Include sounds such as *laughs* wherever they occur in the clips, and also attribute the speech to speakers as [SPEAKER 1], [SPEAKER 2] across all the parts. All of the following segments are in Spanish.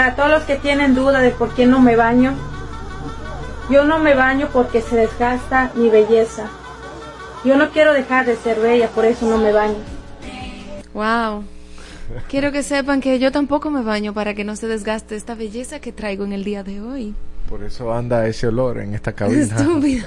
[SPEAKER 1] Para todos los que tienen duda de por qué no me baño, yo no me baño porque se desgasta mi belleza. Yo no quiero dejar de ser bella, por eso no me baño.
[SPEAKER 2] Wow. Quiero que sepan que yo tampoco me baño para que no se desgaste esta belleza que traigo en el día de hoy.
[SPEAKER 3] Por eso anda ese olor en esta cabina. *laughs*
[SPEAKER 2] Estúpido.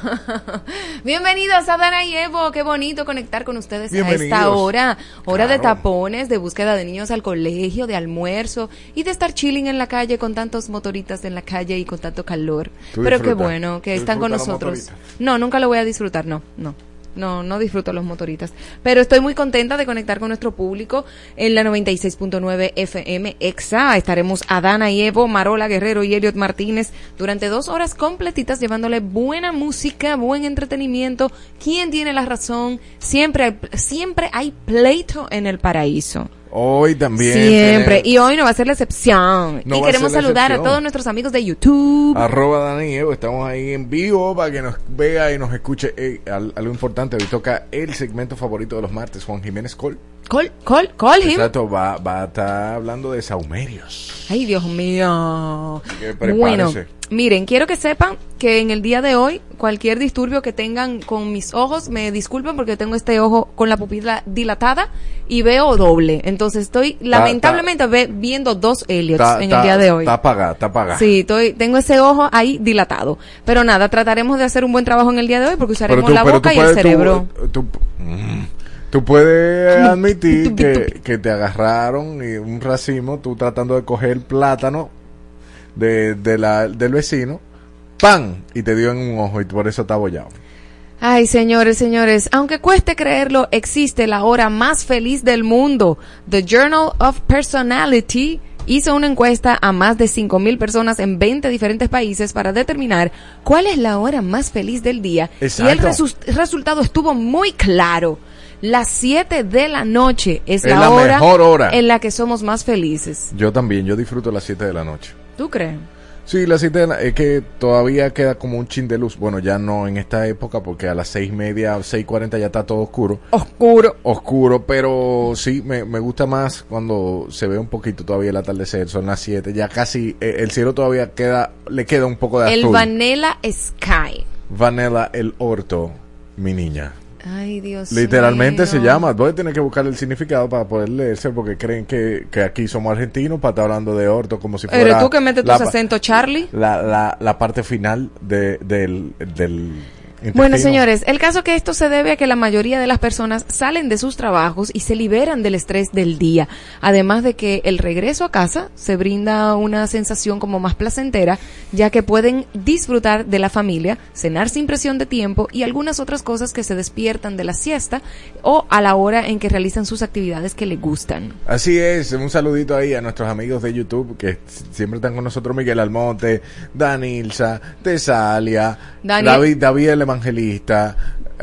[SPEAKER 2] Bienvenidos a Dana y Evo. Qué bonito conectar con ustedes a esta hora. Hora de tapones, de búsqueda de niños al colegio, de almuerzo y de estar chilling en la calle con tantos motoritas en la calle y con tanto calor.
[SPEAKER 3] Tú
[SPEAKER 2] Pero qué bueno que están con nosotros. No, nunca lo voy a disfrutar, no, no. No, no disfruto los motoritas. Pero estoy muy contenta de conectar con nuestro público en la 96.9 FM EXA. Estaremos Adana y Evo, Marola Guerrero y Elliot Martínez durante dos horas completitas llevándole buena música, buen entretenimiento. ¿Quién tiene la razón? Siempre siempre hay pleito en el paraíso.
[SPEAKER 3] Hoy también.
[SPEAKER 2] Siempre.
[SPEAKER 3] tenemos
[SPEAKER 2] Y hoy no va a ser la excepción.
[SPEAKER 3] No
[SPEAKER 2] y
[SPEAKER 3] a
[SPEAKER 2] queremos saludar a
[SPEAKER 3] excepción.
[SPEAKER 2] todos nuestros amigos de YouTube.
[SPEAKER 3] Arroba Dani Evo, estamos ahí en vivo para que nos vea y nos escuche. Eh, al- algo importante, hoy toca el segmento favorito de los martes, Juan Jiménez Col.
[SPEAKER 2] Call, call, call him.
[SPEAKER 3] Exacto, va, va a estar hablando de saumerios.
[SPEAKER 2] Ay, Dios mío.
[SPEAKER 3] que.
[SPEAKER 2] Bueno, miren, quiero que sepan que en el día de hoy, cualquier disturbio que tengan con mis ojos, me disculpen porque tengo este ojo con la pupila dilatada y veo doble. Entonces estoy lamentablemente ve- viendo dos Elliots
[SPEAKER 3] Ta-
[SPEAKER 2] en
[SPEAKER 3] ta-
[SPEAKER 2] el día de hoy.
[SPEAKER 3] Está apagada, está apagada.
[SPEAKER 2] Sí, estoy, tengo ese ojo ahí dilatado. Pero nada, trataremos de hacer un buen trabajo en el día de hoy porque usaremos la boca y el
[SPEAKER 3] tú-
[SPEAKER 2] cerebro.
[SPEAKER 3] Tú, mm, tú puedes *laughs* admitir que, que te agarraron y un racimo, tú tratando de coger plátano de, de la, del vecino, ¡pam! Y te dio en un ojo y por eso está abollado.
[SPEAKER 2] Ay, señores, señores, aunque cueste creerlo, existe la hora más feliz del mundo, The Journal of Personality, hizo una encuesta a más de 5.000 personas en 20 diferentes países para determinar cuál es la hora más feliz del día. Y el resu- resultado estuvo muy claro. Las 7 de la noche es,
[SPEAKER 3] Es
[SPEAKER 2] la,
[SPEAKER 3] la
[SPEAKER 2] hora,
[SPEAKER 3] mejor hora.
[SPEAKER 2] en la que somos más felices.
[SPEAKER 3] Yo también, yo disfruto las 7 de la noche.
[SPEAKER 2] ¿Tú crees?
[SPEAKER 3] Sí, las 7 de la es que todavía queda como un chin de luz. Bueno, ya no en esta época porque a las seis y media, 6.40 ya está todo oscuro.
[SPEAKER 2] Oscuro.
[SPEAKER 3] Oscuro, pero sí, me, me gusta más cuando se ve un poquito todavía el atardecer. Son las 7, ya casi, eh, el cielo todavía queda, le queda un poco de
[SPEAKER 2] El
[SPEAKER 3] azul.
[SPEAKER 2] Vanilla Sky.
[SPEAKER 3] Vanilla el orto, mi niña.
[SPEAKER 2] Ay, Dios
[SPEAKER 3] Literalmente
[SPEAKER 2] mío.
[SPEAKER 3] se llama. Voy a tener que buscar el significado para poder leerse porque creen que, que aquí somos argentinos para estar hablando de orto como si fuera.
[SPEAKER 2] ¿Eres tú que metes tus acentos, Charlie?
[SPEAKER 3] La, la, la parte final de, del, del
[SPEAKER 2] Bueno, señores, el caso que esto se debe a que la mayoría de las personas salen de sus trabajos y se liberan del estrés del día. Además de que el regreso a casa se brinda una sensación como más placentera, ya que pueden disfrutar de la familia, cenar sin presión de tiempo y algunas otras cosas que se despiertan de la siesta o a la hora en que realizan sus actividades que les gustan.
[SPEAKER 3] Así es, un saludito ahí a nuestros amigos de YouTube que siempre están con nosotros, Miguel Almonte, Danilza, Tesalia,
[SPEAKER 2] Daniel-
[SPEAKER 3] David, David el Evangelista.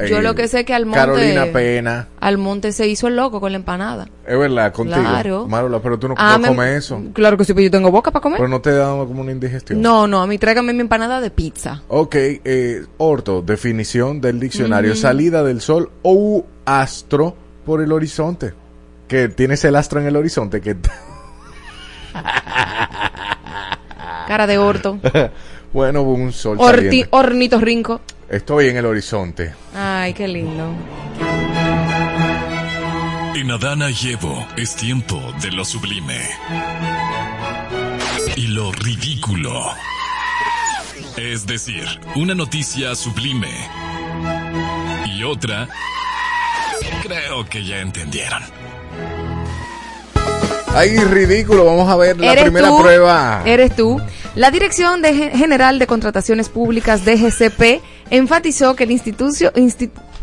[SPEAKER 2] Yo
[SPEAKER 3] eh,
[SPEAKER 2] lo que sé que Almonte-
[SPEAKER 3] Carolina Pena.
[SPEAKER 2] Almonte se hizo el loco con la empanada.
[SPEAKER 3] Es verdad, contigo.
[SPEAKER 2] Claro.
[SPEAKER 3] Marola, pero tú no,
[SPEAKER 2] Ah,
[SPEAKER 3] no
[SPEAKER 2] me-
[SPEAKER 3] comes eso.
[SPEAKER 2] Claro que sí, pero yo tengo boca para comer.
[SPEAKER 3] Pero no te da como una indigestión.
[SPEAKER 2] No, no, a mí tráigame mi empanada de pizza.
[SPEAKER 3] Ok, eh, orto, definición del diccionario, salida del sol o astro por el horizonte. Que tienes el astro en el horizonte, que *laughs*
[SPEAKER 2] Cara de orto. *laughs*
[SPEAKER 3] bueno, un sol
[SPEAKER 2] Orti, ornitorrinco.
[SPEAKER 3] Estoy en el horizonte.
[SPEAKER 2] Ay, qué lindo.
[SPEAKER 4] En Adana y Evo es tiempo de lo sublime. Y lo ridículo. Es decir, una noticia sublime. Y otra... Creo que ya entendieron.
[SPEAKER 3] Ay, ridículo, vamos a ver la
[SPEAKER 2] ¿Eres
[SPEAKER 3] primera
[SPEAKER 2] tú?
[SPEAKER 3] prueba.
[SPEAKER 2] Eres tú. La Dirección de Gen- General de Contrataciones Públicas, DGCP, enfatizó que el institucio... insti- *laughs*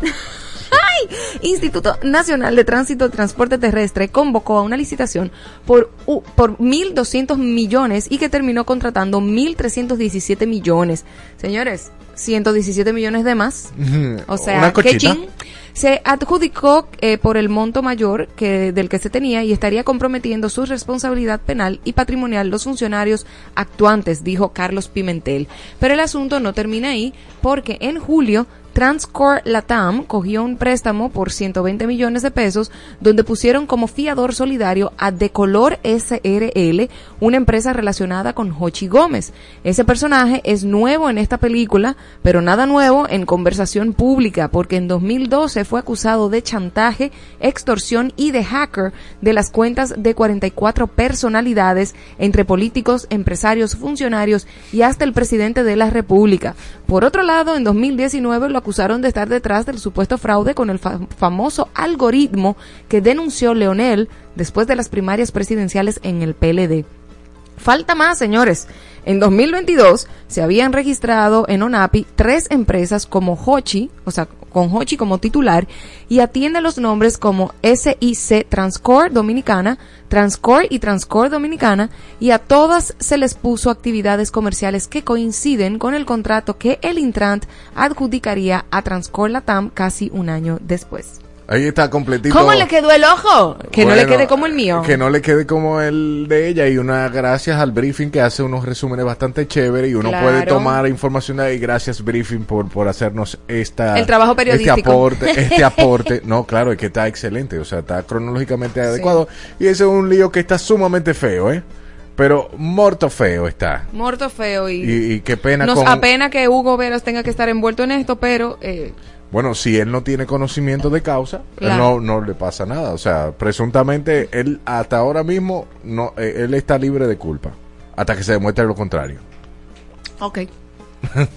[SPEAKER 2] ¡Ay! Instituto Nacional de Tránsito y Transporte Terrestre convocó a una licitación por, u- por 1.200 millones y que terminó contratando 1.317 millones. Señores, 117 millones de más. O sea,
[SPEAKER 3] Una cochita.
[SPEAKER 2] chin, se adjudicó eh, por el monto mayor que del que se tenía y estaría comprometiendo su responsabilidad penal y patrimonial los funcionarios actuantes, dijo Carlos Pimentel. Pero el asunto no termina ahí porque en julio Transcor Latam cogió un préstamo por 120 millones de pesos donde pusieron como fiador solidario a Decolor SRL, una empresa relacionada con Hochi Gómez. Ese personaje es nuevo en esta película, pero nada nuevo en conversación pública, porque en 2012 fue acusado de chantaje, extorsión y de hacker de las cuentas de 44 personalidades entre políticos, empresarios, funcionarios y hasta el presidente de la República. Por otro lado, en 2019 lo acusaron de estar detrás del supuesto fraude con el fa- famoso algoritmo que denunció Leonel después de las primarias presidenciales en el PLD. Falta más, señores. En 2022 se habían registrado en ONAPI tres empresas como Hochi, o sea, con Hochi como titular, y atiende los nombres como SIC Transcor Dominicana, Transcor y Transcor Dominicana, y a todas se les puso actividades comerciales que coinciden con el contrato que el Intrant adjudicaría a Transcor Latam casi un año después.
[SPEAKER 3] Ahí está completito.
[SPEAKER 2] ¿Cómo le quedó el ojo? Que no le quede como el mío.
[SPEAKER 3] Que no le quede como el de ella. Y una gracias al briefing que hace unos resúmenes bastante chéveres. Y uno
[SPEAKER 2] Claro.
[SPEAKER 3] puede tomar información de ahí. Gracias, briefing, por, por hacernos esta.
[SPEAKER 2] El trabajo periodístico.
[SPEAKER 3] Este aporte. Este *laughs* aporte. no, claro, es que está excelente. O sea, está cronológicamente adecuado. Y ese es un lío que está sumamente feo, ¿eh? Pero muerto feo está.
[SPEAKER 2] Muerto feo y...
[SPEAKER 3] Y, y qué pena
[SPEAKER 2] Nos
[SPEAKER 3] con.
[SPEAKER 2] apena que Hugo Veras tenga que estar envuelto en esto, pero eh,
[SPEAKER 3] Bueno, si él no tiene conocimiento de causa, él no, no le pasa nada. O sea, presuntamente, él hasta ahora mismo, no, eh, él está libre de culpa. Hasta que se demuestre lo contrario.
[SPEAKER 2] ok. *laughs*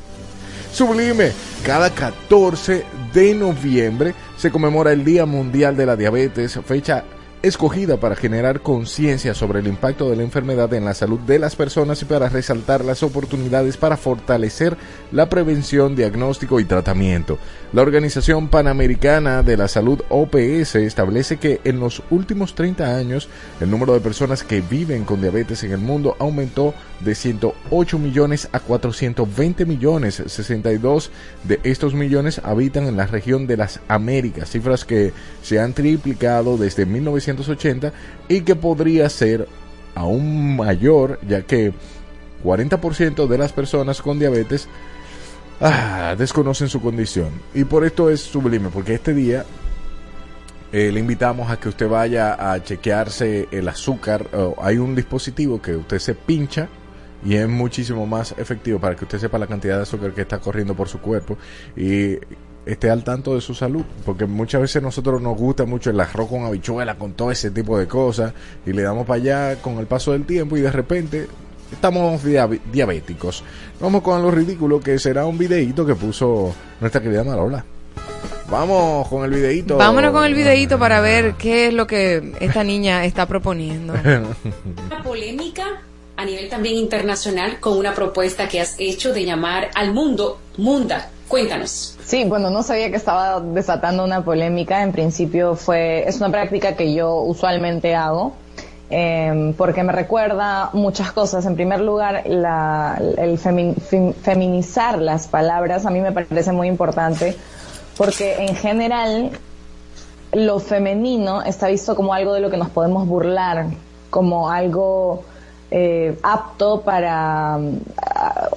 [SPEAKER 3] Sublime. Cada 14 de noviembre se conmemora el Día Mundial de la Diabetes, fecha escogida para generar conciencia sobre el impacto de la enfermedad en la salud de las personas y para resaltar las oportunidades para fortalecer la prevención, diagnóstico y tratamiento. La Organización Panamericana de la Salud OPS establece que en los últimos 30 años el número de personas que viven con diabetes en el mundo aumentó de 108 millones a 420 millones. 62 de estos millones habitan en la región de las Américas, cifras que se han triplicado desde 1980 y que podría ser aún mayor ya que 40% de las personas con diabetes ah, desconocen su condición. Y por esto es sublime, porque este día eh, le invitamos a que usted vaya a chequearse el azúcar. hay un dispositivo que usted se pincha y es muchísimo más efectivo para que usted sepa la cantidad de azúcar que está corriendo por su cuerpo y esté al tanto de su salud, porque muchas veces nosotros nos gusta mucho el arroz con habichuela, con todo ese tipo de cosas, y le damos para allá con el paso del tiempo y de repente estamos diabéticos. Vamos con lo ridículo que será un videíto que puso nuestra querida Marola. Vamos con el videíto.
[SPEAKER 2] Vámonos con el videíto para ver qué es lo que esta niña está proponiendo. *laughs*
[SPEAKER 5] Una polémica a nivel también internacional con una propuesta que has hecho de llamar al mundo Munda. Cuéntanos.
[SPEAKER 6] Sí, bueno, no sabía que estaba desatando una polémica. En principio fue, es una práctica que yo usualmente hago. Em, porque me recuerda muchas cosas. En primer lugar, el feminizar las palabras a mí me parece muy importante porque en general lo femenino está visto como algo de lo que nos podemos burlar, como algo eh, apto para mm,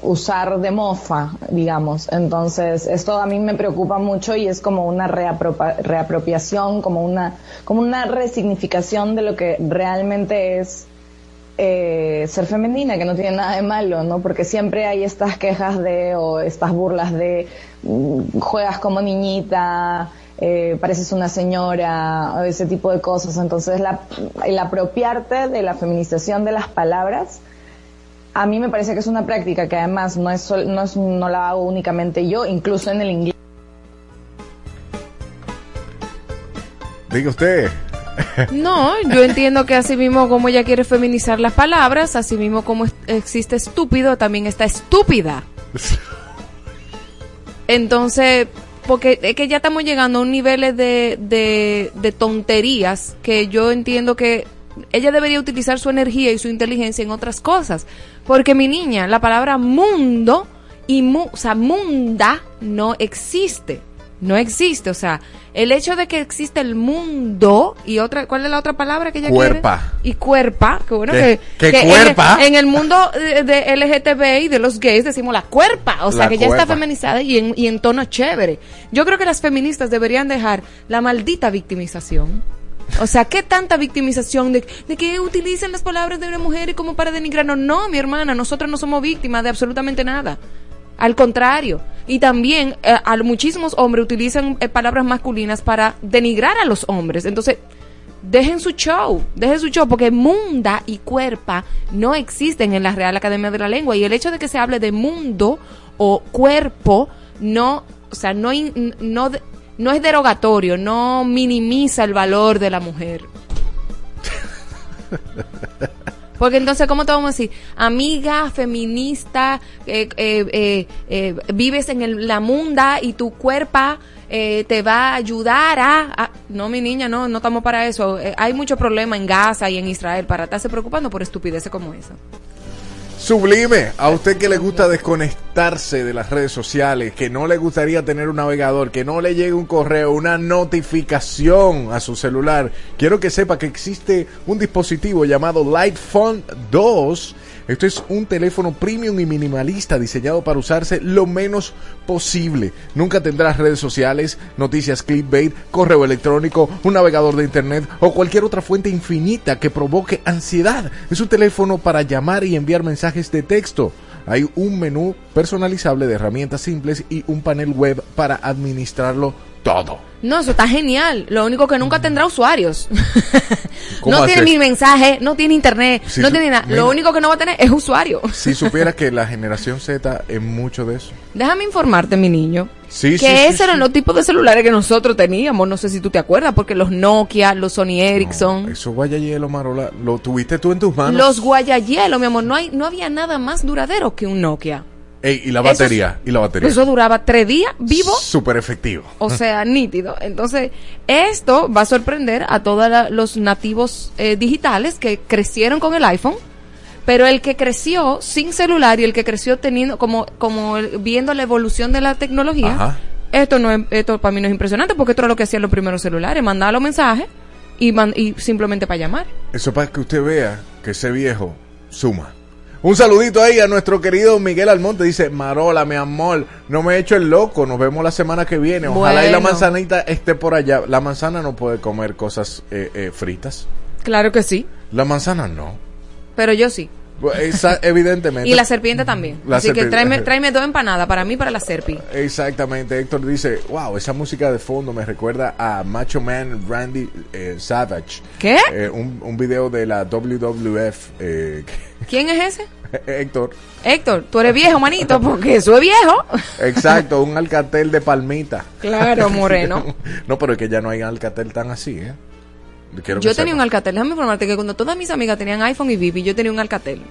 [SPEAKER 6] usar de mofa, digamos. Entonces, esto a mí me preocupa mucho y es como una reapropiación, como una, como una resignificación de lo que realmente es eh, ser femenina, que no tiene nada de malo, ¿no? Porque siempre hay estas quejas de, o estas burlas de, mm, juegas como niñita, eh, pareces una señora, ese tipo de cosas. Entonces, la, el apropiarte de la feminización de las palabras, a mí me parece que es una práctica que además no, es, no, es, no la hago únicamente yo, incluso en el inglés.
[SPEAKER 3] Diga usted.
[SPEAKER 2] No, yo entiendo que así mismo como ella quiere feminizar las palabras, así mismo como existe estúpido, también está estúpida. *laughs* Entonces, porque es que ya estamos llegando a un nivel de, de, tonterías que yo entiendo que ella debería utilizar su energía y su inteligencia en otras cosas. Porque mi niña, la palabra mundo y mu, o sea, munda no existe no existe. O sea, el hecho de que existe el mundo y otra, ¿cuál es la otra palabra que ella
[SPEAKER 3] cuerpa.
[SPEAKER 2] Y cuerpa, que bueno
[SPEAKER 3] que,
[SPEAKER 2] cuerpa? En, el mundo de, LGTB y de los gays decimos la cuerpa, o sea que ya está feminizada y en, y en tono chévere. Yo creo que las feministas deberían dejar la maldita victimización. O sea, ¿qué tanta victimización de, de, que utilicen las palabras de una mujer como para denigrarnos? No, mi hermana, nosotros no somos víctimas de absolutamente nada. Al contrario. Y también eh, muchísimos hombres utilizan eh, palabras masculinas para denigrar a los hombres. Entonces, dejen su show, dejen su show, porque munda y cuerpa no existen en la Real Academia de la Lengua. Y el hecho de que se hable de mundo o cuerpo no, o sea, no, no, no es derogatorio, no minimiza el valor de la mujer. *laughs* Porque entonces, ¿cómo te vamos a decir? Amiga, feminista, eh, eh, eh, vives en la munda y tu cuerpo te va a ayudar a, No, mi niña, no, no estamos para eso. hay mucho problema en Gaza y en Israel para estarse preocupando por estupideces como esa.
[SPEAKER 3] Sublime, a usted que le gusta desconectarse de las redes sociales, que no le gustaría tener un navegador, que no le llegue un correo, una notificación a su celular, quiero que sepa que existe un dispositivo llamado Lightphone 2 esto es un teléfono premium y minimalista diseñado para usarse lo menos posible. Nunca tendrás redes sociales, noticias clickbait, correo electrónico, un navegador de internet o cualquier otra fuente infinita que provoque ansiedad. Es un teléfono para llamar y enviar mensajes de texto. Hay un menú personalizable de herramientas simples y un panel web para administrarlo todo.
[SPEAKER 2] No, eso está genial. Lo único que nunca tendrá usuarios. *laughs*
[SPEAKER 3] ¿Cómo
[SPEAKER 2] no tiene mi mensaje, no tiene internet, no tiene nada. Lo único que no va a tener es usuario. *laughs*
[SPEAKER 3] Si supieras que la generación Z es mucho de eso.
[SPEAKER 2] Déjame informarte, mi niño.
[SPEAKER 3] Sí,
[SPEAKER 2] que
[SPEAKER 3] sí, sí,
[SPEAKER 2] esos eran
[SPEAKER 3] sí.
[SPEAKER 2] los tipos de celulares que nosotros teníamos. No sé si tú te acuerdas, porque los Nokia, los Sony Ericsson,
[SPEAKER 3] Eso guayayelo, Marola, lo tuviste tú en tus manos.
[SPEAKER 2] los Guayayelo, mi amor. No, hay, no había nada más duradero que un Nokia.
[SPEAKER 3] Ey, y la
[SPEAKER 2] Eso-
[SPEAKER 3] batería, y la batería.
[SPEAKER 2] Eso duraba tres días vivo.
[SPEAKER 3] Súper efectivo.
[SPEAKER 2] O sea, *laughs* nítido. Entonces, esto va a sorprender a todos los nativos eh, digitales que crecieron con el iPhone, pero el que creció sin celular y el que creció teniendo como como viendo la evolución de la tecnología,
[SPEAKER 3] Ajá.
[SPEAKER 2] esto no es, esto para mí no es impresionante porque esto era lo que hacían los primeros celulares, mandar los mensajes y man- y simplemente para llamar.
[SPEAKER 3] Eso para que usted vea que ese viejo suma. Un saludito ahí a nuestro querido Miguel Almonte. Dice, Marola, mi amor, no me he hecho el loco. Nos vemos la semana que viene. Ojalá y la manzanita esté por allá. La manzana no puede comer cosas eh, eh, fritas.
[SPEAKER 2] Claro que sí,
[SPEAKER 3] La manzana no.
[SPEAKER 2] pero yo sí.
[SPEAKER 3] Pues, esa- evidentemente.
[SPEAKER 2] Y la serpiente también.
[SPEAKER 3] La
[SPEAKER 2] Así que tráeme, tráeme dos empanadas para mí y para la serpi.
[SPEAKER 3] Exactamente, Héctor dice, wow, esa música de fondo me recuerda a Macho Man Randy eh, Savage.
[SPEAKER 2] ¿Qué?
[SPEAKER 3] Eh, un, un video de la WWF. eh,
[SPEAKER 2] ¿Quién es ese? *laughs*
[SPEAKER 3] Héctor,
[SPEAKER 2] Héctor, tú eres viejo, manito, porque eso es viejo.
[SPEAKER 3] exacto, un alcatel de palmita.
[SPEAKER 2] Claro, moreno. *laughs*
[SPEAKER 3] no, pero es que ya no hay alcatel tan así, ¿eh? Quiero que
[SPEAKER 2] Yo tenía un. Alcatel. Déjame informarte que cuando todas mis amigas tenían iPhone y Vivi, yo tenía un Alcatel.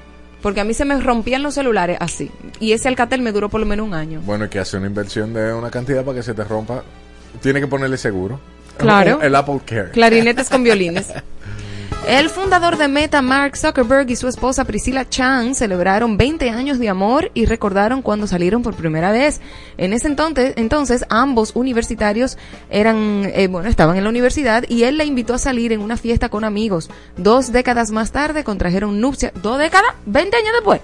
[SPEAKER 2] Porque a mí se me rompían los celulares así. Y ese Alcatel me duró por lo menos un año.
[SPEAKER 3] Bueno, es que hace una inversión de una cantidad para que se te rompa. Tiene que ponerle seguro.
[SPEAKER 2] Claro.
[SPEAKER 3] El Apple Care.
[SPEAKER 2] Clarinetes con violines. *laughs* El fundador de Meta, Mark Zuckerberg, y su esposa Priscilla Chan celebraron 20 años de amor y recordaron cuando salieron por primera vez. En ese entonces, entonces ambos universitarios eran, eh, bueno, estaban en la universidad y él la invitó a salir en una fiesta con amigos. Dos décadas más tarde contrajeron nupcias. ¿Dos décadas? ¿20 años después?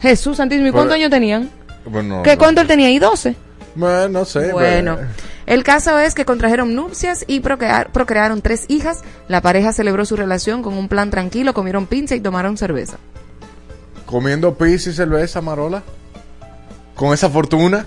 [SPEAKER 2] Jesús Santísimo, ¿y cuántos años tenían?
[SPEAKER 3] Bueno,
[SPEAKER 2] ¿Qué
[SPEAKER 3] no,
[SPEAKER 2] cuánto él tenía? ¿Y 12?
[SPEAKER 3] Bueno, no sé.
[SPEAKER 2] Bueno,
[SPEAKER 3] pero-
[SPEAKER 2] el caso es que contrajeron nupcias y procrear- procrearon tres hijas. La pareja celebró su relación con un plan tranquilo, comieron pizza y tomaron cerveza.
[SPEAKER 3] Comiendo pizza y cerveza, Marola. Con esa fortuna.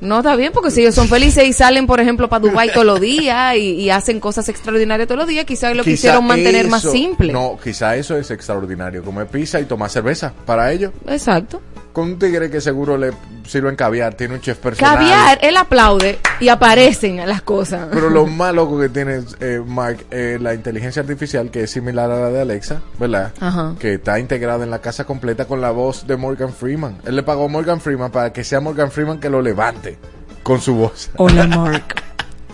[SPEAKER 2] No está bien, porque si ellos son felices y salen, por ejemplo, para Dubai todos los días y, y hacen cosas extraordinarias todos los días, quizás lo
[SPEAKER 3] Quizá
[SPEAKER 2] quisieron mantener más simple.
[SPEAKER 3] No, quizá eso es extraordinario. Comer pizza y tomar cerveza. Para ellos.
[SPEAKER 2] Exacto.
[SPEAKER 3] Con un tigre que seguro le sirven caviar. Tiene un chef personal.
[SPEAKER 2] Caviar, él aplaude y aparecen las cosas.
[SPEAKER 3] Pero lo *laughs* más loco que tiene eh, Mark, eh, la inteligencia artificial, que es similar a la de Alexa, ¿verdad?
[SPEAKER 2] Ajá.
[SPEAKER 3] Que está integrada en la casa completa con la voz de Morgan Freeman. Él le pagó a Morgan Freeman para que sea Morgan Freeman que lo levante con su voz.
[SPEAKER 2] Hola, Mark.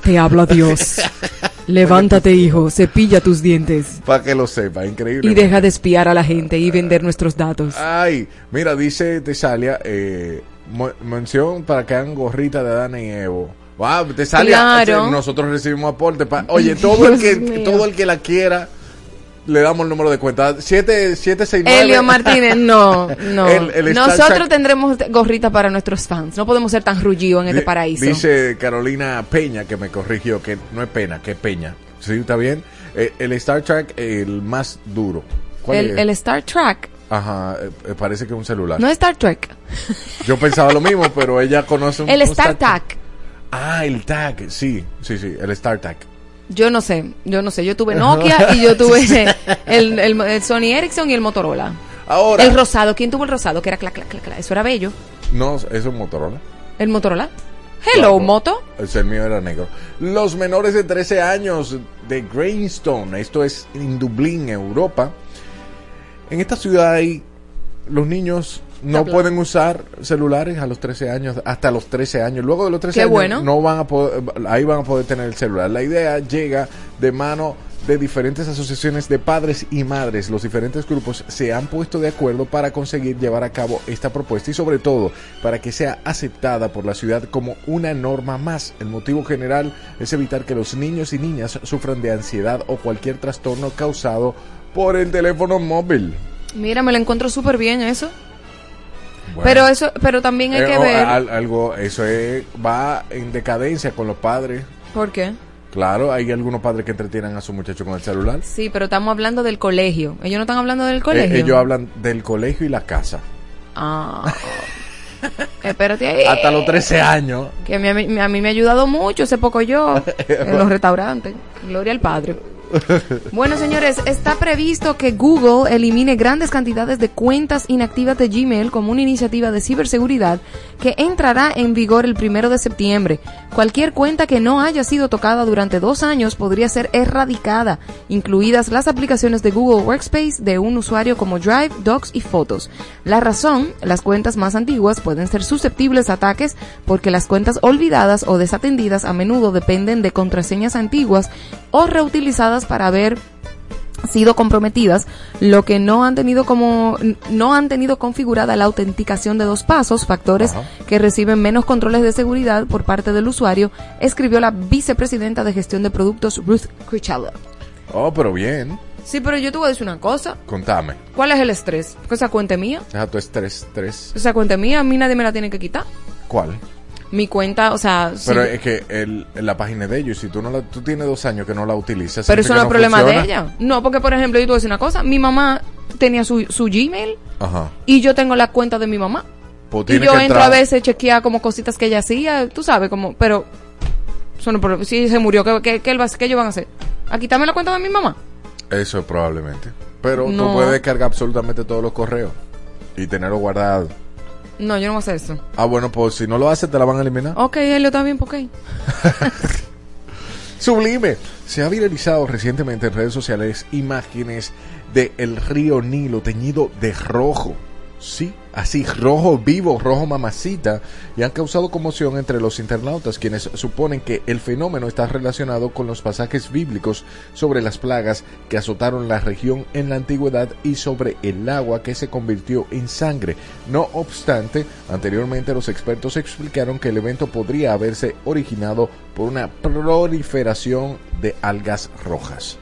[SPEAKER 2] Te habla Dios. *laughs* Levántate, hijo, cepilla tus dientes
[SPEAKER 3] Para que lo sepa, increíble.
[SPEAKER 2] de espiar a la gente y vender nuestros datos.
[SPEAKER 3] Ay, mira, dice Tesalia, eh, mención para que hagan gorrita de Dana y Evo. Wow, Tesalia,
[SPEAKER 2] Claro.
[SPEAKER 3] nosotros recibimos aporte. pa- Oye, *laughs* todo el que
[SPEAKER 2] mío.
[SPEAKER 3] todo el que la quiera, le damos el número de cuenta. 7769.
[SPEAKER 2] Elio Martínez, no, *laughs* no.
[SPEAKER 3] El- el Star
[SPEAKER 2] Nosotros
[SPEAKER 3] Trek-
[SPEAKER 2] tendremos gorrita para nuestros fans. No podemos ser tan rullidos en este paraíso.
[SPEAKER 3] Dice Carolina Peña, que me corrigió, que no es pena, que es Peña. ¿Sí? ¿Está bien? Eh, el Star Trek, el más duro. ¿Cuál
[SPEAKER 2] el,
[SPEAKER 3] es?
[SPEAKER 2] el Star Trek.
[SPEAKER 3] Ajá, eh, eh, parece que es un celular.
[SPEAKER 2] No es Star Trek. *laughs*
[SPEAKER 3] Yo pensaba lo mismo, pero ella conoce un
[SPEAKER 2] El Star Trek.
[SPEAKER 3] Ah, el tag, sí, sí, sí, el Star Tag.
[SPEAKER 2] Yo no sé, yo no sé. Yo tuve *laughs* Nokia y yo tuve el, el- el Sony Ericsson y el Motorola.
[SPEAKER 3] Ahora,
[SPEAKER 2] El rosado. ¿Quién tuvo el rosado? Que era clac, clac, clac, clac. Eso era bello.
[SPEAKER 3] no, eso es Motorola.
[SPEAKER 2] El Motorola. Hello,
[SPEAKER 3] Claro.
[SPEAKER 2] Moto.
[SPEAKER 3] El mío era negro. Los menores de 13 años de Greenstone, esto es en Dublín, Europa. En esta ciudad hay los niños no pueden usar celulares a los 13 años, hasta los 13 años. Luego de los 13
[SPEAKER 2] Qué
[SPEAKER 3] años
[SPEAKER 2] bueno.
[SPEAKER 3] no van a poder, ahí van a poder tener el celular. La idea llega de mano de diferentes asociaciones de padres y madres. Los diferentes grupos se han puesto de acuerdo para conseguir llevar a cabo esta propuesta y sobre todo para que sea aceptada por la ciudad como una norma más. El motivo general es evitar que los niños y niñas sufran de ansiedad o cualquier trastorno causado por el teléfono móvil.
[SPEAKER 2] Mira, me lo encuentro súper bien eso.
[SPEAKER 3] Bueno.
[SPEAKER 2] Pero eso, pero también hay
[SPEAKER 3] Eh,
[SPEAKER 2] que ver.
[SPEAKER 3] al- algo, eso es- va en decadencia con los padres.
[SPEAKER 2] ¿Por qué?
[SPEAKER 3] Claro, hay algunos padres que entretienen a su muchacho con el celular.
[SPEAKER 2] Sí, pero estamos hablando del colegio. Ellos no están hablando del
[SPEAKER 3] Eh,
[SPEAKER 2] colegio.
[SPEAKER 3] ellos hablan del colegio y la casa.
[SPEAKER 2] Ah. *laughs* Espérate ahí.
[SPEAKER 3] Hasta los 13 años.
[SPEAKER 2] Que a mí- a mí me ha ayudado mucho ese poco yo *laughs* en los restaurantes. Gloria al Padre. Bueno, señores, está previsto que Google elimine grandes cantidades de cuentas inactivas de Gmail como una iniciativa de ciberseguridad que entrará en vigor el primero de septiembre. Cualquier cuenta que no haya sido tocada durante dos años podría ser erradicada, incluidas las aplicaciones de Google Workspace de un usuario como Drive, Docs y Fotos. La razón, las cuentas más antiguas pueden ser susceptibles a ataques porque las cuentas olvidadas o desatendidas a menudo dependen de contraseñas antiguas o reutilizadas para haber sido comprometidas, lo que no han tenido como no han tenido configurada la autenticación de dos pasos, factores
[SPEAKER 3] Ajá.
[SPEAKER 2] que reciben menos controles de seguridad por parte del usuario, escribió la vicepresidenta de gestión de productos Ruth Cruchello.
[SPEAKER 3] Oh, pero bien.
[SPEAKER 2] Sí, pero yo te voy a decir una cosa.
[SPEAKER 3] Contame.
[SPEAKER 2] ¿Cuál es el estrés? Esa cuenta mía.
[SPEAKER 3] Deja tu estrés, tres.
[SPEAKER 2] Esa cuenta mía, a mí nadie me la tiene que quitar.
[SPEAKER 3] ¿Cuál?
[SPEAKER 2] Mi cuenta, o sea, sí.
[SPEAKER 3] Pero es que el, la página de ellos, si tú no la, tú tienes dos años que no la utilizas.
[SPEAKER 2] Pero eso no es problema de ella. No, porque por ejemplo, yo te voy a decir una cosa. Mi mamá tenía su, su Gmail
[SPEAKER 3] Ajá.
[SPEAKER 2] y yo tengo la cuenta de mi mamá.
[SPEAKER 3] Pues
[SPEAKER 2] Y yo entro
[SPEAKER 3] entrar-
[SPEAKER 2] a veces, chequear como cositas que ella hacía, tú sabes, como, pero, pero si se murió, ¿qué, qué, qué? ¿Qué ellos van a hacer? ¿A quitarme la cuenta de mi mamá?
[SPEAKER 3] Eso probablemente. Pero
[SPEAKER 2] No.
[SPEAKER 3] tú puedes descargar absolutamente todos los correos y tenerlo guardado.
[SPEAKER 2] No, yo no voy a hacer eso.
[SPEAKER 3] Ah, bueno, pues si no lo haces, te la van a eliminar.
[SPEAKER 2] Ok, Helio, bien, ¿por qué? *laughs*
[SPEAKER 3] Sublime. Se ha viralizado recientemente en redes sociales imágenes de el río Nilo teñido de rojo. Sí, así rojo vivo, rojo mamacita, y han causado conmoción entre los internautas quienes suponen que el fenómeno está relacionado con los pasajes bíblicos sobre las plagas que azotaron la región en la antigüedad y sobre el agua que se convirtió en sangre. No obstante, anteriormente los expertos explicaron que el evento podría haberse originado por una proliferación de algas rojas.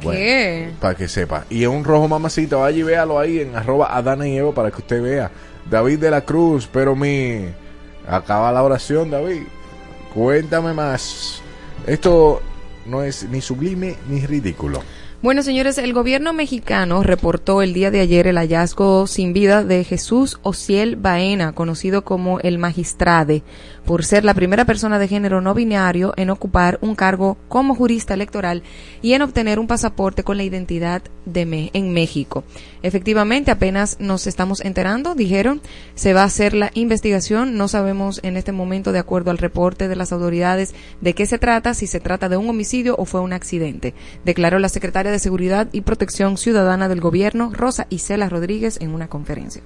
[SPEAKER 2] ¿Qué?
[SPEAKER 3] Para que sepa. Y es un rojo mamacita, vaya y véalo ahí en arroba Adana y Evo para que usted vea. David de la Cruz, pero mi... Acaba la oración, David. Cuéntame más. Esto no es ni sublime ni ridículo.
[SPEAKER 2] Bueno, señores, el gobierno mexicano reportó el día de ayer el hallazgo sin vida de Jesús Ociel Baena, conocido como el Magistrade, por ser la primera persona de género no binario en ocupar un cargo como jurista electoral y en obtener un pasaporte con la identidad de me en México. Efectivamente, apenas nos estamos enterando, dijeron, se va a hacer la investigación, no sabemos en este momento, de acuerdo al reporte de las autoridades, de qué se trata, si se trata de un homicidio o fue un accidente, declaró la secretaria de Seguridad y Protección Ciudadana del Gobierno, Rosa Isela Rodríguez, en una conferencia.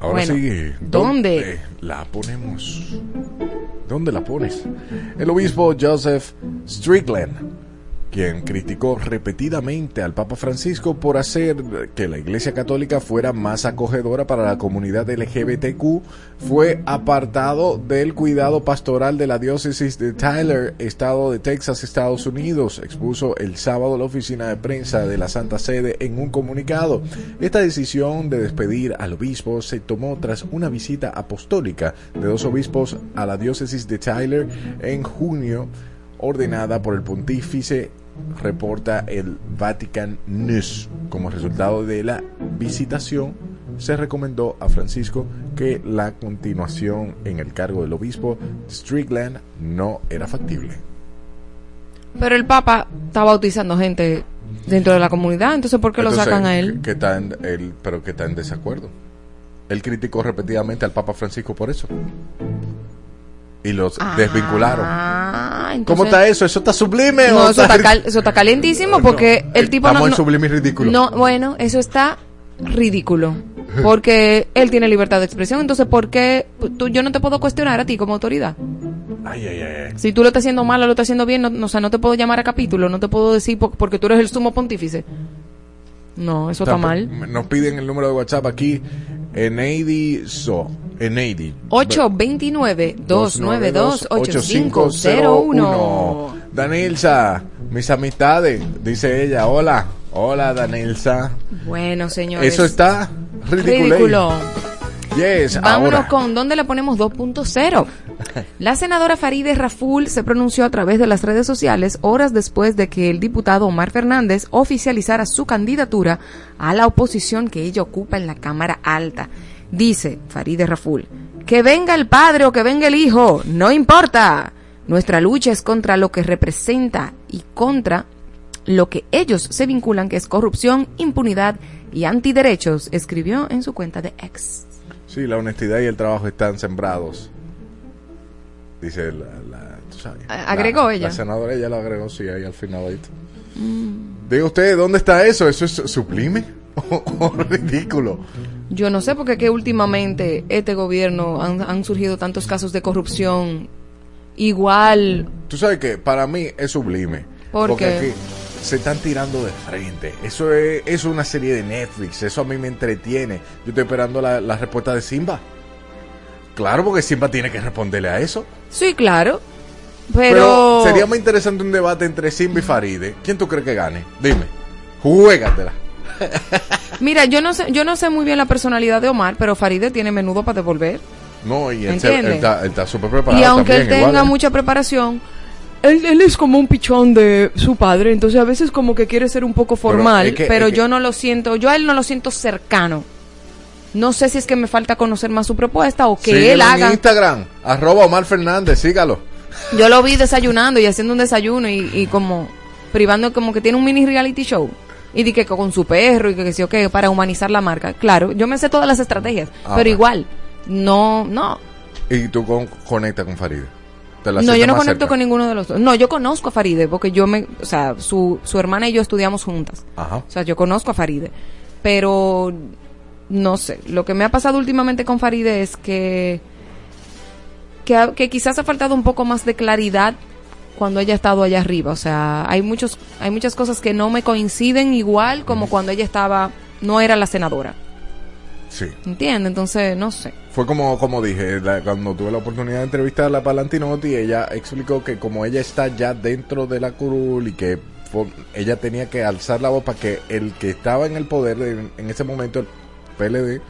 [SPEAKER 3] Ahora
[SPEAKER 2] Bueno,
[SPEAKER 3] sí.
[SPEAKER 2] ¿dónde?
[SPEAKER 3] la ponemos? ¿Dónde la pones? El obispo Joseph Strickland, quien criticó repetidamente al Papa Francisco por hacer que la Iglesia Católica fuera más acogedora para la comunidad LGBTQ, fue apartado del cuidado pastoral de la diócesis de Tyler, estado de Texas, Estados Unidos, expuso el sábado la oficina de prensa de la Santa Sede en un comunicado. Esta decisión de despedir al obispo se tomó tras una visita apostólica de dos obispos a la diócesis de Tyler en junio, ordenada por el pontífice reporta el Vatican News. Como resultado de la visitación, se recomendó a Francisco que la continuación en el cargo del obispo Strickland no era factible.
[SPEAKER 2] Pero el Papa está bautizando gente dentro de la comunidad, entonces ¿por qué lo sacan a él?
[SPEAKER 3] Que está en, él, pero que está en desacuerdo. Él criticó repetidamente al Papa Francisco por eso. Y los desvincularon.
[SPEAKER 2] Entonces-
[SPEAKER 3] ¿Cómo está eso? ¿Eso está sublime? o
[SPEAKER 2] No, eso está, cal- eso está calentísimo porque
[SPEAKER 3] No,
[SPEAKER 2] el tipo
[SPEAKER 3] estamos
[SPEAKER 2] no,
[SPEAKER 3] en
[SPEAKER 2] no-
[SPEAKER 3] sublime y ridículo.
[SPEAKER 2] No, bueno, eso está ridículo. *laughs* Porque él tiene libertad de expresión, entonces ¿por qué tú, yo no te puedo cuestionar a ti como autoridad?
[SPEAKER 3] Ay, ay, ay.
[SPEAKER 2] Si tú lo estás haciendo mal o lo estás haciendo bien, no, no, o sea, no te puedo llamar a capítulo, no te puedo decir por- porque tú eres el sumo pontífice. No, eso está mal.
[SPEAKER 3] Nos piden el número de WhatsApp aquí. Eneidi So. Eneidi.
[SPEAKER 2] 829-292-8501.
[SPEAKER 3] Danilza, mis amistades, dice ella. Hola. Hola, Danilza.
[SPEAKER 2] Bueno, señores.
[SPEAKER 3] Eso está ridículo.
[SPEAKER 2] ridículo.
[SPEAKER 3] Yes,
[SPEAKER 2] Vámonos
[SPEAKER 3] ahora.
[SPEAKER 2] con dónde le ponemos 2.0. La senadora Farideh Raful se pronunció a través de las redes sociales horas después de que el diputado Omar Fernández oficializara su candidatura a la oposición que ella ocupa en la Cámara Alta. Dice Faride Raful, que venga el padre o que venga el hijo, no importa. Nuestra lucha es contra lo que representa y contra lo que ellos se vinculan, que es corrupción, impunidad y antiderechos, escribió en su cuenta de ex.
[SPEAKER 3] Sí, la honestidad y el trabajo están sembrados. Dice la, la- tú sabes,
[SPEAKER 2] agregó
[SPEAKER 3] la-
[SPEAKER 2] ella.
[SPEAKER 3] La senadora ella lo agregó, sí, ahí al final.
[SPEAKER 2] Mm.
[SPEAKER 3] Diga usted, ¿dónde está eso? ¿Eso es sublime *laughs* o, ridículo?
[SPEAKER 2] Yo no sé porque que últimamente este gobierno han, han surgido tantos casos de corrupción igual.
[SPEAKER 3] Tú sabes que para mí es sublime.
[SPEAKER 2] ¿Por
[SPEAKER 3] porque
[SPEAKER 2] qué?
[SPEAKER 3] aquí se están tirando de frente. Eso es, es una serie de Netflix. Eso a mí me entretiene. Yo estoy esperando la, la respuesta de Simba. Claro, porque Simba tiene que responderle a eso.
[SPEAKER 2] Sí, claro.
[SPEAKER 3] Pero,
[SPEAKER 2] Pero,
[SPEAKER 3] sería muy interesante un debate entre Simba y Faride. ¿Quién tú crees que gane? Dime. Juégatela.
[SPEAKER 2] Mira, yo no sé, yo no sé muy bien la personalidad de Omar, pero Faride tiene menudo para devolver.
[SPEAKER 3] No, y él, se- él
[SPEAKER 2] ¿Entiende?
[SPEAKER 3] está, él está súper preparado.
[SPEAKER 2] y aunque él tenga
[SPEAKER 3] igual, ¿eh?
[SPEAKER 2] mucha preparación, él, él es como un pichón de su padre, entonces a veces como que quiere ser un poco formal,
[SPEAKER 3] es que-
[SPEAKER 2] pero
[SPEAKER 3] es que-
[SPEAKER 2] yo no lo siento, yo a él no lo siento cercano. No sé si es que me falta conocer más su propuesta o que
[SPEAKER 3] Síguelo
[SPEAKER 2] él
[SPEAKER 3] en
[SPEAKER 2] haga.
[SPEAKER 3] Instagram, arroba Omar Fernández, sígalo.
[SPEAKER 2] Yo lo vi desayunando y haciendo un desayuno y, y como privando como que tiene un mini reality show. Y di que con su perro y que, que sí o qué, para humanizar la marca. Claro, yo me sé todas las estrategias,
[SPEAKER 3] Ah,
[SPEAKER 2] pero igual, no, no.
[SPEAKER 3] Y tú con, conectas con Faride.
[SPEAKER 2] No, yo no conecto
[SPEAKER 3] cerca.
[SPEAKER 2] con ninguno de los dos. No, yo conozco a Faride porque yo me, o sea, su, su hermana y yo estudiamos juntas.
[SPEAKER 3] Ajá.
[SPEAKER 2] O sea, yo conozco a Faride. Pero no sé, lo que me ha pasado últimamente con Faride es que que, que quizás ha faltado un poco más de claridad cuando ella ha estado allá arriba. O sea, hay muchos hay muchas cosas que no me coinciden igual como cuando ella estaba no era la senadora.
[SPEAKER 3] Sí.
[SPEAKER 2] ¿Entiendes? Entonces, no sé.
[SPEAKER 3] Fue como, como dije, la- cuando tuve la oportunidad de entrevistarla para Lantinotti, ella explicó que como ella está ya dentro de la curul y que fue- ella tenía que alzar la voz para que el que estaba en el poder de- en ese momento, el PLD,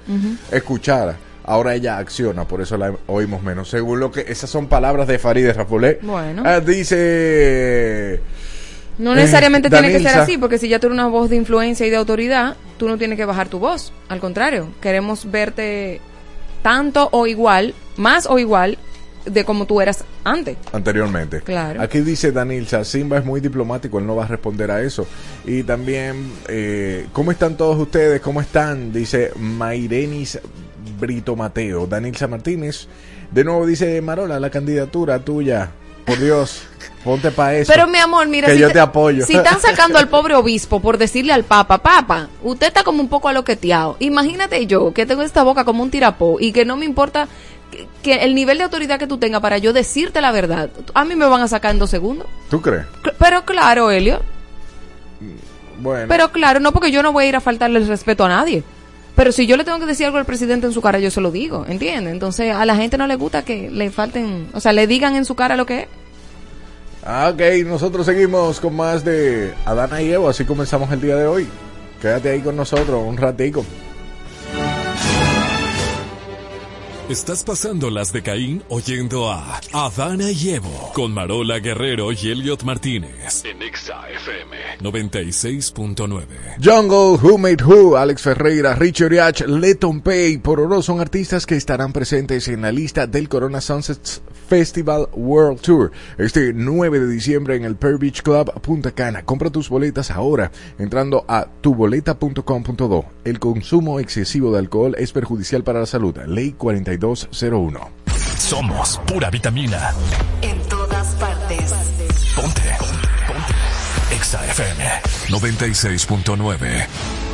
[SPEAKER 3] escuchara. Ahora ella acciona, por eso la oímos menos. Según lo que esas son palabras de Farideh Rafulé.
[SPEAKER 2] Bueno.
[SPEAKER 3] Ah, dice
[SPEAKER 2] No
[SPEAKER 3] Eh,
[SPEAKER 2] necesariamente tiene que ser así, porque si ya tú eres una voz de influencia y de autoridad, tú no tienes que bajar tu voz. Al contrario, queremos verte tanto o igual, más o igual de como tú eras antes.
[SPEAKER 3] anteriormente.
[SPEAKER 2] Claro.
[SPEAKER 3] Aquí dice Danilza, Simba es muy diplomático, él no va a responder a eso. Y también, eh, ¿cómo están todos ustedes? ¿Cómo están? Dice Mairenis Brito Mateo. Danilza Martínez, de nuevo dice Marola, la candidatura tuya. Por Dios, ponte para eso.
[SPEAKER 2] Pero mi amor, mira,
[SPEAKER 3] que
[SPEAKER 2] si
[SPEAKER 3] yo te apoyo.
[SPEAKER 2] Si están sacando al pobre obispo por decirle al papa, papa, usted está como un poco aloqueteado. Imagínate yo que tengo esta boca como un tirapó y que no me importa que, que el nivel de autoridad que tú tengas para yo decirte la verdad. A mí me van a sacar en dos segundos.
[SPEAKER 3] ¿Tú crees?
[SPEAKER 2] Pero claro, Helio.
[SPEAKER 3] Bueno.
[SPEAKER 2] Pero claro, no porque yo no voy a ir a faltarle el respeto a nadie. Pero si yo le tengo que decir algo al presidente en su cara, yo se lo digo, ¿entiendes? Entonces a la gente no le gusta que le falten, o sea, le digan en su cara lo que es.
[SPEAKER 3] Ah, ok, nosotros seguimos con más de Adana y Evo, así comenzamos el día de hoy. Quédate ahí con nosotros un ratico.
[SPEAKER 4] Estás pasando las de Caín oyendo a Adana y Evo con Marola Guerrero y Elliot Martínez en Exa FM 96.9.
[SPEAKER 3] Jungle, Who Made Who, Alex Ferreira, Richard Riach, Leton Pay, Pororo son artistas que estarán presentes en la lista del Corona Sunsets Festival World Tour este 9 de diciembre en el Pearl Beach Club Punta Cana. Compra tus boletas ahora entrando a tuboleta.com.do. El consumo excesivo de alcohol es perjudicial para la salud. Ley 4201.
[SPEAKER 4] Somos pura vitamina.
[SPEAKER 7] En todas partes.
[SPEAKER 4] Ponte. Ponte. Exa FM 96.9.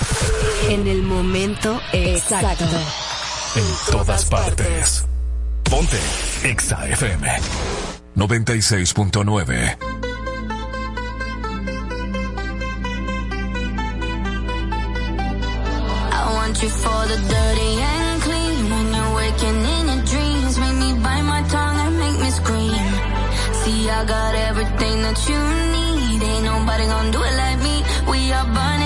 [SPEAKER 7] en el momento exacto.
[SPEAKER 4] En todas partes. Ponte Exa FM 96.9.
[SPEAKER 8] You for the dirty and clean when you're waking in your dreams. Make me bite my tongue and make me scream. See, I got everything that you need. Ain't nobody gonna do it like me. We are burning.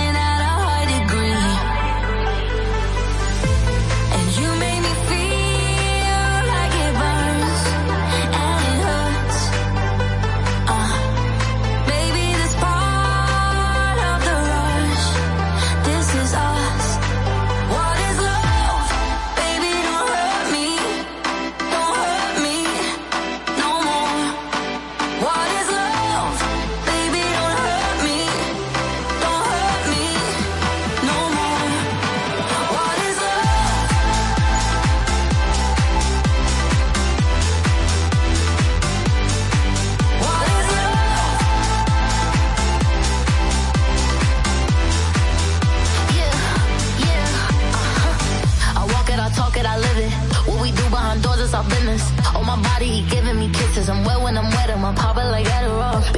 [SPEAKER 8] Cause I'm wet when I'm wet, I'm a popper like Adderall.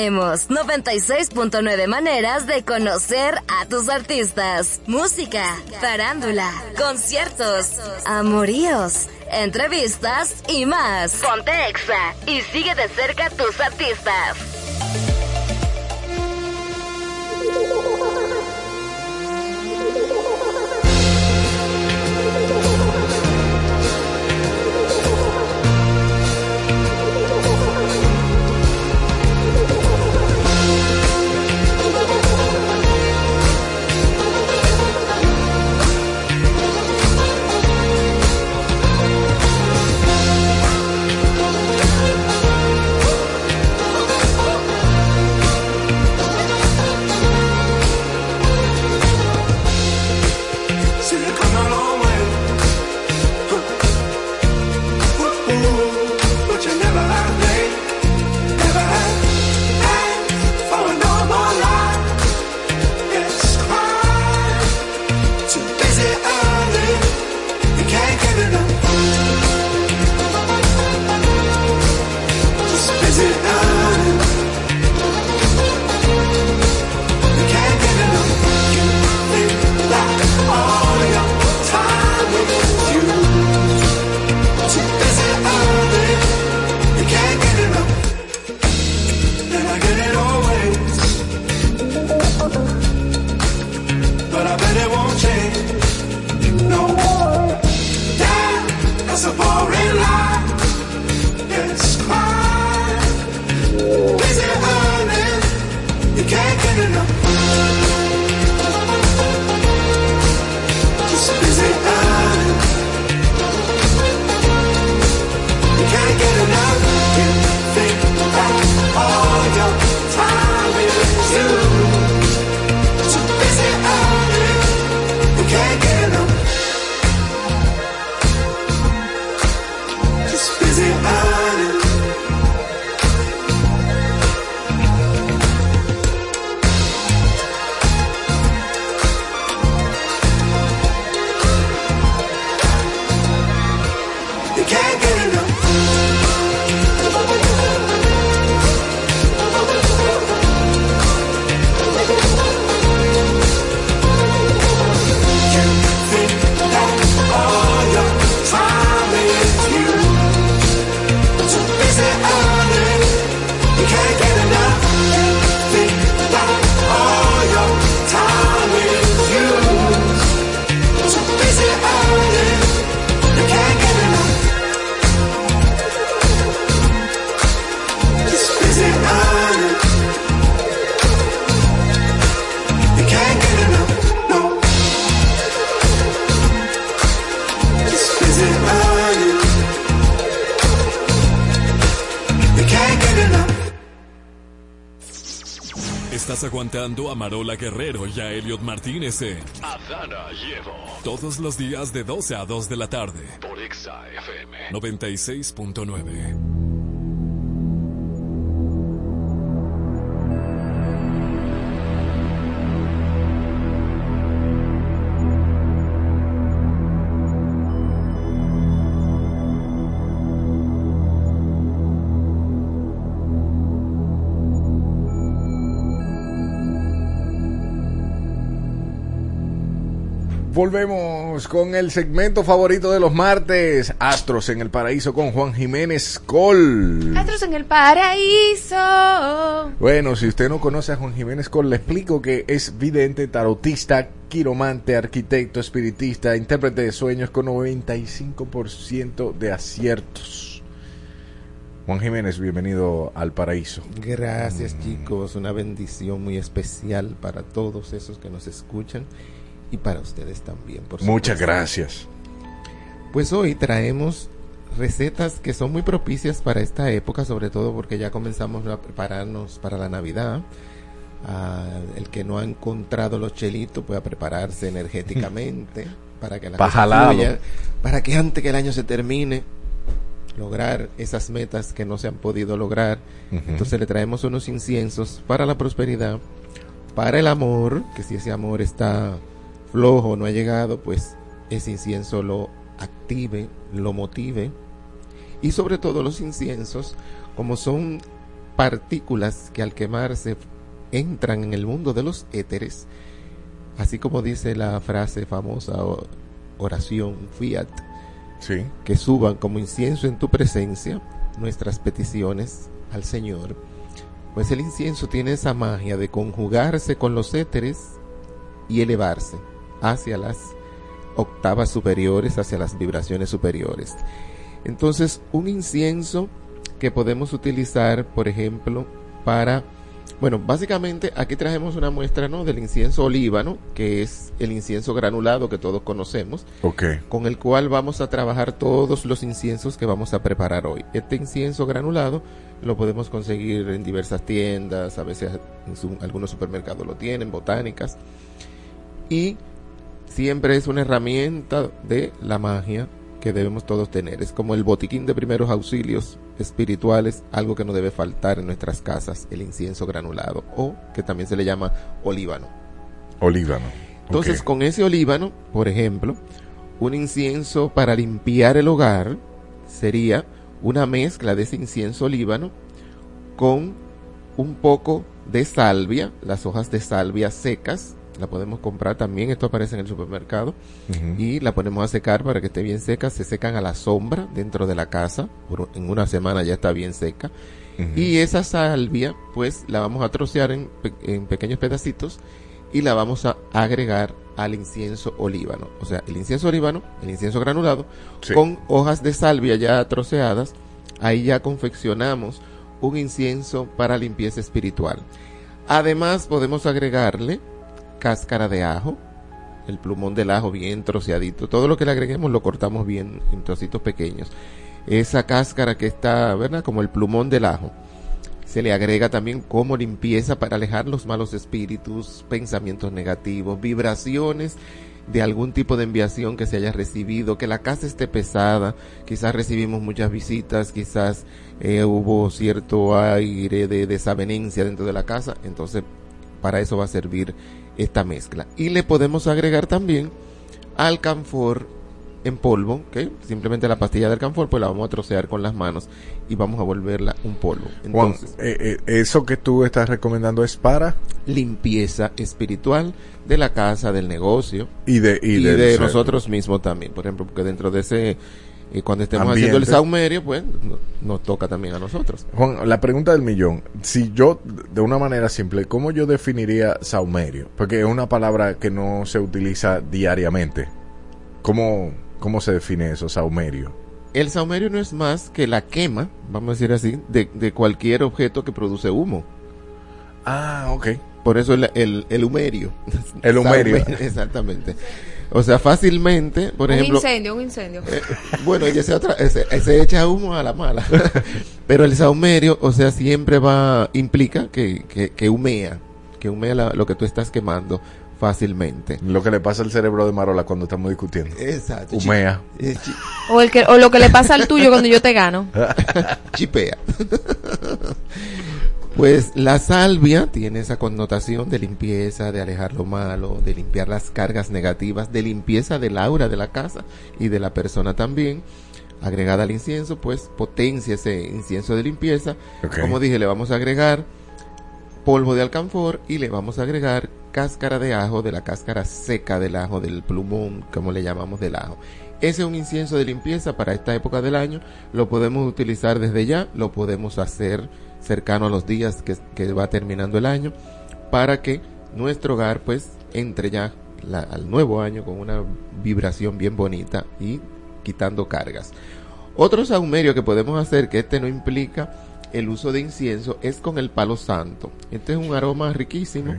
[SPEAKER 7] traemos 96.9 maneras de conocer a tus artistas. Música, farándula, conciertos, amoríos, entrevistas y más. Ponte Exa y sigue de cerca a tus artistas.
[SPEAKER 4] Aguantando a Marola Guerrero y a Elliot Martínez en Adana Llevo. Todos los días de 12 a 2 de la tarde. Por Exa FM 96.9.
[SPEAKER 3] Volvemos con el segmento favorito de los martes, Astros en el Paraíso con Juan Jiménez Col.
[SPEAKER 2] Astros en el paraíso.
[SPEAKER 3] Bueno, si usted no conoce a Juan Jiménez Col, le explico que es vidente, tarotista, quiromante, arquitecto, espiritista, intérprete de sueños con 95% de aciertos. Juan Jiménez, bienvenido al paraíso.
[SPEAKER 9] Gracias chicos, una bendición muy especial para todos esos que nos escuchan y para ustedes también. Por
[SPEAKER 3] Muchas
[SPEAKER 9] supuesto.
[SPEAKER 3] gracias.
[SPEAKER 9] Pues hoy traemos recetas que son muy propicias para esta época, sobre todo porque ya comenzamos a prepararnos para la Navidad. Ah, el que no ha encontrado los chelitos puede prepararse energéticamente *laughs* para que la fluya, para que antes que el año se termine lograr esas metas que no se han podido lograr. Entonces le traemos unos inciensos para la prosperidad, para el amor, que si ese amor está flojo, no ha llegado, pues ese incienso lo active, lo motive. Y sobre todo los inciensos, como son partículas que al quemarse entran en el mundo de los éteres, así como dice la frase famosa oración fiat,
[SPEAKER 3] Sí.
[SPEAKER 9] que suban como incienso en tu presencia nuestras peticiones al Señor, pues el incienso tiene esa magia de conjugarse con los éteres y elevarse hacia las octavas superiores, hacia las vibraciones superiores. Entonces, un incienso que podemos utilizar, por ejemplo, para, bueno, básicamente aquí trajemos una muestra, ¿no? Del incienso olíbano, que es el incienso granulado que todos conocemos
[SPEAKER 3] Ok.
[SPEAKER 9] con el cual vamos a trabajar todos los inciensos que vamos a preparar hoy. Este incienso granulado lo podemos conseguir en diversas tiendas, a veces en su- algunos supermercados lo tienen, botánicas, y siempre es una herramienta de la magia que debemos todos tener. Es como el botiquín de primeros auxilios espirituales, algo que no debe faltar en nuestras casas, el incienso granulado, o que también se le llama olíbano.
[SPEAKER 3] Olíbano.
[SPEAKER 9] Entonces, con ese olíbano, por ejemplo, un incienso para limpiar el hogar sería una mezcla de ese incienso olíbano con un poco de salvia, las hojas de salvia secas, la podemos comprar también, esto aparece en el supermercado, y la ponemos a secar para que esté bien seca, se secan a la sombra dentro de la casa, por- en una semana ya está bien seca, y esa salvia, pues la vamos a trocear en, en pequeños pedacitos y la vamos a agregar al incienso olíbano. O sea, el incienso olíbano, el incienso granulado,
[SPEAKER 3] Sí.
[SPEAKER 9] con hojas de salvia ya troceadas, ahí ya confeccionamos un incienso para limpieza espiritual. Además, podemos agregarle cáscara de ajo, el plumón del ajo bien troceadito. Todo lo que le agreguemos lo cortamos bien en trocitos pequeños. Esa cáscara que está, ¿verdad? Como el plumón del ajo. Se le agrega también como limpieza para alejar los malos espíritus, pensamientos negativos, vibraciones de algún tipo de enviación que se haya recibido, que la casa esté pesada, quizás recibimos muchas visitas, quizás eh, hubo cierto aire de desavenencia dentro de la casa, entonces para eso va a servir esta mezcla. Y le podemos agregar también alcanfor en polvo, ¿ok? Simplemente la pastilla del alcanfor, pues la vamos a trocear con las manos y vamos a volverla un polvo.
[SPEAKER 3] Juan,
[SPEAKER 9] Entonces,
[SPEAKER 3] eh, eh, eso que tú estás recomendando es para
[SPEAKER 9] limpieza espiritual de la casa, del negocio
[SPEAKER 3] y de y,
[SPEAKER 9] de
[SPEAKER 3] ser.
[SPEAKER 9] nosotros mismos también. Por ejemplo, porque dentro de ese, eh, cuando estemos
[SPEAKER 3] Ambiente.
[SPEAKER 9] haciendo el saumerio, pues no- nos toca también a nosotros.
[SPEAKER 3] Juan, la pregunta del millón. Si yo, de una manera simple, ¿cómo yo definiría saumerio? Porque es una palabra que no se utiliza diariamente. ¿Cómo, cómo se define eso, saumerio?
[SPEAKER 9] El saumerio no es más que la quema, vamos a decir así, de, de cualquier objeto que produce humo.
[SPEAKER 3] Ah, ok.
[SPEAKER 9] Por eso el, el, el humerio.
[SPEAKER 3] El humerio. *laughs*
[SPEAKER 9] Saumerio, Exactamente. O sea, fácilmente, por
[SPEAKER 2] un
[SPEAKER 9] ejemplo,
[SPEAKER 2] incendio, un incendio.
[SPEAKER 9] Eh, bueno, ella se, otra, se, se echa humo a la mala. *laughs* Pero el saumerio, o sea, siempre va, implica que, que, que humea. que humea la- lo que tú estás quemando fácilmente.
[SPEAKER 3] Lo que le pasa al cerebro de Marola cuando estamos discutiendo.
[SPEAKER 9] Exacto.
[SPEAKER 3] Humea.
[SPEAKER 2] O, el que, o lo que le pasa al tuyo cuando yo te gano. *laughs*
[SPEAKER 9] chipea. Pues la salvia tiene esa connotación de limpieza, de alejar lo malo, de limpiar las cargas negativas, de limpieza del aura de la casa y de la persona también. Agregada al incienso, pues potencia ese incienso de limpieza. Como dije, le vamos a agregar polvo de alcanfor y le vamos a agregar cáscara de ajo, de la cáscara seca del ajo, del plumón, como le llamamos del ajo. Ese es un incienso de limpieza para esta época del año. Lo podemos utilizar desde ya, lo podemos hacer cercano a los días que, va terminando el año, para que nuestro hogar pues entre ya la- al nuevo año con una vibración bien bonita y quitando cargas. Otro saumerio que podemos hacer, que este no implica el uso de incienso, es con el palo santo. Este es un aroma riquísimo.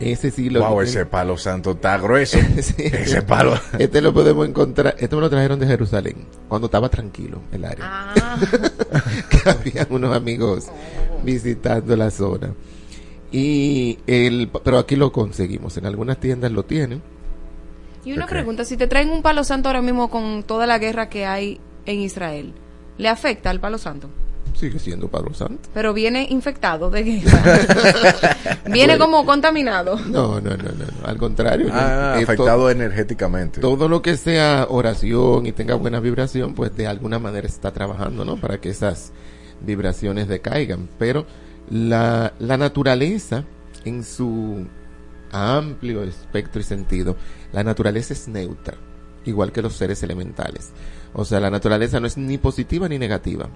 [SPEAKER 9] Ese sí lo
[SPEAKER 3] Wow, ese palo santo está grueso. *laughs*
[SPEAKER 9] Sí.
[SPEAKER 3] Ese palo.
[SPEAKER 9] Este lo podemos encontrar, este me lo trajeron de Jerusalén, cuando estaba tranquilo el área.
[SPEAKER 2] Ah, *laughs*
[SPEAKER 9] que había unos amigos visitando la zona. Y el, pero aquí lo conseguimos, en algunas tiendas lo tienen.
[SPEAKER 2] y una pregunta, si te traen un palo santo ahora mismo con toda la guerra que hay en Israel, ¿le afecta al palo santo?
[SPEAKER 9] Sigue siendo palo santo.
[SPEAKER 2] Pero viene infectado de guerra. *laughs* viene
[SPEAKER 9] Bueno.
[SPEAKER 2] como contaminado.
[SPEAKER 9] No, no, no, no, no, al contrario.
[SPEAKER 3] Ah,
[SPEAKER 9] no. Eh,
[SPEAKER 3] afectado energéticamente.
[SPEAKER 9] todo lo que sea oración y tenga buena vibración, pues de alguna manera está trabajando, ¿no? Para que esas vibraciones decaigan. Pero la, la naturaleza, en su amplio espectro y sentido, la naturaleza es neutra, igual que los seres elementales. O sea, la naturaleza no es ni positiva ni negativa.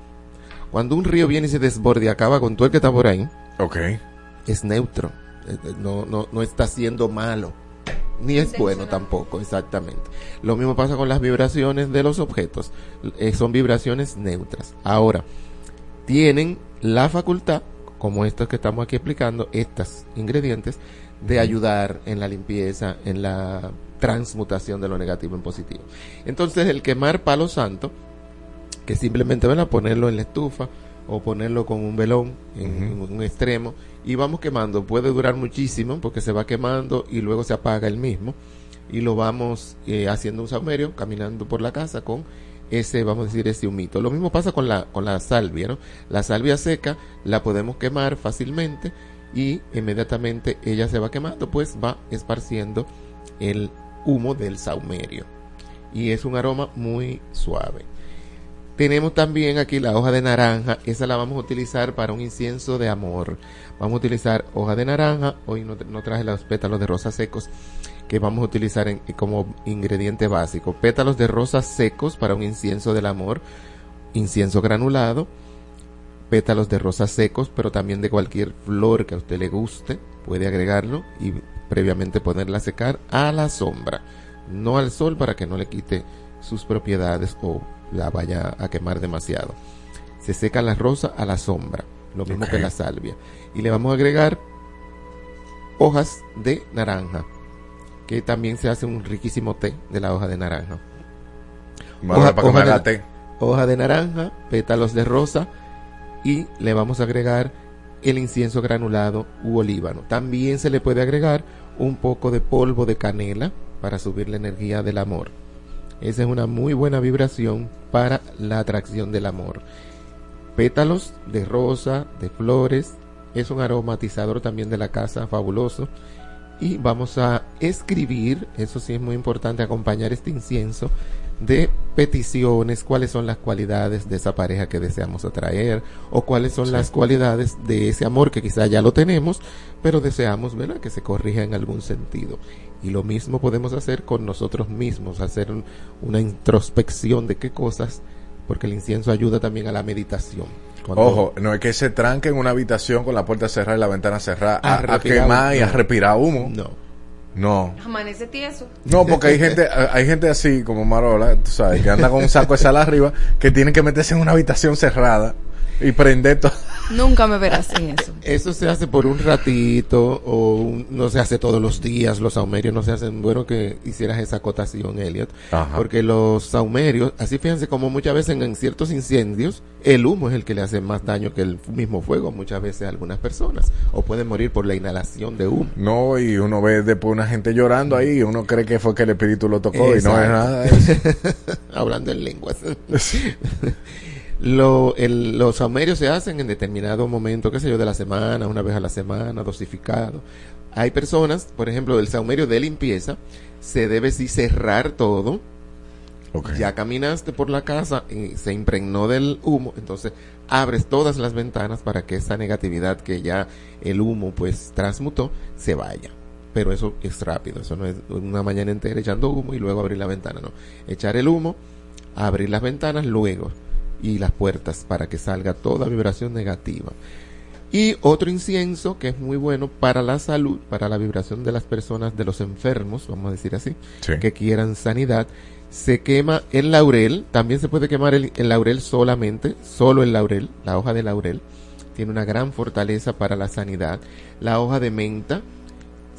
[SPEAKER 9] Cuando un río viene y se desborda y acaba con todo el que está por ahí,
[SPEAKER 3] Ok.
[SPEAKER 9] es neutro, eh, eh, no, no, no está siendo malo, ni es bueno tampoco, exactamente. Lo mismo pasa con las vibraciones de los objetos, eh, son vibraciones neutras. Ahora, tienen la facultad, como estos que estamos aquí explicando, estos ingredientes, de ayudar en la limpieza, en la transmutación de lo negativo en positivo. Entonces, el quemar palo santo, que simplemente van a ponerlo en la estufa o ponerlo con un velón en, un extremo y vamos quemando. Puede durar muchísimo porque se va quemando y luego se apaga el mismo y lo vamos eh, haciendo un saumerio, caminando por la casa con ese, vamos a decir, ese humito. Lo mismo pasa con la, con la salvia, ¿no? La salvia seca la podemos quemar fácilmente y inmediatamente ella se va quemando, pues va esparciendo el humo del saumerio. Y es un aroma muy suave. Tenemos también aquí la hoja de naranja, esa la vamos a utilizar para un incienso de amor. Vamos a utilizar hoja de naranja, hoy no, no traje los pétalos de rosas secos que vamos a utilizar como ingrediente básico. Pétalos de rosas secos para un incienso del amor, incienso granulado, pétalos de rosas secos, pero también de cualquier flor que a usted le guste, puede agregarlo y previamente ponerla a secar a la sombra, no al sol para que no le quite sus propiedades o la vaya a quemar demasiado. Se seca la rosa a la sombra, lo mismo que la salvia. Y le vamos a agregar hojas de naranja, que también se hace un riquísimo té de la hoja de naranja. Hoja-
[SPEAKER 3] para
[SPEAKER 9] hoja de-
[SPEAKER 3] té.
[SPEAKER 9] hoja de naranja, pétalos de rosa y le vamos a agregar el incienso granulado u olíbano. También se le puede agregar un poco de polvo de canela para subir la energía del amor. Esa es una muy buena vibración para la atracción del amor. Pétalos de rosa, de flores, es un aromatizador también de la casa, fabuloso. Y vamos a escribir, eso sí es muy importante, acompañar este incienso de peticiones, cuáles son las cualidades de esa pareja que deseamos atraer, o cuáles son las cualidades de ese amor que quizá ya lo tenemos, pero deseamos ¿verdad? que se corrija en algún sentido. Y lo mismo podemos hacer con nosotros mismos, hacer un- una introspección de qué cosas, porque el incienso ayuda también a la meditación. Cuando-
[SPEAKER 3] Ojo, no es que se tranque en una habitación con la puerta cerrada y la ventana cerrada
[SPEAKER 9] A
[SPEAKER 3] a, a
[SPEAKER 9] respirar
[SPEAKER 3] quemar y a respirar humo.
[SPEAKER 9] No.
[SPEAKER 3] No.
[SPEAKER 2] Amanece tieso.
[SPEAKER 3] No, porque hay gente, hay gente así como Marola, tú sabes, que anda con un saco de sal *laughs* arriba, que tienen que meterse en una habitación cerrada y prender todo.
[SPEAKER 2] Nunca me verás sin eso.
[SPEAKER 9] Eso se hace por un ratito o un- no se hace todos los días. Los saumerios no se hacen. Bueno que hicieras esa acotación, Elliot.
[SPEAKER 3] Ajá.
[SPEAKER 9] Porque los saumerios, así fíjense como muchas veces en, en ciertos incendios, el humo es el que le hace más daño que el mismo fuego muchas veces a algunas personas. O pueden morir por la inhalación de humo.
[SPEAKER 3] No, y uno ve después una gente llorando ahí y uno cree que fue que el espíritu lo tocó y no es nada. *laughs*
[SPEAKER 9] Hablando en lenguas. *laughs* Lo, el- los saumerios se hacen en determinado momento, qué sé yo, de la semana, una vez a la semana, dosificado. Hay personas, por ejemplo, del saumerio de limpieza, se debe sí cerrar todo.
[SPEAKER 3] Ok.
[SPEAKER 9] Ya caminaste por la casa y se impregnó del humo, entonces abres todas las ventanas para que esa negatividad que ya el humo pues transmutó se vaya. Pero eso es rápido, eso no es una mañana entera echando humo y luego abrir la ventana, no. Echar el humo, abrir las ventanas luego y las puertas para que salga toda vibración negativa. Y otro incienso que es muy bueno para la salud, para la vibración de las personas, de los enfermos, vamos a decir así,
[SPEAKER 3] Sí.
[SPEAKER 9] que quieran sanidad, se quema el laurel, también se puede quemar el, el laurel solamente, solo el laurel, la hoja de laurel, tiene una gran fortaleza para la sanidad. La hoja de menta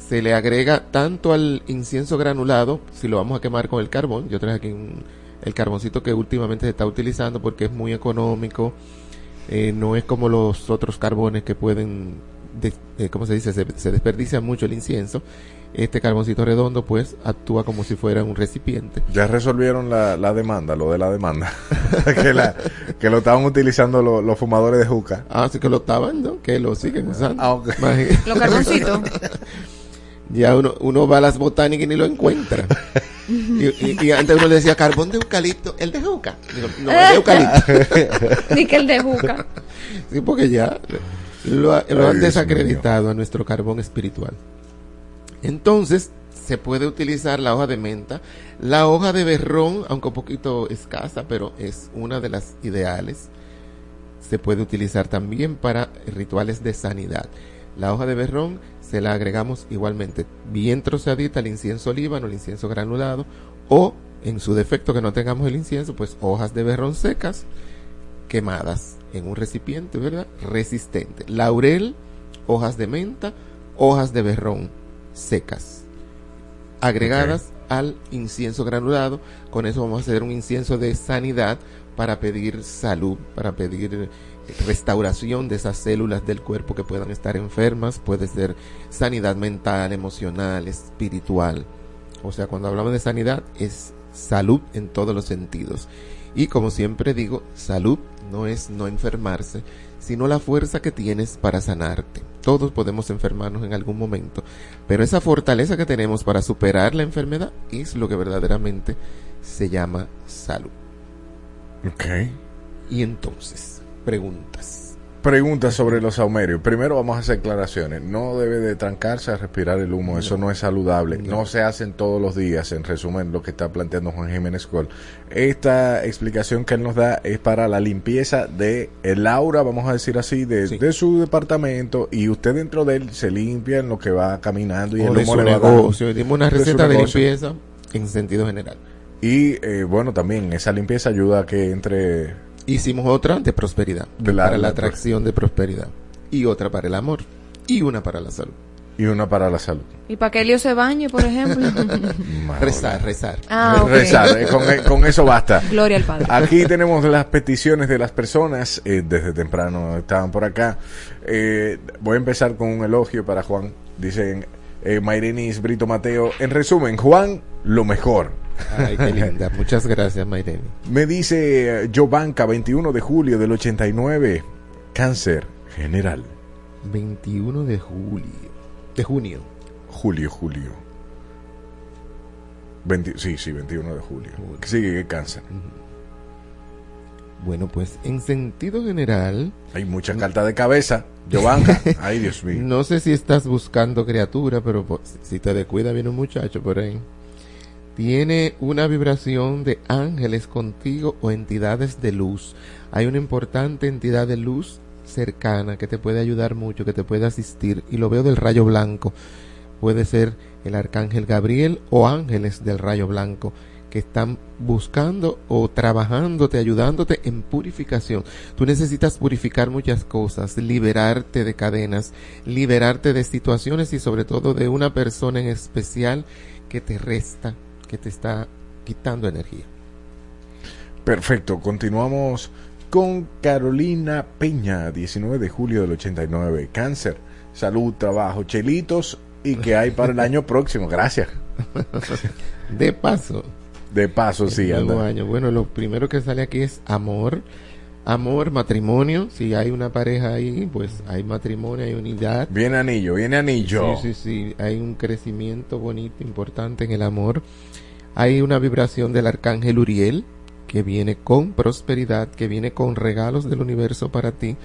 [SPEAKER 9] se le agrega tanto al incienso granulado, si lo vamos a quemar con el carbón, yo traje aquí un- el carboncito que últimamente se está utilizando porque es muy económico, eh, no es como los otros carbones que pueden, de- eh, ¿cómo se dice? Se, se desperdicia mucho el incienso. Este carboncito redondo pues actúa como si fuera un recipiente.
[SPEAKER 3] Ya resolvieron la, la demanda, lo de la demanda. *laughs* que, la- que lo estaban utilizando lo- los fumadores de juca.
[SPEAKER 9] Ah, sí que lo estaban, ¿no? Que lo siguen usando.
[SPEAKER 3] Ah, ok.
[SPEAKER 9] Imagínate.
[SPEAKER 2] Los carboncitos. *laughs*
[SPEAKER 9] Ya uno, uno va a las botánicas y ni lo encuentra. Y, y- y antes uno le decía carbón de eucalipto, el de juca. Digo, no, el de eucalipto.
[SPEAKER 2] Ni que el de juca.
[SPEAKER 9] Sí, porque ya lo, lo
[SPEAKER 3] Ay,
[SPEAKER 9] han desacreditado a nuestro carbón espiritual. Entonces, se puede utilizar la hoja de menta, la hoja de berrón, aunque un poquito escasa, pero es una de las ideales. Se puede utilizar también para rituales de sanidad. La hoja de berrón se la agregamos igualmente bien troceadita al incienso olíbano, el incienso granulado, o en su defecto que no tengamos el incienso, pues hojas de berrón secas quemadas en un recipiente, ¿verdad? Resistente. Laurel, hojas de menta, hojas de berrón secas, agregadas al incienso granulado. Con eso vamos a hacer un incienso de sanidad para pedir salud, para pedir restauración de esas células del cuerpo que puedan estar enfermas. Puede ser sanidad mental, emocional, espiritual. O sea, cuando hablamos de sanidad es salud en todos los sentidos. Y como siempre digo, salud no es no enfermarse, sino la fuerza que tienes para sanarte. Todos podemos enfermarnos en algún momento, pero esa fortaleza que tenemos para superar la enfermedad es lo que verdaderamente se llama salud.
[SPEAKER 3] Ok.
[SPEAKER 9] Y entonces, preguntas.
[SPEAKER 3] Preguntas sobre los saumerios. Primero vamos a hacer aclaraciones. No debe de trancarse a respirar el humo. Eso no es saludable. No. se hacen todos los días. En resumen, lo que está planteando Juan Jiménez Col. Esta explicación que él nos da es para la limpieza de el aura, vamos a decir así, de,
[SPEAKER 9] Sí.
[SPEAKER 3] de su departamento. Y usted dentro de él se limpia en lo que va caminando y
[SPEAKER 9] O
[SPEAKER 3] el humo le va
[SPEAKER 9] negocio, dimos una receta de limpieza en sentido general.
[SPEAKER 3] Y eh, bueno, también esa limpieza ayuda a que entre
[SPEAKER 9] Hicimos otra de prosperidad,
[SPEAKER 3] De la-
[SPEAKER 9] para la
[SPEAKER 3] la-
[SPEAKER 9] atracción de prosperidad. Y otra para el amor. Y una para la salud.
[SPEAKER 3] y una para la salud.
[SPEAKER 2] ¿Y para que Elio se bañe, por ejemplo? *laughs* *laughs*
[SPEAKER 9] Rezar, rezar.
[SPEAKER 2] ah.
[SPEAKER 3] Rezar, eh, con, con eso basta.
[SPEAKER 2] Gloria al Padre.
[SPEAKER 3] Aquí tenemos las peticiones de las personas, eh, desde temprano estaban por acá. Eh, voy a empezar con un elogio para Juan. Dicen eh, Mayrenis Brito Mateo. En resumen, Juan, lo mejor.
[SPEAKER 9] Ay, qué linda. Muchas gracias, Mayreni.
[SPEAKER 3] Me dice eh, Jovanka, 21 de julio del 89, cáncer general.
[SPEAKER 9] 21 de julio. De junio.
[SPEAKER 3] Julio, julio. 20 sí, sí, 21 de julio. Sí, que cáncer.
[SPEAKER 9] Bueno, pues en sentido general,
[SPEAKER 3] Hay mucha carta de cabeza. Jovanka, *laughs* ay Dios mío.
[SPEAKER 9] no sé si estás buscando criatura, pero pues, si te descuida viene un muchacho por ahí. Tiene una vibración de ángeles contigo o entidades de luz. Hay una importante entidad de luz cercana que te puede ayudar mucho, que te puede asistir. Y lo veo del rayo blanco. Puede ser el arcángel Gabriel o ángeles del rayo blanco que están buscando o trabajándote, ayudándote en purificación. Tú necesitas purificar muchas cosas, liberarte de cadenas, liberarte de situaciones y sobre todo de una persona en especial que te resta, que te está quitando energía.
[SPEAKER 3] Perfecto, continuamos con Carolina Peña, 19 de julio del 89. Cáncer, salud, trabajo, chelitos y que hay para el año próximo. Gracias. *laughs*
[SPEAKER 9] De paso.
[SPEAKER 3] De paso, sí.
[SPEAKER 9] El nuevo
[SPEAKER 3] anda.
[SPEAKER 9] año. Bueno, lo primero que sale aquí es amor. Amor, matrimonio. Si hay una pareja ahí, pues hay matrimonio, hay unidad.
[SPEAKER 3] Viene anillo, viene anillo.
[SPEAKER 9] Sí, sí, sí. Hay un crecimiento bonito, importante en el amor. Hay una vibración del arcángel Uriel que viene con prosperidad, que viene con regalos del universo para ti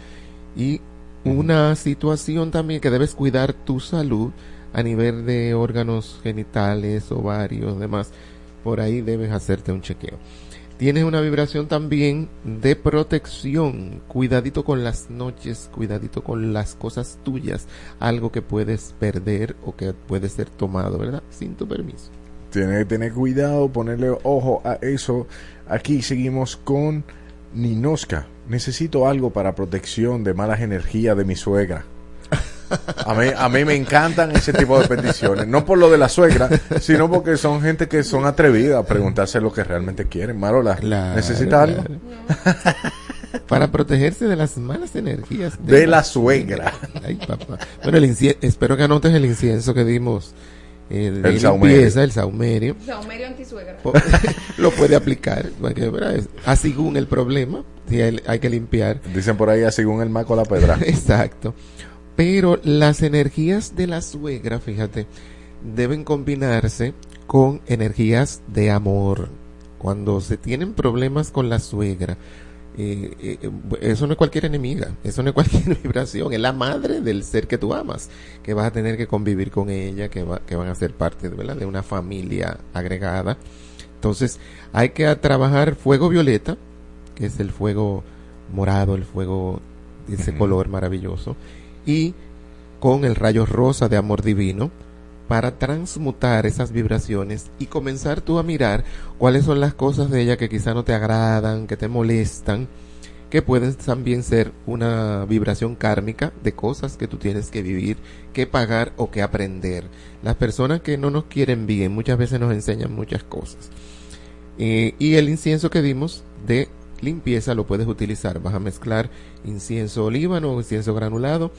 [SPEAKER 9] y una situación también que debes cuidar tu salud a nivel de órganos genitales, ovarios, demás. Por ahí debes hacerte un chequeo. Tienes una vibración también de protección. Cuidadito con las noches, cuidadito con las cosas tuyas. Algo que puedes perder o que puede ser tomado, ¿verdad? Sin tu permiso.
[SPEAKER 3] Tiene que tener cuidado, ponerle ojo a eso. Aquí seguimos con Ninoska. Necesito algo para protección de malas energías de mi suegra. A mí, a mí me encantan ese tipo de peticiones. No por lo de la suegra, sino porque son gente que son atrevidas a preguntarse lo que realmente quieren. Marola,
[SPEAKER 9] Claro,
[SPEAKER 3] ¿necesita algo? *laughs*
[SPEAKER 9] Para protegerse de las malas energías
[SPEAKER 3] De la suegra.
[SPEAKER 9] Ay, papá. Bueno, el espero que anotes el incienso que dimos eh, de
[SPEAKER 3] El saumerio.
[SPEAKER 9] limpieza, el saumerio.
[SPEAKER 2] Saumerio antisuegra. *laughs*
[SPEAKER 9] Lo puede aplicar a según el problema si hay, hay que limpiar
[SPEAKER 3] Dicen por ahí, según el maco la pedra. *laughs*
[SPEAKER 9] exacto pero las energías de la suegra fíjate deben combinarse con energías de amor cuando se tienen problemas con la suegra eh, eh, eso no es cualquier enemiga, eso no es cualquier *laughs* vibración, es la madre del ser que tú amas, que vas a tener que convivir con ella, que, va- que van a ser parte ¿verdad? de una familia agregada. Entonces hay que trabajar fuego violeta, que es el fuego morado, el fuego de ese color maravilloso, y con el rayo rosa de amor divino para transmutar esas vibraciones y comenzar tú a mirar cuáles son las cosas de ella que quizá no te agradan, que te molestan, que pueden también ser una vibración kármica de cosas que tú tienes que vivir, que pagar o que aprender. Las personas que no nos quieren bien muchas veces nos enseñan muchas cosas. Eh, y el incienso que dimos de limpieza lo puedes utilizar. Vas a mezclar incienso olíbano o incienso granulado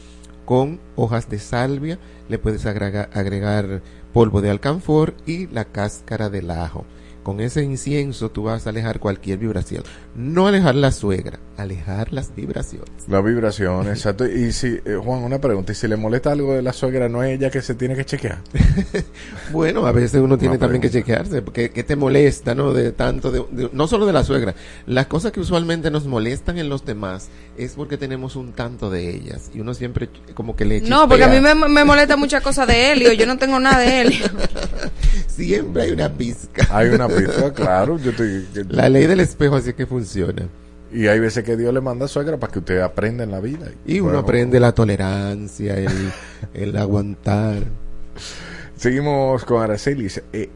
[SPEAKER 9] con hojas de salvia. Le puedes agrega- agregar polvo de alcanfor y la cáscara del ajo. Con ese incienso tú vas a alejar cualquier vibración. No alejar la suegra, alejar las vibraciones.
[SPEAKER 3] La vibración, exacto. Y si, eh, Juan, una pregunta. ¿Y si le molesta algo de la suegra, no es ella que se tiene que chequear? *laughs*
[SPEAKER 9] Bueno, a veces uno tiene
[SPEAKER 3] Una
[SPEAKER 9] también que chequearse, porque ¿qué te molesta, no? De tanto, de, de- no solo de la suegra. Las cosas que usualmente nos molestan en los demás es porque tenemos un tanto de ellas y uno siempre como que le
[SPEAKER 2] No, porque a mí
[SPEAKER 9] chispea.
[SPEAKER 2] me, me molesta muchas cosas de Helio. Yo no tengo nada de Helio. *laughs*
[SPEAKER 9] siempre hay una pizca.
[SPEAKER 3] Hay una *laughs* *laughs* claro. Yo
[SPEAKER 9] La ley del espejo así es que funciona.
[SPEAKER 3] Y hay veces que Dios le manda a suegra para que usted aprenda en la vida.
[SPEAKER 9] Y uno aprende la tolerancia, el, el aguantar.
[SPEAKER 3] Seguimos con Aracelis. Eh,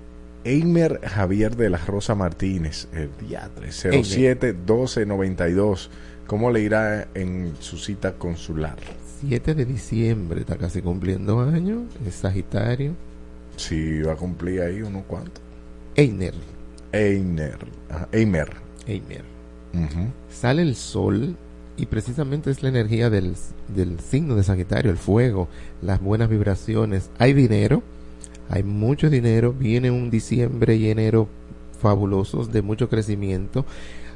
[SPEAKER 3] Eimer Javier de la Rosa Martínez, el diatre, 07 12 92. ¿Cómo le irá en su cita consular?
[SPEAKER 9] 7 de diciembre, está casi cumpliendo años, es Sagitario.
[SPEAKER 3] Si va a cumplir ahí unos cuantos.
[SPEAKER 9] Einer,
[SPEAKER 3] Eimer. Ajá, Eimer.
[SPEAKER 9] Einer.
[SPEAKER 3] Ujú.
[SPEAKER 9] sale el sol y precisamente es la energía del, del signo de Sagitario, el fuego, las buenas vibraciones. Hay dinero, hay mucho dinero, viene un diciembre y enero fabulosos de mucho crecimiento.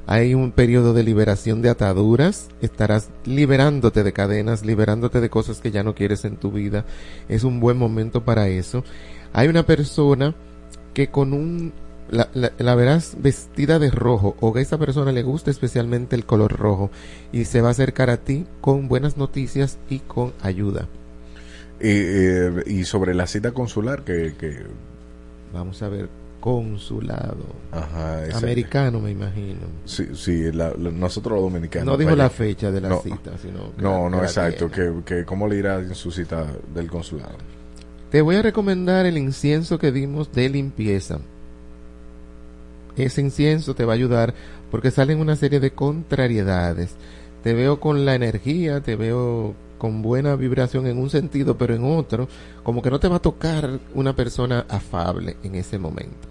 [SPEAKER 9] Hay un periodo de liberación de ataduras, estarás liberándote de cadenas, liberándote de cosas que ya no quieres en tu vida. Es un buen momento para eso. Hay una persona que con un la, la, la verás vestida de rojo o que a esa persona le gusta especialmente el color rojo y se va a acercar a ti con buenas noticias y con ayuda.
[SPEAKER 3] Y, eh, y sobre la cita consular, que. que
[SPEAKER 9] Vamos a ver, consulado.
[SPEAKER 3] ajá,
[SPEAKER 9] Americano, me imagino.
[SPEAKER 3] Sí, sí la- la- nosotros los dominicanos.
[SPEAKER 9] No dijo la fecha de la
[SPEAKER 3] No.
[SPEAKER 9] cita, sino que
[SPEAKER 3] No,
[SPEAKER 9] la-
[SPEAKER 3] no,
[SPEAKER 9] que
[SPEAKER 3] exacto. Que, que cómo le irá en su cita del consulado.
[SPEAKER 9] Te voy a recomendar el incienso que dimos de limpieza. Ese incienso te va a ayudar porque salen una serie de contrariedades. Te veo con la energía, te veo con buena vibración en un sentido, pero en otro, como que no te va a tocar una persona afable en ese momento.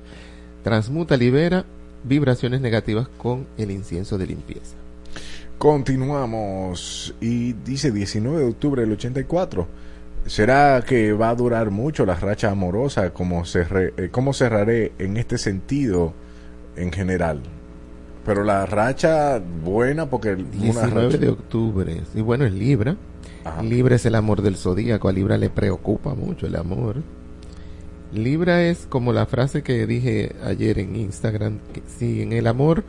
[SPEAKER 9] Transmuta, libera vibraciones negativas con el incienso de limpieza.
[SPEAKER 3] Continuamos y dice 19 de octubre del 84. ¿Será que va a durar mucho la racha amorosa? ¿Cómo, cerré, eh, ¿Cómo cerraré en este sentido en general? Pero la racha buena porque...
[SPEAKER 9] 19 de octubre. Y bueno, es Libra. Libra es el amor del zodíaco. A Libra le preocupa mucho el amor. Libra es como la frase que dije ayer en Instagram. Que si en el amor,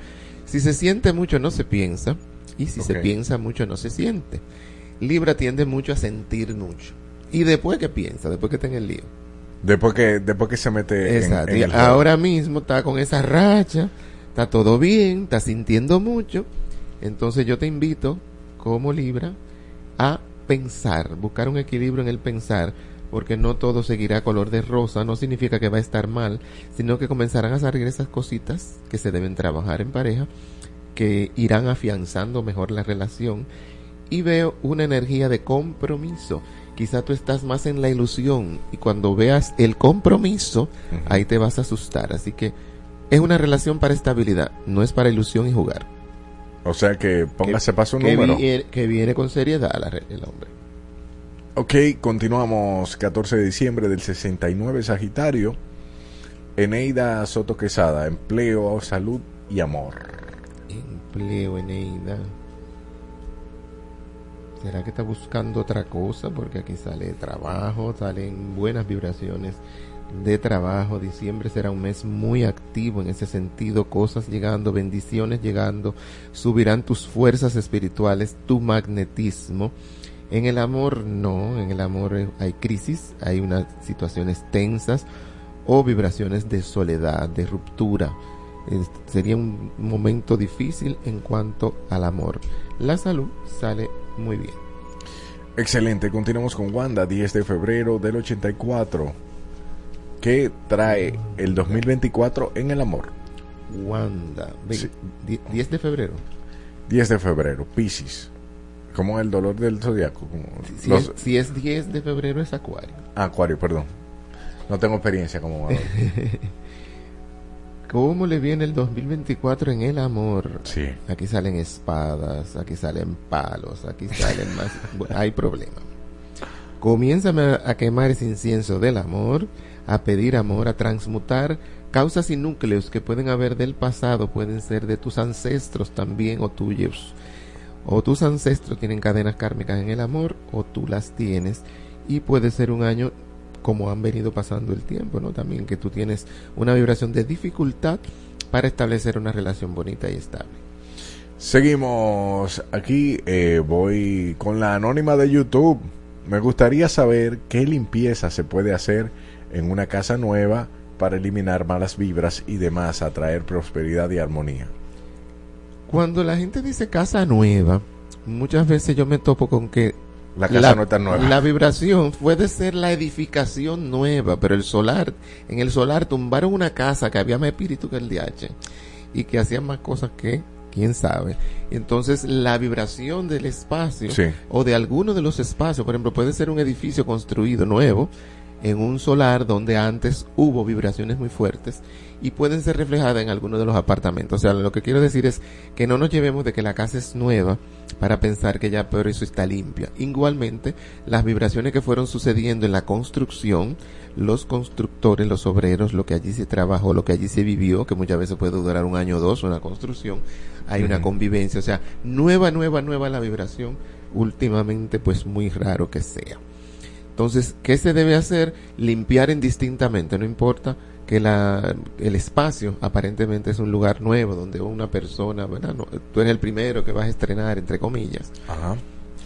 [SPEAKER 9] si se siente mucho no se piensa. Y si se piensa mucho no se siente. Libra tiende mucho a sentir mucho. Y después que piensa, después que está en el lío.
[SPEAKER 3] Después que, después que se mete
[SPEAKER 9] Exacto. En, ahora mismo está con esa racha, está todo bien, está sintiendo mucho. Entonces yo te invito, como Libra, a pensar, buscar un equilibrio en el pensar, porque no todo seguirá color de rosa, no significa que va a estar mal, sino que comenzarán a salir esas cositas que se deben trabajar en pareja, que irán afianzando mejor la relación. Y veo una energía de compromiso. Quizá tú estás más en la ilusión y cuando veas el compromiso, ahí te vas a asustar. Así que es una relación para estabilidad, no es para ilusión y jugar.
[SPEAKER 3] O sea que póngase paso un número.
[SPEAKER 9] que viene con seriedad el hombre.
[SPEAKER 3] Ok, continuamos. 14 de diciembre del 69, Sagitario. Eneida Soto Quesada, empleo, salud y amor.
[SPEAKER 9] Empleo, Eneida. ¿Será que está buscando otra cosa? Porque aquí sale trabajo, salen buenas vibraciones de trabajo. Diciembre será un mes muy activo en ese sentido, cosas llegando, bendiciones llegando, subirán tus fuerzas espirituales, tu magnetismo. En el amor no, en el amor hay crisis, hay unas situaciones tensas o vibraciones de soledad, de ruptura. sería un momento difícil en cuanto al amor. La salud sale muy bien.
[SPEAKER 3] Excelente, continuamos con Wanda, 10 de febrero del 84. ¿Qué trae el 2024 en el amor?
[SPEAKER 9] Wanda, 10 de febrero.
[SPEAKER 3] 10 de febrero, Pisces. Como el dolor del zodiaco.
[SPEAKER 9] si, es, 10 de febrero es Acuario.
[SPEAKER 3] Ah, Acuario, perdón. No tengo experiencia como *laughs*
[SPEAKER 9] ¿Cómo le viene el 2024 en el amor?
[SPEAKER 3] Sí.
[SPEAKER 9] Aquí salen espadas, aquí salen palos, aquí salen más. *laughs* hay problema. Comienza a quemar ese incienso del amor a pedir amor, a transmutar causas y núcleos que pueden haber del pasado, pueden ser de tus ancestros también o tuyos. O tus ancestros tienen cadenas kármicas en el amor o tú las tienes y puede ser un año como han venido pasando el tiempo, ¿no? También que tú tienes una vibración de dificultad para establecer una relación bonita y estable.
[SPEAKER 3] Seguimos aquí, eh, voy con la anónima de YouTube. Me gustaría saber qué limpieza se puede hacer en una casa nueva para eliminar malas vibras y demás, atraer prosperidad y armonía.
[SPEAKER 9] Cuando la gente dice casa nueva, muchas veces yo me topo con que
[SPEAKER 3] la casa no está nueva.
[SPEAKER 9] La vibración puede ser la edificación nueva, pero el solar, en el solar tumbaron una casa que había más espíritu que el DH y que hacía más cosas que quién sabe. Entonces, la vibración del espacio o de alguno de los espacios, por ejemplo, puede ser un edificio construido nuevo en un solar donde antes hubo vibraciones muy fuertes y pueden ser reflejadas en algunos de los apartamentos. O sea, lo que quiero decir es que no nos llevemos de que la casa es nueva para pensar que ya por eso está limpia. Igualmente, las vibraciones que fueron sucediendo en la construcción, los constructores, los obreros, lo que allí se trabajó, lo que allí se vivió, que muchas veces puede durar un año o dos una construcción, hay una convivencia, o sea, nueva, nueva, nueva la vibración, últimamente pues muy raro que sea. Entonces, ¿qué se debe hacer? Limpiar indistintamente, no importa que la, el espacio aparentemente es un lugar nuevo donde una persona, ¿verdad? tú eres el primero que vas a estrenar, entre comillas. Ajá.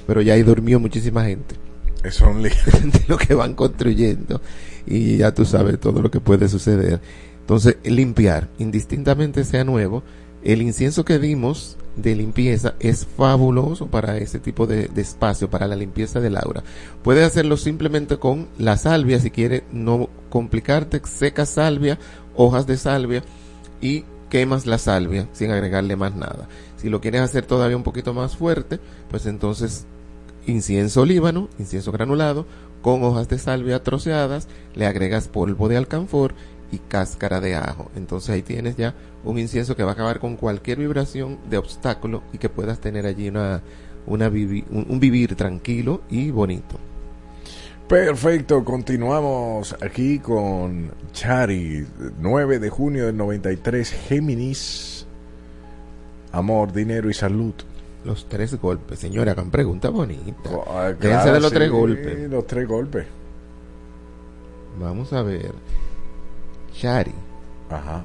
[SPEAKER 9] Pero ya ahí durmió muchísima gente.
[SPEAKER 3] Eso es un *laughs*
[SPEAKER 9] de lo que van construyendo y ya tú sabes todo lo que puede suceder. Entonces, limpiar, indistintamente sea nuevo, el incienso que dimos de limpieza es fabuloso para ese tipo de, espacio, para la limpieza del aura. Puedes hacerlo simplemente con la salvia, si quieres no complicarte, seca salvia, hojas de salvia y quemas la salvia sin agregarle más nada. Si lo quieres hacer todavía un poquito más fuerte, pues entonces incienso líbano, incienso granulado, con hojas de salvia troceadas, le agregas polvo de alcanfor y cáscara de ajo. Entonces ahí tienes ya un incienso que va a acabar con cualquier vibración de obstáculo y que puedas tener allí una, una un, un vivir tranquilo y bonito.
[SPEAKER 3] Perfecto, continuamos aquí con Chari, 9 de junio del 93, Géminis, amor, dinero y salud.
[SPEAKER 9] Los tres golpes, señora, hagan pregunta bonita.
[SPEAKER 3] Ah,
[SPEAKER 9] Déjense de los tres golpes.
[SPEAKER 3] Los tres golpes.
[SPEAKER 9] Vamos a ver. Chari.
[SPEAKER 3] Ajá.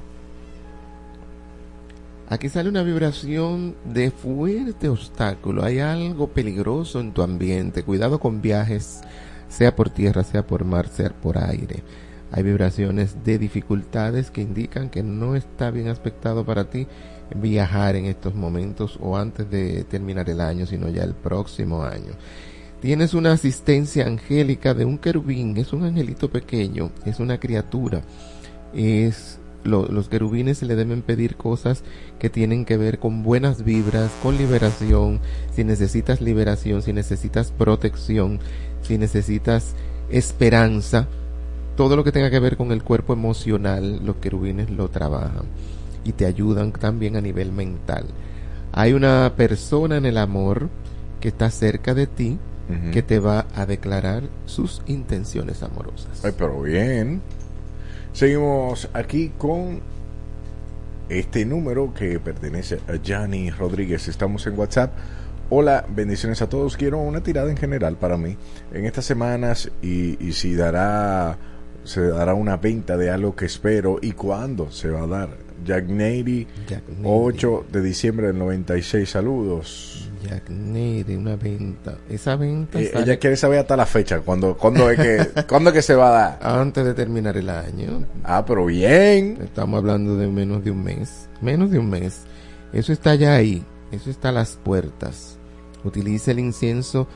[SPEAKER 9] Aquí sale una vibración de fuerte obstáculo. Hay algo peligroso en tu ambiente. Cuidado con viajes, sea por tierra, sea por mar, sea por aire. Hay vibraciones de dificultades que indican que no está bien aspectado para ti viajar en estos momentos o antes de terminar el año, sino ya el próximo año. Tienes una asistencia angélica de un querubín, es un angelito pequeño, es una criatura. Es los querubines se le deben pedir cosas que tienen que ver con buenas vibras, con liberación, si necesitas liberación, si necesitas protección, si necesitas esperanza, todo lo que tenga que ver con el cuerpo emocional, los querubines lo trabajan y te ayudan también a nivel mental. Hay una persona en el amor que está cerca de ti que te va a declarar sus intenciones amorosas.
[SPEAKER 3] Ay, pero bien. Seguimos aquí con este número que pertenece a Gianni Rodríguez. Estamos en WhatsApp. Hola, bendiciones a todos. Quiero una tirada en general para mí en estas semanas y, y si dará se dará una venta de algo que espero y cuándo se va a dar. Jack Nady, 8 de diciembre del 96. Saludos.
[SPEAKER 9] Jack Nady, una venta. Esa venta.
[SPEAKER 3] Eh, ella quiere saber hasta la fecha. ¿Cuándo, cuándo, es que, *laughs* ¿Cuándo es que se va a dar?
[SPEAKER 9] Antes de terminar el año.
[SPEAKER 3] Ah, pero bien.
[SPEAKER 9] Estamos hablando de menos de un mes. Menos de un mes. Eso está ya ahí. Eso está a las puertas. Utilice el incienso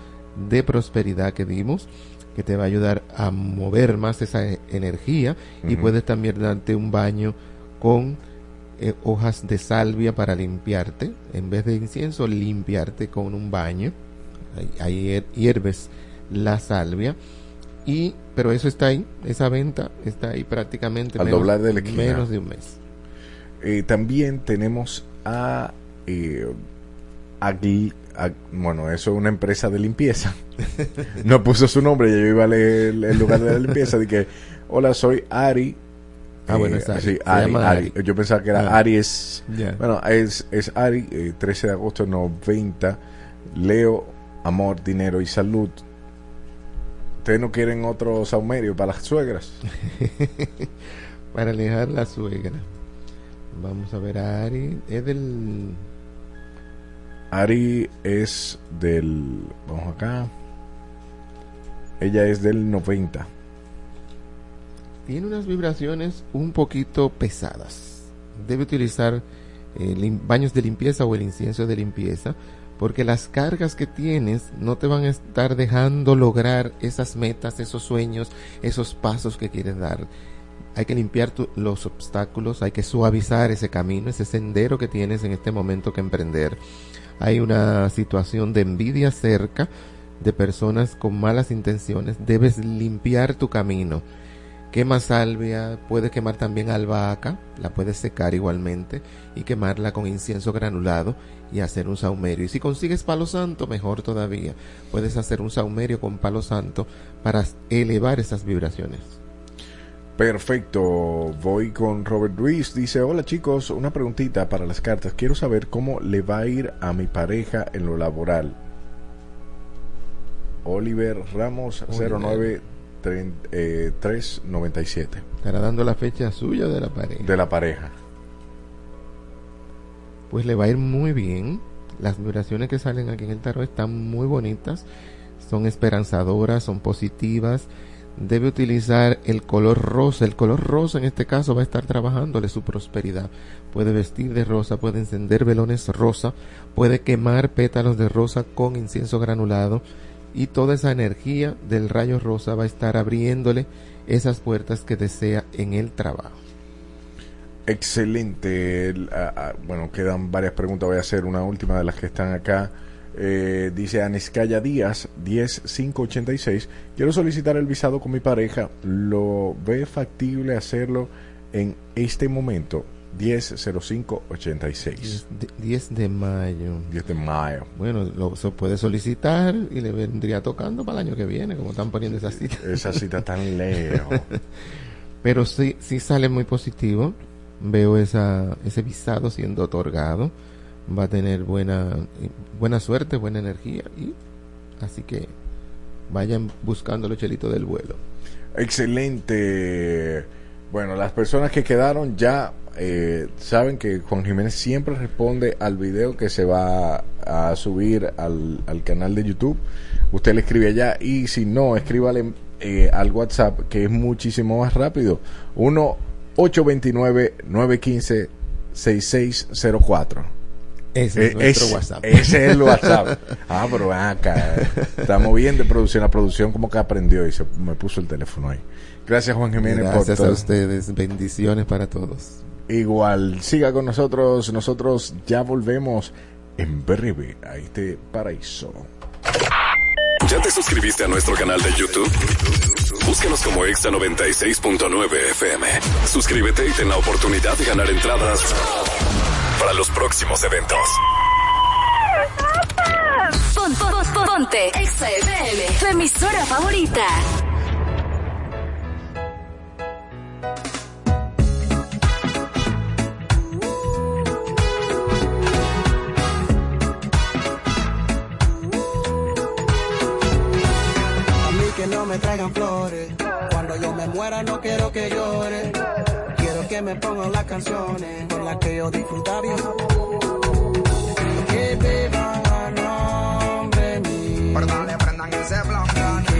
[SPEAKER 9] de prosperidad que dimos que te va a ayudar a mover más esa e- energía y puedes también darte un baño con eh, hojas de salvia para limpiarte en vez de incienso limpiarte con un baño ahí, hierves la salvia y pero eso está ahí esa venta está ahí prácticamente
[SPEAKER 3] al doblar de
[SPEAKER 9] menos de un mes
[SPEAKER 3] eh, también tenemos a eh, bueno, eso es una empresa de limpieza. *laughs* no puso su nombre, yo iba a leer el lugar de la limpieza. de que, hola, soy Ari.
[SPEAKER 9] Ah, bueno,
[SPEAKER 3] es Ari. Ari, Yo pensaba que era ah. Aries. Bueno, es, es Ari, 13 eh, de agosto 90. Leo, amor, dinero y salud. ¿Ustedes no quieren otro saumerio para las suegras? *laughs*
[SPEAKER 9] para alejar la suegra. Vamos a ver a Ari. Es del
[SPEAKER 3] Ari es del. Vamos acá. Ella es del 90.
[SPEAKER 9] Tiene unas vibraciones un poquito pesadas. Debe utilizar eh, baños de limpieza o el incienso de limpieza porque las cargas que tienes no te van a estar dejando lograr esas metas, esos sueños, esos pasos que quieres dar. Hay que limpiar los obstáculos, hay que suavizar ese camino, ese sendero que tienes en este momento que emprender hay una situación de envidia cerca de personas con malas intenciones, debes limpiar tu camino. Quema salvia, puedes quemar también albahaca, la puedes secar igualmente y quemarla con incienso granulado y hacer un saumerio. Y si consigues palo santo, mejor todavía. Puedes hacer un saumerio con palo santo para elevar esas vibraciones.
[SPEAKER 3] Perfecto, voy con Robert Ruiz. Dice, hola chicos, una preguntita para las cartas. Quiero saber cómo le va a ir a mi pareja en lo laboral. Oliver Ramos 09397. Eh,
[SPEAKER 9] Estará dando la fecha suya de la pareja.
[SPEAKER 3] De la pareja.
[SPEAKER 9] Pues le va a ir muy bien. Las vibraciones que salen aquí en el tarot están muy bonitas. Son esperanzadoras, son positivas debe utilizar el color rosa. El color rosa en este caso va a estar trabajándole su prosperidad. Puede vestir de rosa, puede encender velones rosa, puede quemar pétalos de rosa con incienso granulado y toda esa energía del rayo rosa va a estar abriéndole esas puertas que desea en el trabajo.
[SPEAKER 3] Excelente. El, bueno, quedan varias preguntas. Voy a hacer una última de las que están acá. Eh, dice Aniscaya Díaz, 10586. Quiero solicitar el visado con mi pareja. ¿Lo ve factible hacerlo en este momento? 100586.
[SPEAKER 9] 10 de, 10 de mayo.
[SPEAKER 3] 10 de mayo.
[SPEAKER 9] Bueno, lo se puede solicitar y le vendría tocando para el año que viene, como están poniendo esa cita.
[SPEAKER 3] Esa *laughs* cita tan lejos.
[SPEAKER 9] Pero sí, sí sale muy positivo. Veo esa, ese visado siendo otorgado. Va a tener buena, buena suerte, buena energía. y Así que vayan buscando los chelitos del vuelo.
[SPEAKER 3] Excelente. Bueno, las personas que quedaron ya eh, saben que Juan Jiménez siempre responde al video que se va a subir al, al canal de YouTube. Usted le escribe allá y si no, escríbale eh, al WhatsApp que es muchísimo más rápido. 1 829 915 6604.
[SPEAKER 9] Ese es
[SPEAKER 3] Eh,
[SPEAKER 9] nuestro
[SPEAKER 3] ese-
[SPEAKER 9] WhatsApp.
[SPEAKER 3] Ese es el *laughs* WhatsApp. Ah, pero acá. Estamos bien de producción. La producción como que aprendió y se me puso el teléfono ahí. Gracias Juan Jiménez por
[SPEAKER 9] Gracias a
[SPEAKER 3] todo.
[SPEAKER 9] ustedes. Bendiciones para todos.
[SPEAKER 3] Igual, siga con nosotros. Nosotros ya volvemos en breve a este paraíso.
[SPEAKER 4] ¿Ya te suscribiste a nuestro canal de YouTube? Búscanos como Exa 96.9 FM. Suscríbete y ten la oportunidad de ganar entradas para los próximos eventos.
[SPEAKER 7] Pon- pon- pon- ponte Exa FM, tu emisora favorita.
[SPEAKER 10] Que no me traigan flores. Cuando yo me muera no quiero que llore. Quiero que me pongan las canciones con las que yo disfrutaba. Que vivan a nombre mío.
[SPEAKER 11] Perdón, le prendan ese blog.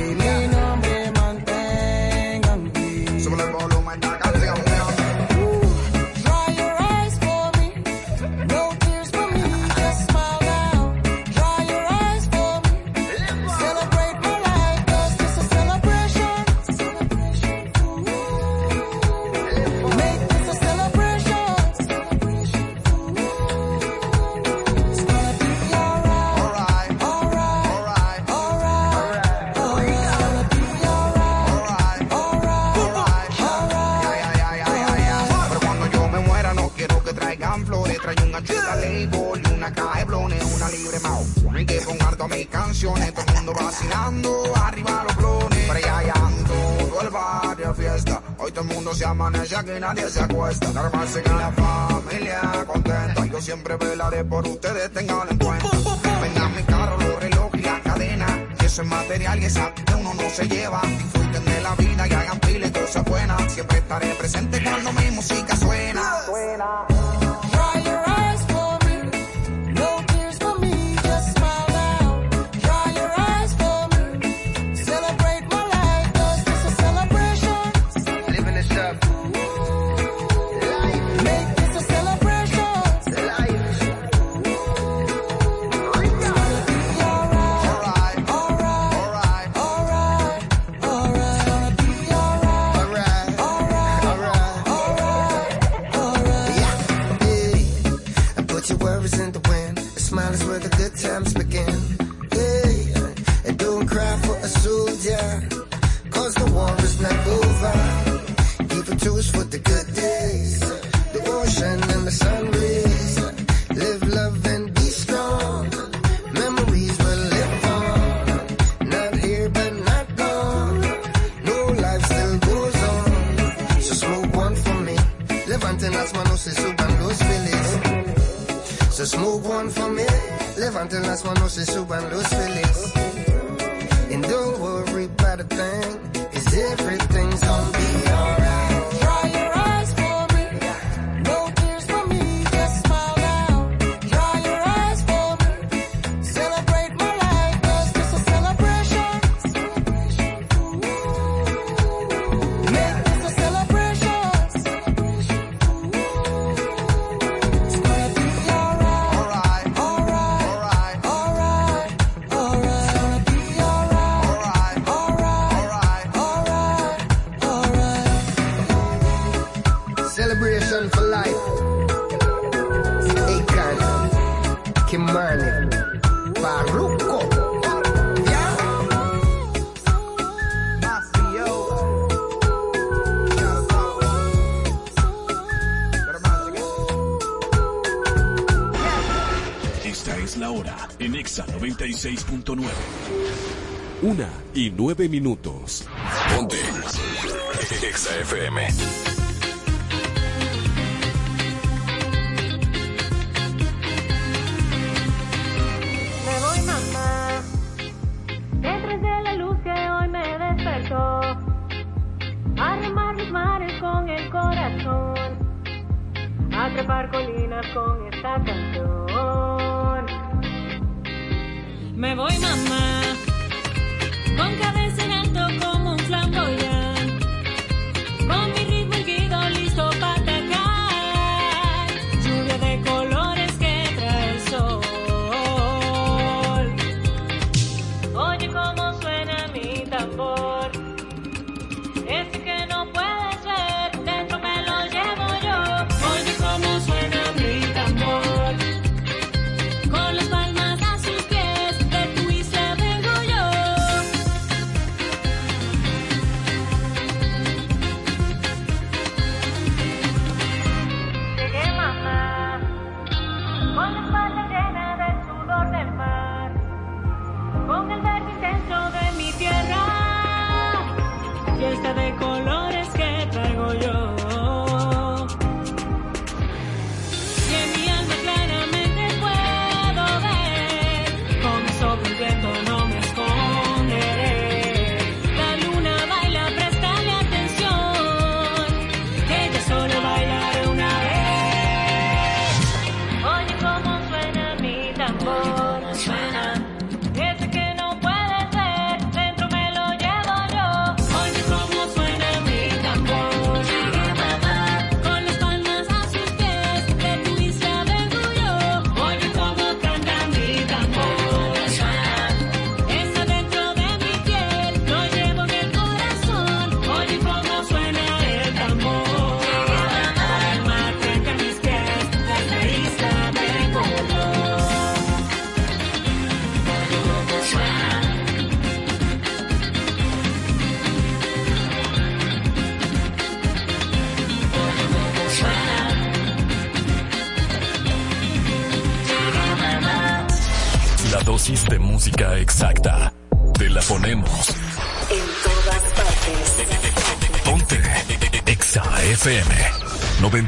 [SPEAKER 12] Levanten las manos y suban
[SPEAKER 13] 96.9. Una y nueve minutos. Ponte. XFM.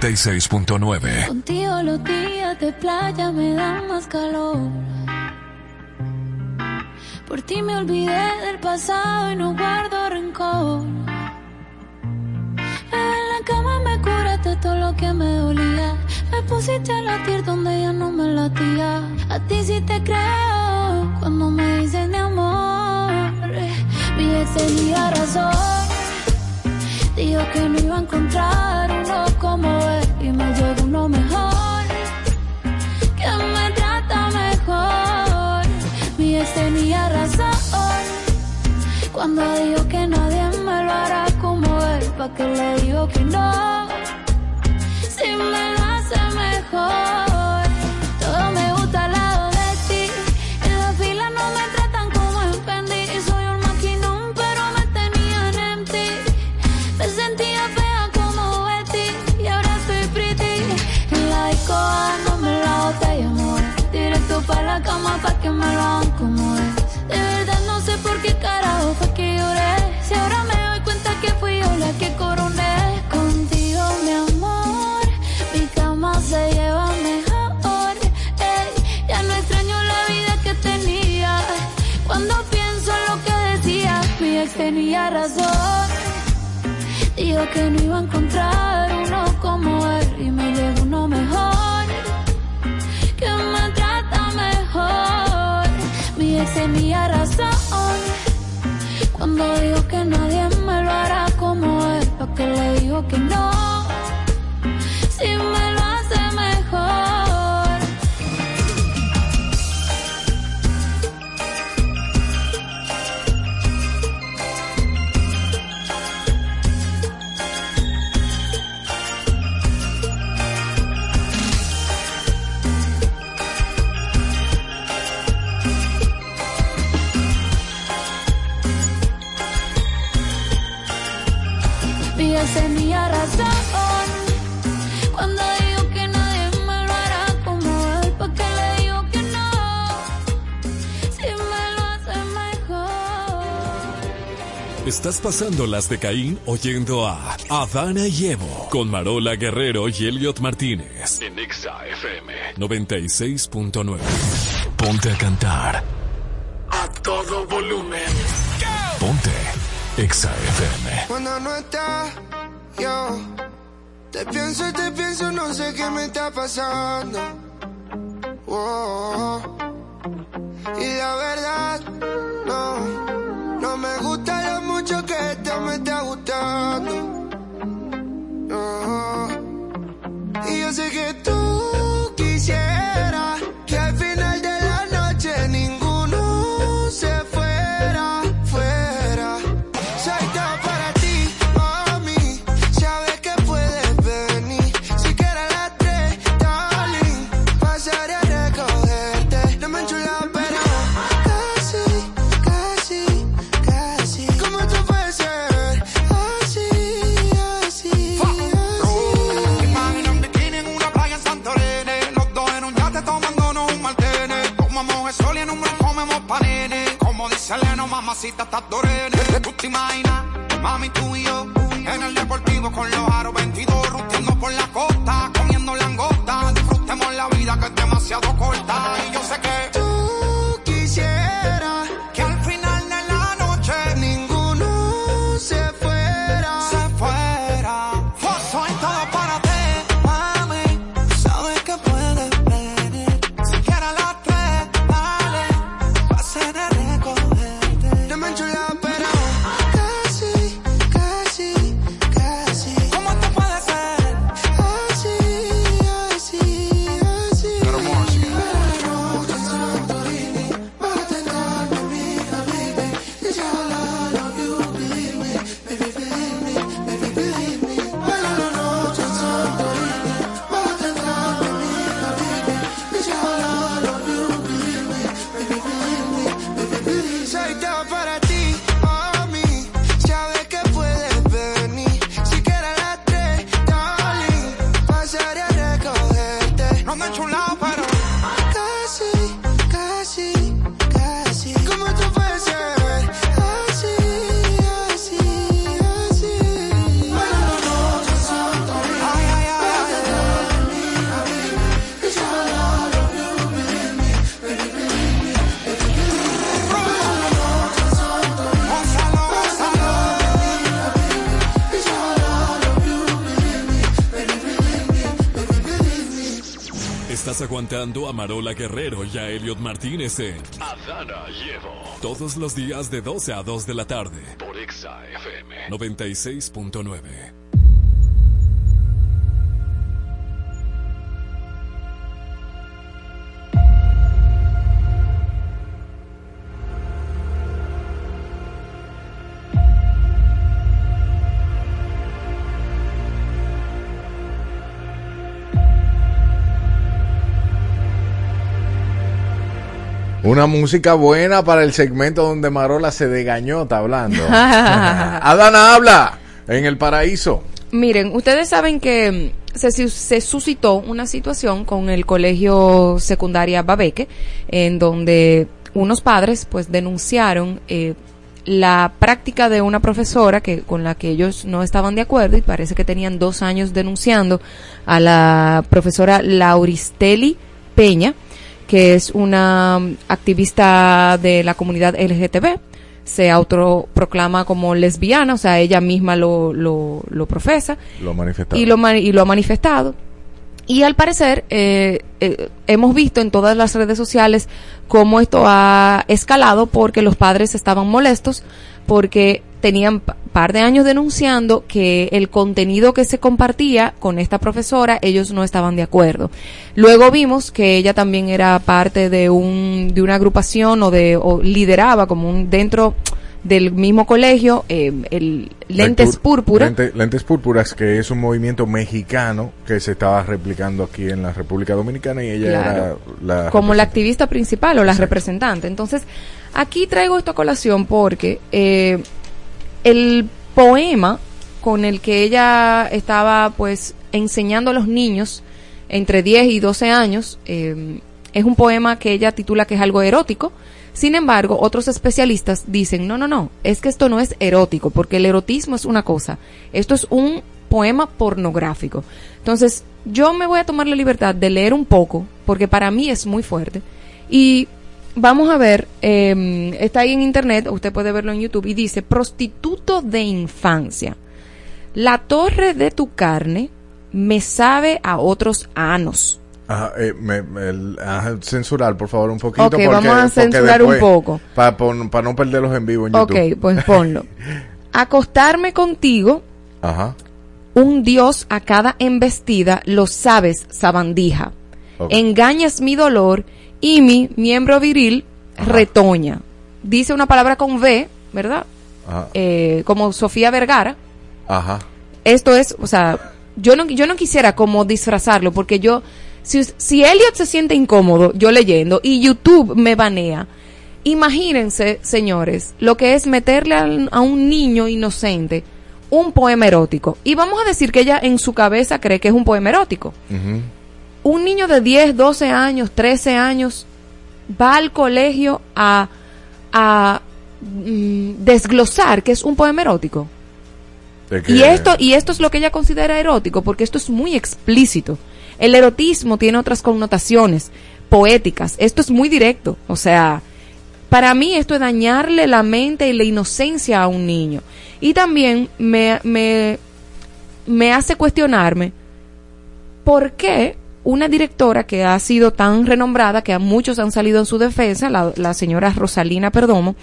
[SPEAKER 13] 96.9.
[SPEAKER 14] Contigo los días de playa me dan más calor. Por ti me olvidé del pasado y no guardo rencor. En la cama me curaste todo lo que me dolía. Me pusiste a latir donde ya no me latía. A ti sí te creo cuando me dicen de amor. Mi ex tenía razón. Dijo que no iba Cuando digo que nadie me lo hará como él, ¿pa' que le digo que no? Si me lo hace mejor. Todo me gusta al lado de ti. En la fila no me tratan como en Fendi. Soy un maquinón, pero me tenían en ti. Me sentía fea como Betty y ahora soy pretty. En la disco dándome amor. Directo pa' la cama pa' que me lo hagan como es. De verdad no sé por qué carajo que no iba a encontrar.
[SPEAKER 4] Estás pasando las de Caín oyendo a Adana y Evo con Marola Guerrero y Elliot Martínez en Exa FM 96.9. Ponte a cantar a todo volumen. Ponte Exa FM.
[SPEAKER 11] Cuando no estás, yo te pienso y te pienso, no sé qué me está pasando. Oh, y la verdad, no, no me gusta mucho que esto me está gustando. No. Y yo sé que tú
[SPEAKER 15] mamacita, estás dorene Tú te imaginas, mami, tú y yo En el deportivo con los
[SPEAKER 4] Aguantando a Marola Guerrero y a Elliot Martínez en Adana y Evo. Todos los días de 12 a 2 de la tarde por Exa FM 96.9.
[SPEAKER 3] Una música buena para el segmento donde Marola se degañó, está hablando. *laughs* Adana habla en el paraíso.
[SPEAKER 2] Miren, ustedes saben que mm, se, se suscitó una situación con el colegio secundaria Babeque, en donde unos padres pues denunciaron eh, la práctica de una profesora que con la que ellos no estaban de acuerdo y parece que tenían dos años denunciando a la profesora Lauristeli Peña, que es una activista de la comunidad LGTB se autoproclama como lesbiana, o sea, ella misma lo, lo, lo profesa
[SPEAKER 3] Lo manifestado.
[SPEAKER 2] y lo, ma- y lo ha manifestado. Y al parecer, eh, eh, hemos visto en todas las redes sociales cómo esto ha escalado porque los padres estaban molestos porque tenían pa- par de años denunciando que el contenido que se compartía con esta profesora ellos no estaban de acuerdo. Luego vimos que ella también era parte de un de una agrupación o de o lideraba como un dentro del mismo colegio eh, el lentes púrpura
[SPEAKER 3] Lente- lentes púrpuras, que es un movimiento mexicano que se estaba replicando aquí en la República Dominicana y ella
[SPEAKER 2] Claro.
[SPEAKER 3] era la
[SPEAKER 2] como la activista principal o la representante. Entonces, aquí traigo esto a colación porque eh, el poema con el que ella estaba pues enseñando a los niños entre 10 y 12 años eh, es un poema que ella titula que es algo erótico. Sin embargo, otros especialistas dicen, no, no, no, es que esto no es erótico, porque el erotismo es una cosa, esto es un poema pornográfico. Entonces, yo me voy a tomar la libertad de leer un poco, porque para mí es muy fuerte, y vamos a ver, eh, está ahí en internet, usted puede verlo en YouTube, y dice, prostituto de infancia. La torre de tu carne me sabe a otros anos.
[SPEAKER 3] Ajá, eh, me- me- el- ajá, censurar, por favor, un poquito.
[SPEAKER 2] Ok, vamos a censurar un poco.
[SPEAKER 3] Para no perderlos en vivo en
[SPEAKER 2] Ok,
[SPEAKER 3] YouTube.
[SPEAKER 2] pues ponlo. *laughs* Acostarme contigo,
[SPEAKER 3] Ajá.
[SPEAKER 2] un dios a cada embestida, lo sabes, sabandija.
[SPEAKER 3] Ok.
[SPEAKER 2] Engañas mi dolor y mi miembro viril retoña. Dice una palabra con V, ¿verdad?
[SPEAKER 3] Ajá.
[SPEAKER 2] Eh, como Sofía Vergara.
[SPEAKER 3] Ajá.
[SPEAKER 2] Esto es, o sea, yo no, yo no quisiera como disfrazarlo porque yo, si, si Elliot se siente incómodo yo leyendo y YouTube me banea, imagínense, señores, lo que es meterle a un niño inocente un poema erótico. Y vamos a decir que ella en su cabeza cree que es un poema erótico. Un niño de 10, 12 años, 13 años va al colegio a, a mm, desglosar que es un poema erótico. Y esto, y esto es lo que ella considera erótico, porque esto es muy explícito. El erotismo tiene otras connotaciones poéticas. Esto es muy directo. O sea, para mí esto es dañarle la mente y la inocencia a un niño. Y también me, me, me hace cuestionarme por qué una directora que ha sido tan renombrada, que a muchos han salido en su defensa, la, la señora Rosalina Perdomo,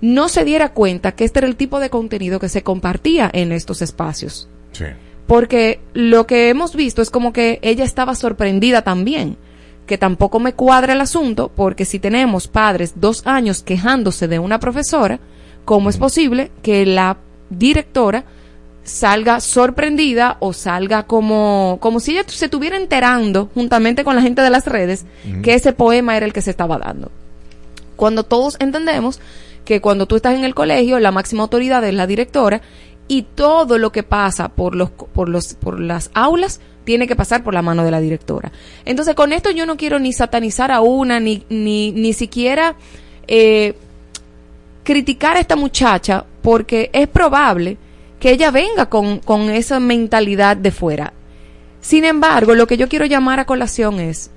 [SPEAKER 2] no se diera cuenta que este era el tipo de contenido que se compartía en estos espacios.
[SPEAKER 3] Sí.
[SPEAKER 2] Porque lo que hemos visto es como que ella estaba sorprendida también, que tampoco me cuadra el asunto, porque si tenemos padres dos años quejándose de una profesora, ¿cómo es posible que la directora salga sorprendida o salga como, como si ella se estuviera enterando, juntamente con la gente de las redes, que ese poema era el que se estaba dando? Cuando todos entendemos que cuando tú estás en el colegio, la máxima autoridad es la directora y todo lo que pasa por los por los por las aulas tiene que pasar por la mano de la directora. Entonces, con esto yo no quiero ni satanizar a una ni ni ni siquiera eh, criticar a esta muchacha porque es probable que ella venga con, con esa mentalidad de fuera. Sin embargo, lo que yo quiero llamar a colación es,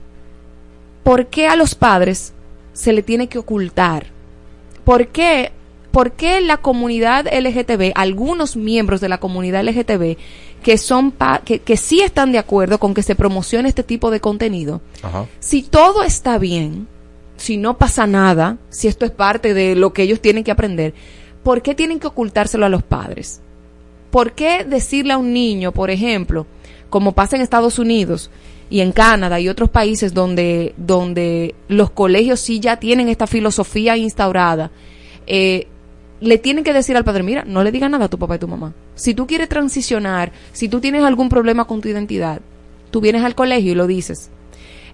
[SPEAKER 2] ¿por qué a los padres se le tiene que ocultar? ¿Por qué, por qué la comunidad LGTB, algunos miembros de la comunidad LGTB, que, son pa- que, que sí están de acuerdo con que se promocione este tipo de contenido,
[SPEAKER 3] Ajá.
[SPEAKER 2] si todo está bien, si no pasa nada, si esto es parte de lo que ellos tienen que aprender, ¿por qué tienen que ocultárselo a los padres? ¿Por qué decirle a un niño, por ejemplo, como pasa en Estados Unidos y en Canadá y otros países donde, donde los colegios sí ya tienen esta filosofía instaurada, eh, le tienen que decir al padre, mira, no le digas nada a tu papá y tu mamá. Si tú quieres transicionar, si tú tienes algún problema con tu identidad, tú vienes al colegio y lo dices.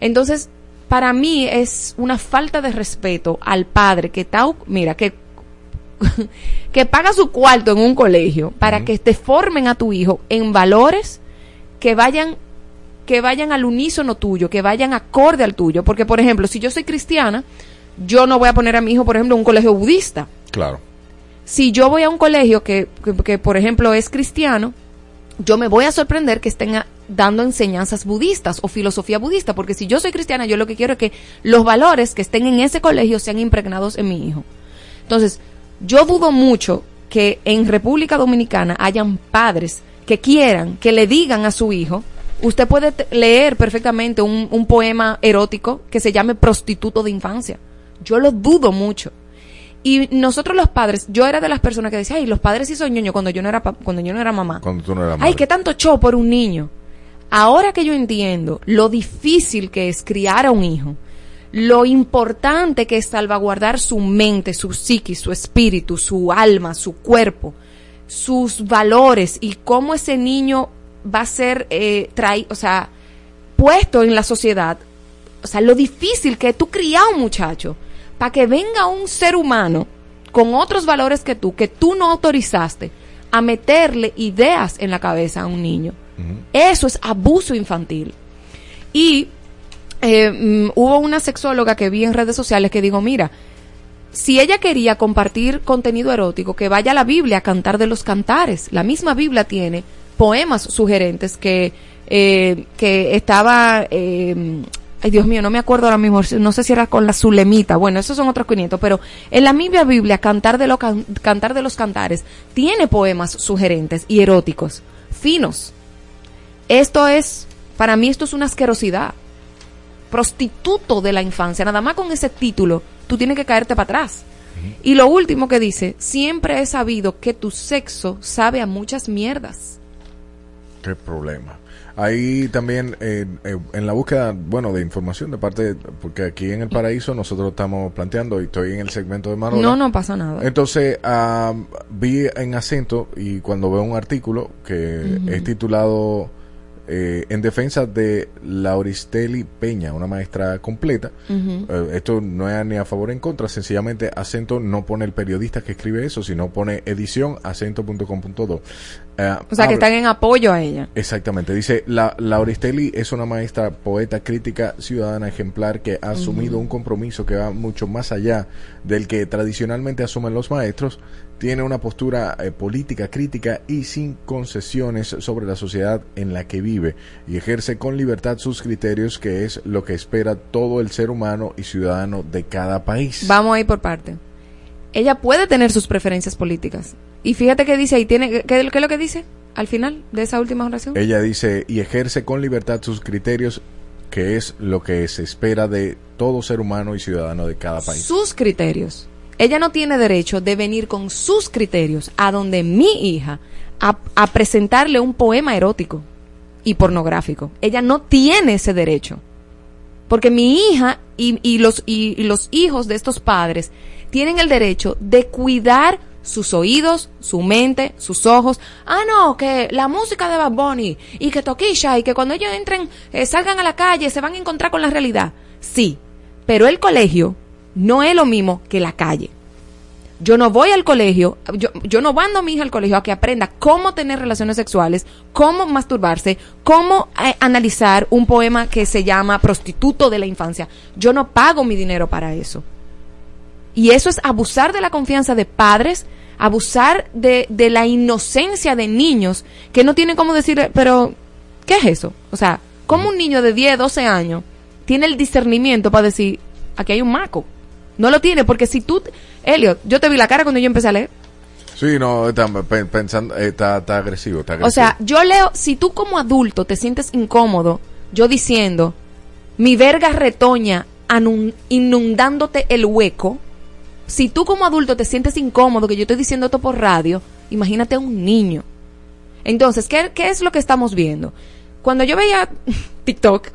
[SPEAKER 2] Entonces, para mí es una falta de respeto al padre que está, mira, que *laughs* que paga su cuarto en un colegio para que te formen a tu hijo en valores que vayan que vayan al unísono tuyo, que vayan acorde al tuyo, porque por ejemplo, si yo soy cristiana, yo no voy a poner a mi hijo, por ejemplo, en un colegio budista.
[SPEAKER 3] Claro.
[SPEAKER 2] Si yo voy a un colegio que, que, que, por ejemplo, es cristiano, yo me voy a sorprender que estén a- dando enseñanzas budistas o filosofía budista, porque si yo soy cristiana, yo lo que quiero es que los valores que estén en ese colegio sean impregnados en mi hijo. Entonces, yo dudo mucho que en República Dominicana hayan padres que quieran que le digan a su hijo, usted puede leer perfectamente un, un poema erótico que se llame Prostituto de Infancia. Yo lo dudo mucho. Y nosotros los padres, yo era de las personas que decía, ay, los padres sí son ñoño cuando yo no era pa- cuando yo no era mamá.
[SPEAKER 3] Cuando tú no eras
[SPEAKER 2] Ay, qué tanto show por un niño. Ahora que yo entiendo lo difícil que es criar a un hijo, lo importante que es salvaguardar su mente, su psiquis, su espíritu, su alma, su cuerpo, sus valores y cómo ese niño va a ser eh, trai- o sea, puesto en la sociedad. O sea, lo difícil que es tú criar a un muchacho para que venga un ser humano con otros valores que tú, que tú no autorizaste, a meterle ideas en la cabeza a un niño. Eso es abuso infantil. Y eh, mm, hubo una sexóloga que vi en redes sociales que digo, mira, si ella quería compartir contenido erótico, que vaya a la Biblia a cantar de los cantares. La misma Biblia tiene poemas sugerentes que, eh, que estaba, eh, ay Dios mío, no me acuerdo ahora mismo, no sé si era con la Zulemita, bueno, esos son otros 500, pero en la misma Biblia, cantar de, cantar de los cantares, tiene poemas sugerentes y eróticos, finos. Esto es, para mí esto es una asquerosidad prostituto de la infancia. Nada más con ese título, tú tienes que caerte para atrás. Y lo último que dice, siempre he sabido que tu sexo sabe a muchas mierdas.
[SPEAKER 3] Qué problema. Ahí también eh, eh, en la búsqueda, bueno, de información de parte, porque aquí en el paraíso nosotros estamos planteando y estoy en el segmento de Marola.
[SPEAKER 2] No, no pasa nada.
[SPEAKER 3] Entonces ah, vi en acento y cuando veo un artículo que es titulado eh, En defensa de Lauristeli Peña, una maestra completa. Eh, esto no es ni a favor ni en contra, sencillamente acento no pone el periodista que escribe eso, sino pone edición acento.com.do. Eh,
[SPEAKER 2] O sea, que están en apoyo a ella.
[SPEAKER 3] Exactamente, dice, la, Lauristelli es una maestra, poeta, crítica, ciudadana ejemplar que ha asumido un compromiso que va mucho más allá del que tradicionalmente asumen los maestros, tiene una postura eh, política crítica y sin concesiones sobre la sociedad en la que vive y ejerce con libertad sus criterios que es lo que espera todo el ser humano y ciudadano de cada país.
[SPEAKER 2] Vamos a ir por parte. Ella puede tener sus preferencias políticas. Y fíjate que dice ahí, tiene, ¿qué, qué es lo que dice al final de esa última oración?
[SPEAKER 3] Ella dice, y ejerce con libertad sus criterios, que es lo que se espera de todo ser humano y ciudadano de cada país.
[SPEAKER 2] sus criterios. Ella no tiene derecho de venir con sus criterios a donde mi hija a, presentarle un poema erótico y pornográfico. Ella no tiene ese derecho. Porque mi hija y, y los, y los hijos de estos padres tienen el derecho de cuidar sus oídos, su mente, sus ojos. Ah, no, que la música de Bad Bunny y que Toquilla y que cuando ellos entren, eh, salgan a la calle, se van a encontrar con la realidad. Sí, pero el colegio no es lo mismo que la calle. Yo no voy al colegio, yo, yo no mando a mi hija al colegio a que aprenda cómo tener relaciones sexuales, cómo masturbarse, cómo eh, analizar un poema que se llama Prostituto de la Infancia. Yo no pago mi dinero para eso. Y eso es abusar de la confianza de padres, abusar de, de la inocencia de niños que no tienen cómo decir, pero, ¿qué es eso? O sea, ¿cómo un niño de 10, 12 años tiene el discernimiento para decir, aquí hay un maco? No lo tiene, porque si tú, Elliot, yo te vi la cara cuando yo empecé a leer.
[SPEAKER 3] Sí, no, está pe- pensando, eh, está, está agresivo, está
[SPEAKER 2] O sea, yo leo, si tú como adulto te sientes incómodo, yo diciendo, mi verga retoña inundándote el hueco, si tú como adulto te sientes incómodo que yo estoy diciendo esto por radio, imagínate a un niño. Entonces, ¿qué, qué es lo que estamos viendo? Cuando yo veía *laughs* TikTok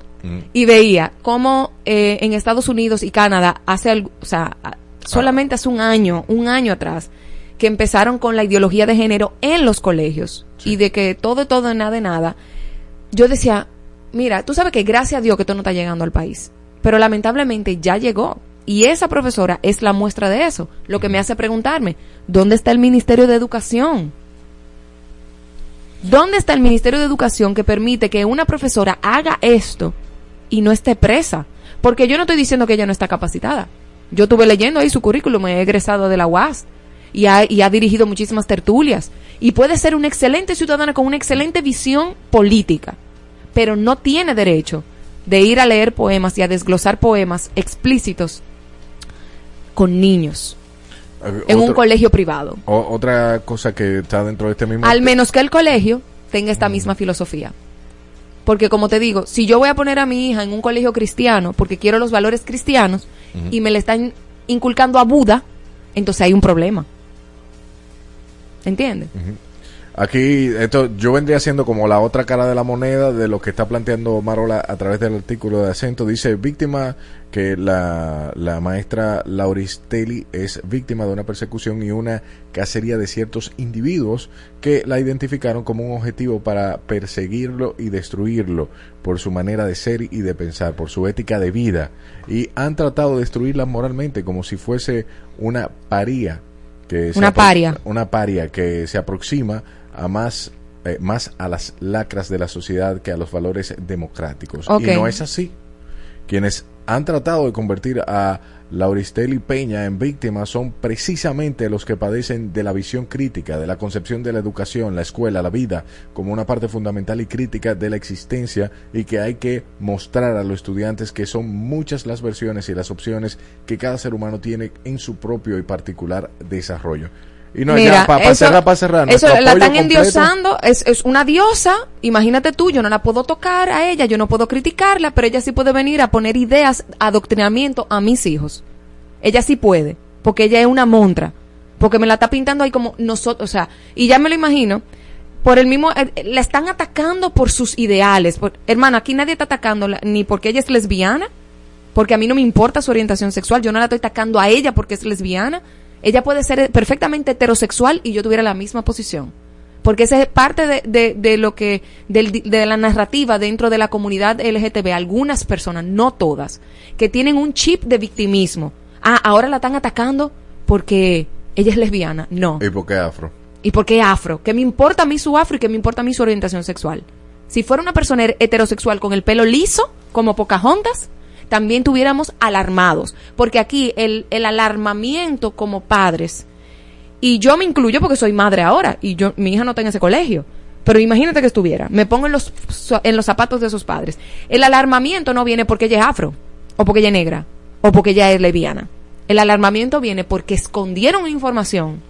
[SPEAKER 2] y veía cómo eh, en Estados Unidos y Canadá hace, algo- o sea, solamente hace un año, un año atrás, que empezaron con la ideología de género en los colegios y de que todo, todo, nada, de nada, yo decía, mira, tú sabes que gracias a Dios que esto no está llegando al país, pero lamentablemente ya llegó. Y esa profesora es la muestra de eso, lo que me hace preguntarme, ¿dónde está el Ministerio de Educación? ¿Dónde está el Ministerio de Educación que permite que una profesora haga esto y no esté presa? Porque yo no estoy diciendo que ella no está capacitada. Yo estuve leyendo ahí su currículum, he egresado de la UAS y ha, y ha dirigido muchísimas tertulias. Y puede ser una excelente ciudadana con una excelente visión política, pero no tiene derecho de ir a leer poemas y a desglosar poemas explícitos con niños
[SPEAKER 3] Eh,
[SPEAKER 2] en un colegio privado.
[SPEAKER 3] o- otra cosa que está dentro de este mismo...
[SPEAKER 2] Al menos que el colegio tenga esta misma filosofía. Porque como te digo, si yo voy a poner a mi hija en un colegio cristiano porque quiero los valores cristianos y me le están inculcando a Buda, entonces hay un problema. ¿Entiendes?
[SPEAKER 3] Aquí, esto yo vendría siendo como la otra cara de la moneda de lo que está planteando Marola a través del artículo de acento. Dice, víctima que la, la maestra Lauristelli es víctima de una persecución y una cacería de ciertos individuos que la identificaron como un objetivo para perseguirlo y destruirlo por su manera de ser y de pensar, por su ética de vida. Y han tratado de destruirla moralmente como si fuese una paría. Que
[SPEAKER 2] Una paria.
[SPEAKER 3] una paria que se aproxima a más eh, más a las lacras de la sociedad que a los valores democráticos. Y no es así. Quienes han tratado de convertir a Lauristeli Peña en víctima son precisamente los que padecen de la visión crítica, de la concepción de la educación, la escuela, la vida, como una parte fundamental y crítica de la existencia y que hay que mostrar a los estudiantes que son muchas las versiones y las opciones que cada ser humano tiene en su propio y particular desarrollo. Y no,
[SPEAKER 2] Mira,
[SPEAKER 3] para
[SPEAKER 2] eso-
[SPEAKER 3] cerrar, para cerrar.
[SPEAKER 2] Eso la están
[SPEAKER 3] completo-
[SPEAKER 2] endiosando, es, es una diosa, imagínate tú, yo no la puedo tocar a ella, yo no puedo criticarla, pero ella sí puede venir a poner ideas, adoctrinamiento a mis hijos. Ella sí puede, porque ella es una montra, porque me la está pintando ahí como nosotros, o sea, y ya me lo imagino, por el mismo, eh, eh, la están atacando por sus ideales. Por- hermano, aquí nadie está atacando ni porque ella es lesbiana, porque a mí no me importa su orientación sexual, yo no la estoy atacando a ella porque es lesbiana. Ella puede ser perfectamente heterosexual y yo tuviera la misma posición. Porque esa es parte de, de, de lo que, del di- de la narrativa dentro de la comunidad LGTB. Algunas personas, no todas, que tienen un chip de victimismo. Ah, ahora la están atacando porque ella es lesbiana. No.
[SPEAKER 3] ¿Y por qué afro?
[SPEAKER 2] ¿Y por qué afro? ¿Qué me importa a mí su afro y qué me importa a mí su orientación sexual? Si fuera una persona heterosexual con el pelo liso, como Pocahontas, también tuviéramos alarmados. Porque aquí el, el alarmamiento como padres, y yo me incluyo porque soy madre ahora, y yo, mi hija no está en ese colegio. Pero imagínate que estuviera, me pongo en los, en los zapatos de esos padres. El alarmamiento no viene porque ella es afro, o porque ella es negra, o porque ella es lesbiana. El alarmamiento viene porque escondieron información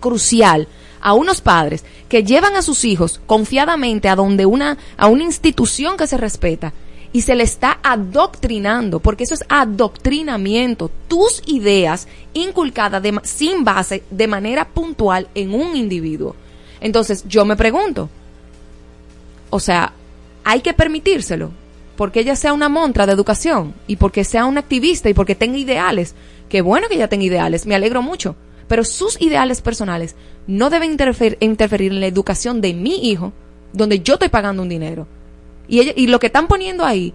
[SPEAKER 2] crucial a unos padres que llevan a sus hijos confiadamente a donde una a una institución que se respeta y se le está adoctrinando, porque eso es adoctrinamiento, tus ideas inculcadas sin base de manera puntual en un individuo. Entonces, yo me pregunto, o sea, hay que permitírselo, porque ella sea una montra de educación y porque sea una activista y porque tenga ideales. Qué bueno que ella tenga ideales, me alegro mucho. Pero sus ideales personales no deben interfer- interferir en la educación de mi hijo, donde yo estoy pagando un dinero. Y, ella, y lo que están poniendo ahí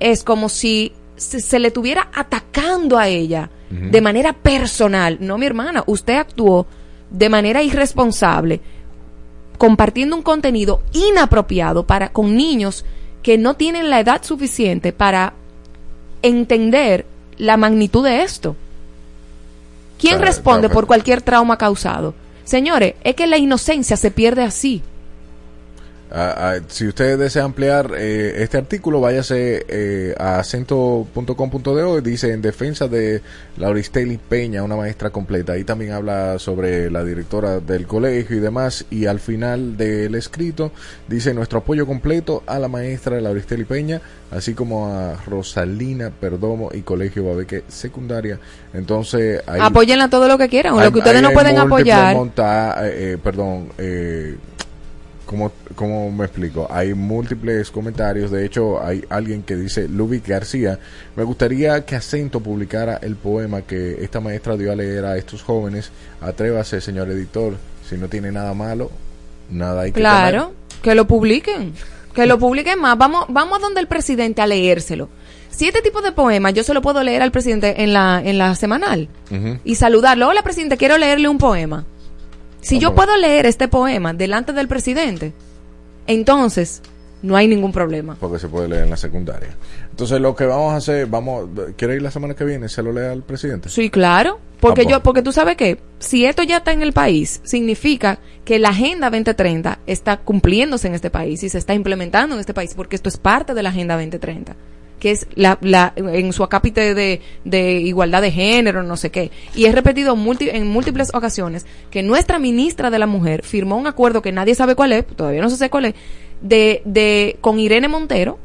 [SPEAKER 2] es como si se, se le estuviera atacando a ella de manera personal. No, mi hermana, usted actuó de manera irresponsable compartiendo un contenido inapropiado para con niños que no tienen la edad suficiente para entender la magnitud de esto. ¿Quién responde por cualquier trauma causado? Señores, es que la inocencia se pierde así.
[SPEAKER 3] Ah, ah, si usted desea ampliar eh, este artículo, váyase eh, a acento.com.de. Dice en defensa de Lauristeli Peña, una maestra completa. Ahí también habla sobre la directora del colegio y demás. Y al final del escrito dice nuestro apoyo completo a la maestra Lauristeli Peña, así como a Rosalina Perdomo y Colegio Babeque Secundaria. Entonces, ahí
[SPEAKER 2] Apóyenla todo lo que quieran,
[SPEAKER 3] hay-
[SPEAKER 2] lo que ustedes no
[SPEAKER 3] hay
[SPEAKER 2] pueden apoyar.
[SPEAKER 3] monta- eh, eh, perdón, eh, ¿cómo, ¿cómo me explico? Hay múltiples comentarios. De hecho, hay alguien que dice, Lubic García, me gustaría que Acento publicara el poema que esta maestra dio a leer a estos jóvenes. Atrévase, señor editor. Si no tiene nada malo, nada hay que
[SPEAKER 2] Claro, que lo publiquen. Que lo publiquen más. Vamos, vamos a donde el presidente a leérselo. Si este tipo de poema yo se lo puedo leer al presidente en la, en la semanal y saludarlo. Hola, presidente, quiero leerle un poema. Si yo puedo leer este poema delante del presidente, entonces no hay ningún problema.
[SPEAKER 3] Porque se puede leer en la secundaria. Entonces, lo que vamos a hacer, vamos, ¿quiere ir la semana que viene? ¿Se lo lea al presidente?
[SPEAKER 2] Sí, claro. Porque
[SPEAKER 3] Ah,
[SPEAKER 2] yo, porque tú sabes que si esto ya está en el país, significa que la Agenda 2030 está cumpliéndose en este país y se está implementando en este país, porque esto es parte de la Agenda 2030, que es la, la, en su acápite de, de igualdad de género, no sé qué. Y he repetido multi- en múltiples ocasiones que nuestra ministra de la Mujer firmó un acuerdo que nadie sabe cuál es, todavía no se sé cuál es, de, de, con Irene Montero,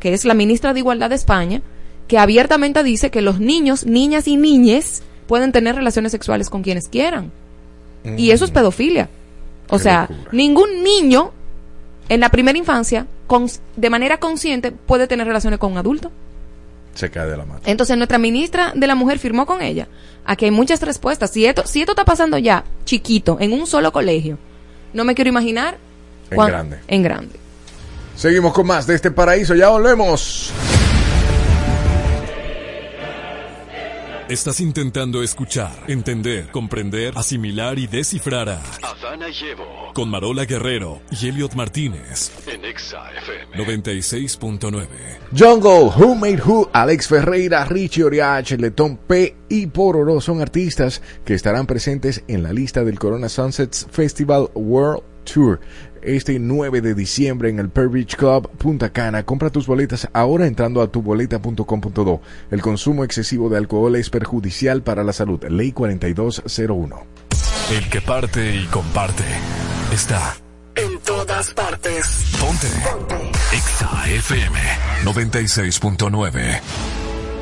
[SPEAKER 2] que es la ministra de Igualdad de España, que abiertamente dice que los niños, niñas y niñes pueden tener relaciones sexuales con quienes quieran. Y eso es pedofilia. O
[SPEAKER 3] Qué
[SPEAKER 2] sea, ningún niño en la primera infancia, de manera consciente, puede tener relaciones con un adulto.
[SPEAKER 3] Se cae de la mano.
[SPEAKER 2] Entonces nuestra ministra de la mujer firmó con ella. Aquí hay muchas respuestas. Si esto, si esto está pasando ya, chiquito, en un solo colegio, no me quiero imaginar
[SPEAKER 3] En
[SPEAKER 2] cuán-
[SPEAKER 3] grande.
[SPEAKER 2] En grande.
[SPEAKER 3] Seguimos con más de este paraíso, ya volvemos.
[SPEAKER 4] Estás intentando escuchar, entender, comprender, asimilar y descifrar a Adana y Evo. Con Marola Guerrero y Elliot Martínez. En Exa FM 96.9.
[SPEAKER 3] Jungle, Who Made Who, Alex Ferreira, Richie Oriach, Letón P y Pororo son artistas que estarán presentes en la lista del Corona Sunsets Festival World Tour este 9 de diciembre en el Pearl Beach Club Punta Cana. Compra tus boletas ahora entrando a tuboleta.com.do. El consumo excesivo de alcohol es perjudicial para la salud. Ley 4201.
[SPEAKER 4] El que parte y comparte está
[SPEAKER 7] En todas partes.
[SPEAKER 4] Ponte. Exa FM 96.9.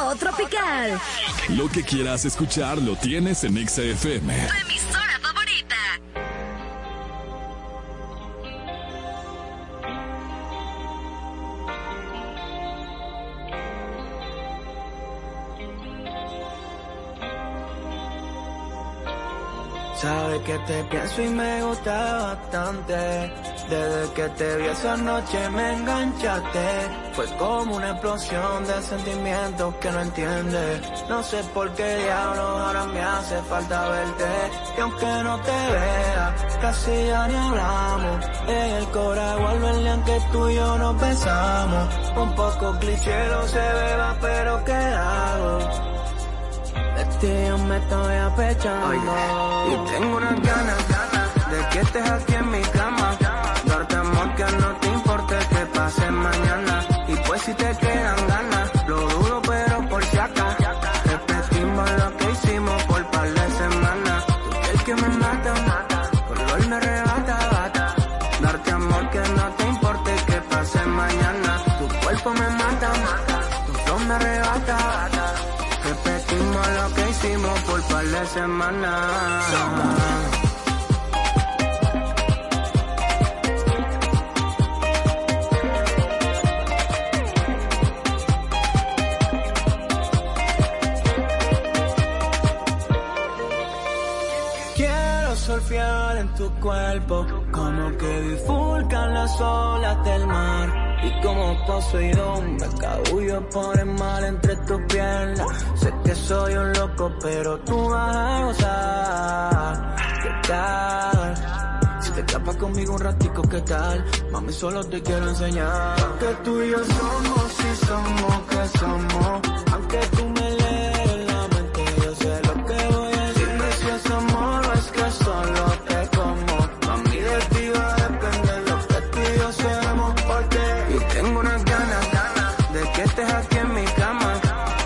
[SPEAKER 7] o tropical.
[SPEAKER 4] Lo que quieras escuchar lo tienes en Exa FM.
[SPEAKER 7] Tu emisora favorita.
[SPEAKER 16] Sabes que te pienso y me gusta bastante. Desde que te vi esa noche me enganchaste. Fue como una explosión de sentimientos que no entiendes. No sé por qué diablos ahora me hace falta verte. Y aunque no te vea, casi ya ni hablamos. En el cora vuelve aunque tú y yo nos besamos. Un poco cliché no se beba, pero ¿qué hago? De ti yo me estoy apechando. Y tengo unas ganas, ganas De que estés aquí en mi cama. Darte amor que no te importe que pase mañana. Y pues si te quedan semanas. Quiero surfear en tu cuerpo, como que bifurcan las olas del. Y como Poseidón me cabullo por el mal entre tus piernas. Sé que soy un loco, pero tú vas a gozar. ¿Qué tal? Si te escapas conmigo un ratico, ¿qué tal? Mami, solo te quiero enseñar. Que tú y yo somos, si somos, que somos. Aunque tú me estés aquí en mi cama.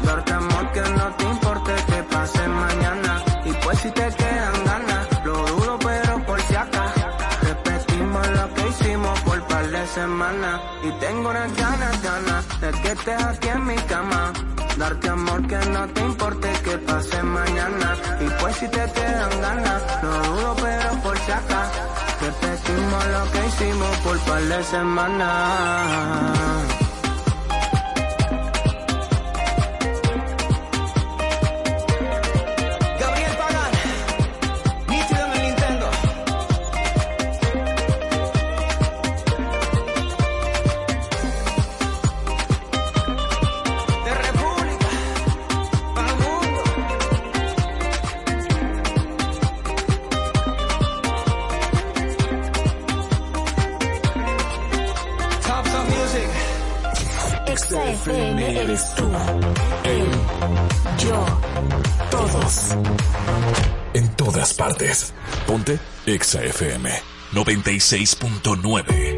[SPEAKER 16] Darte amor que no te importe que pase mañana. Y pues si te quedan ganas, lo dudo pero por si acá. Repetimos lo que hicimos por par de semanas. Y tengo unas ganas, ganas de que estés aquí en mi cama. Darte amor que no te importe que pase mañana. Y pues si te quedan ganas, lo dudo pero por si acá. Repetimos lo que hicimos por par de semanas.
[SPEAKER 4] Exa FM 96.9.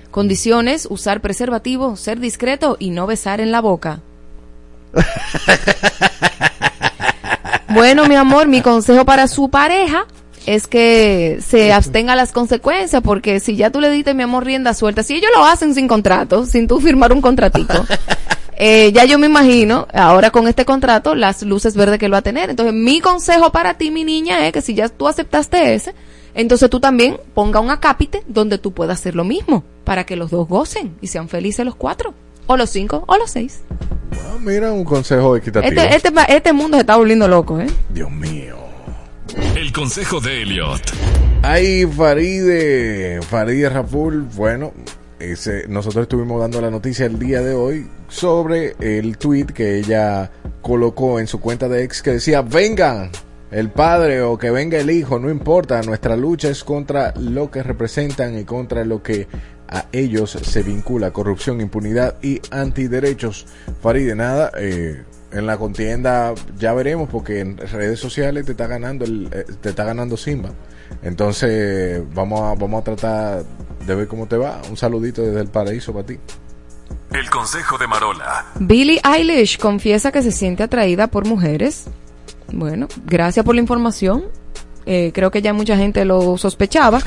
[SPEAKER 2] Condiciones, usar preservativo, ser discreto y no besar en la boca. *laughs* bueno, mi amor, mi consejo para su pareja es que se abstenga las consecuencias, porque si ya tú le diste, mi amor, rienda suelta, si ellos lo hacen sin contrato, sin tú firmar un contratico, *laughs* eh, ya yo me imagino, ahora con este contrato, las luces verdes que él va a tener. Entonces, mi consejo para ti, mi niña, es que si ya tú aceptaste ese, entonces tú también ponga un acápite donde tú puedas hacer lo mismo, para que los dos gocen y sean felices los cuatro, o los cinco, o los seis.
[SPEAKER 3] Ah, mira, un consejo equitativo.
[SPEAKER 2] Este, este, este mundo se está volviendo loco, ¿eh?
[SPEAKER 3] Dios mío.
[SPEAKER 4] El consejo de Elliot.
[SPEAKER 3] Ay, Faride, Faride Raful, bueno, ese, nosotros estuvimos dando la noticia el día de hoy sobre el tweet que ella colocó en su cuenta de ex que decía, vengan el padre o que venga el hijo, no importa, nuestra lucha es contra lo que representan y contra lo que a ellos se vincula, corrupción, impunidad y antiderechos. Faride, nada, eh, en la contienda ya veremos porque en redes sociales te está ganando el, eh, te está ganando Simba. Entonces vamos a, vamos a tratar de ver cómo te va. Un saludito desde el paraíso para ti.
[SPEAKER 4] El consejo de Marola.
[SPEAKER 2] Billie Eilish confiesa que se siente atraída por mujeres. Bueno, gracias por la información. Eh, creo que ya mucha gente lo sospechaba.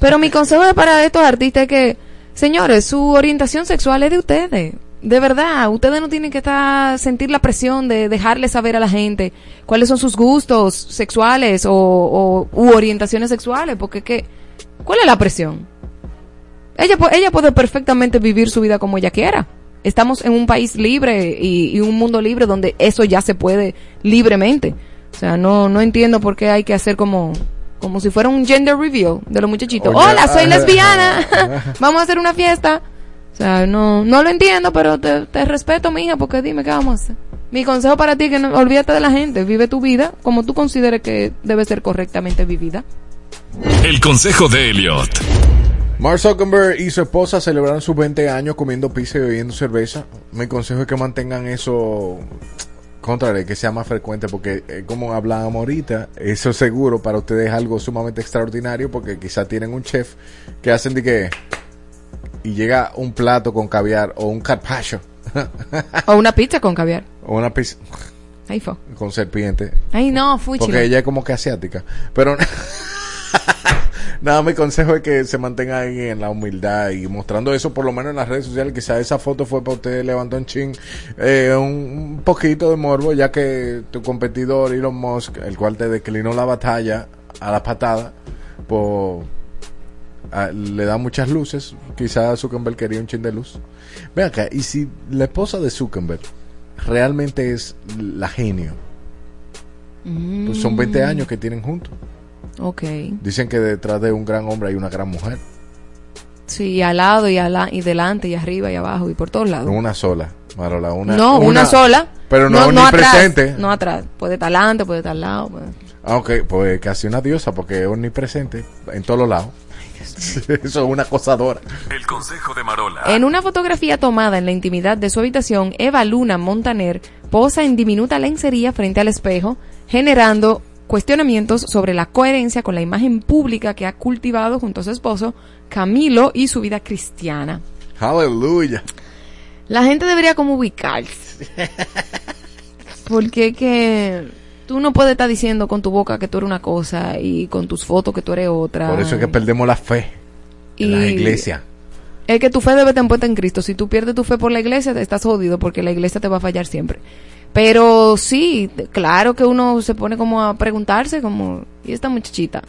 [SPEAKER 2] Pero mi consejo para estos artistas es que, señores, su orientación sexual es de ustedes. De verdad, ustedes no tienen que estar, sentir la presión de dejarle saber a la gente cuáles son sus gustos sexuales o, o u orientaciones sexuales, porque que, ¿cuál es la presión? Ella, ella puede perfectamente vivir su vida como ella quiera. Estamos en un país libre y un mundo libre donde eso ya se puede libremente. O sea, no, no entiendo por qué hay que hacer como, como si fuera un gender reveal de los muchachitos.
[SPEAKER 3] Oye,
[SPEAKER 2] Hola, soy
[SPEAKER 3] ah,
[SPEAKER 2] lesbiana. *laughs* *laughs* Vamos a hacer una fiesta. O sea, no, no lo entiendo, pero te, te respeto, mija, porque dime qué vamos a hacer. Mi consejo para ti es que no olvídate de la gente, vive tu vida como tú consideres que debe ser correctamente vivida.
[SPEAKER 4] El consejo de Elliot.
[SPEAKER 3] Mark Zuckerberg y su esposa celebraron sus 20 años comiendo pizza y bebiendo cerveza. Mi consejo es que mantengan eso contrario, que sea más frecuente, porque eh, como hablábamos ahorita, eso seguro para ustedes es algo sumamente extraordinario, porque quizá tienen un chef que hacen de que y llega un plato con caviar o un carpaccio
[SPEAKER 2] O una pizza con caviar.
[SPEAKER 3] o una pizza
[SPEAKER 2] Ahí fue.
[SPEAKER 3] con serpiente.
[SPEAKER 2] Ay, no, fuchi.
[SPEAKER 3] Porque ella es como que asiática. Pero nada, mi consejo es que se mantenga ahí en la humildad y mostrando eso, por lo menos en las redes sociales. Quizás esa foto fue para usted levantó un chin, eh, un, poquito de morbo, ya que tu competidor Elon Musk, el cual te declinó la batalla a la patada, a- le da muchas luces. Quizás Zuckerberg quería un chin de luz. Ve acá, y si la esposa de Zuckerberg realmente es la genio, pues son 20 años que tienen juntos.
[SPEAKER 2] Ok.
[SPEAKER 3] Dicen que detrás de un gran hombre hay una gran mujer.
[SPEAKER 2] Sí, al lado y, ala- y delante y arriba y abajo y por todos lados.
[SPEAKER 3] No una sola, Marola, una,
[SPEAKER 2] no, una, sola.
[SPEAKER 3] Pero no, ni
[SPEAKER 2] atrás,
[SPEAKER 3] presente.
[SPEAKER 2] No atrás. Puede estar adelante, puede estar al lado. puede-
[SPEAKER 3] Ah, ok, pues casi una diosa porque es omnipresente en todos los lados. *laughs* Eso es una acosadora.
[SPEAKER 4] El consejo de Marola.
[SPEAKER 2] En una fotografía tomada en la intimidad de su habitación, Eva Luna Montaner posa en diminuta lencería frente al espejo, generando cuestionamientos sobre la coherencia con la imagen pública que ha cultivado junto a su esposo, Camilo, y su vida cristiana.
[SPEAKER 3] Aleluya.
[SPEAKER 2] La gente debería como ubicarse. Porque que tú no puedes estar diciendo con tu boca que tú eres una cosa y con tus fotos que tú eres otra.
[SPEAKER 3] Por eso es que perdemos la fe en las
[SPEAKER 2] Y-
[SPEAKER 3] iglesias.
[SPEAKER 2] Es que tu fe debe estar puesta en Cristo. Si tú pierdes tu fe por la iglesia, te estás jodido porque la iglesia te va a fallar siempre. Pero sí, claro que uno se pone como a preguntarse, como, ¿y esta muchachita?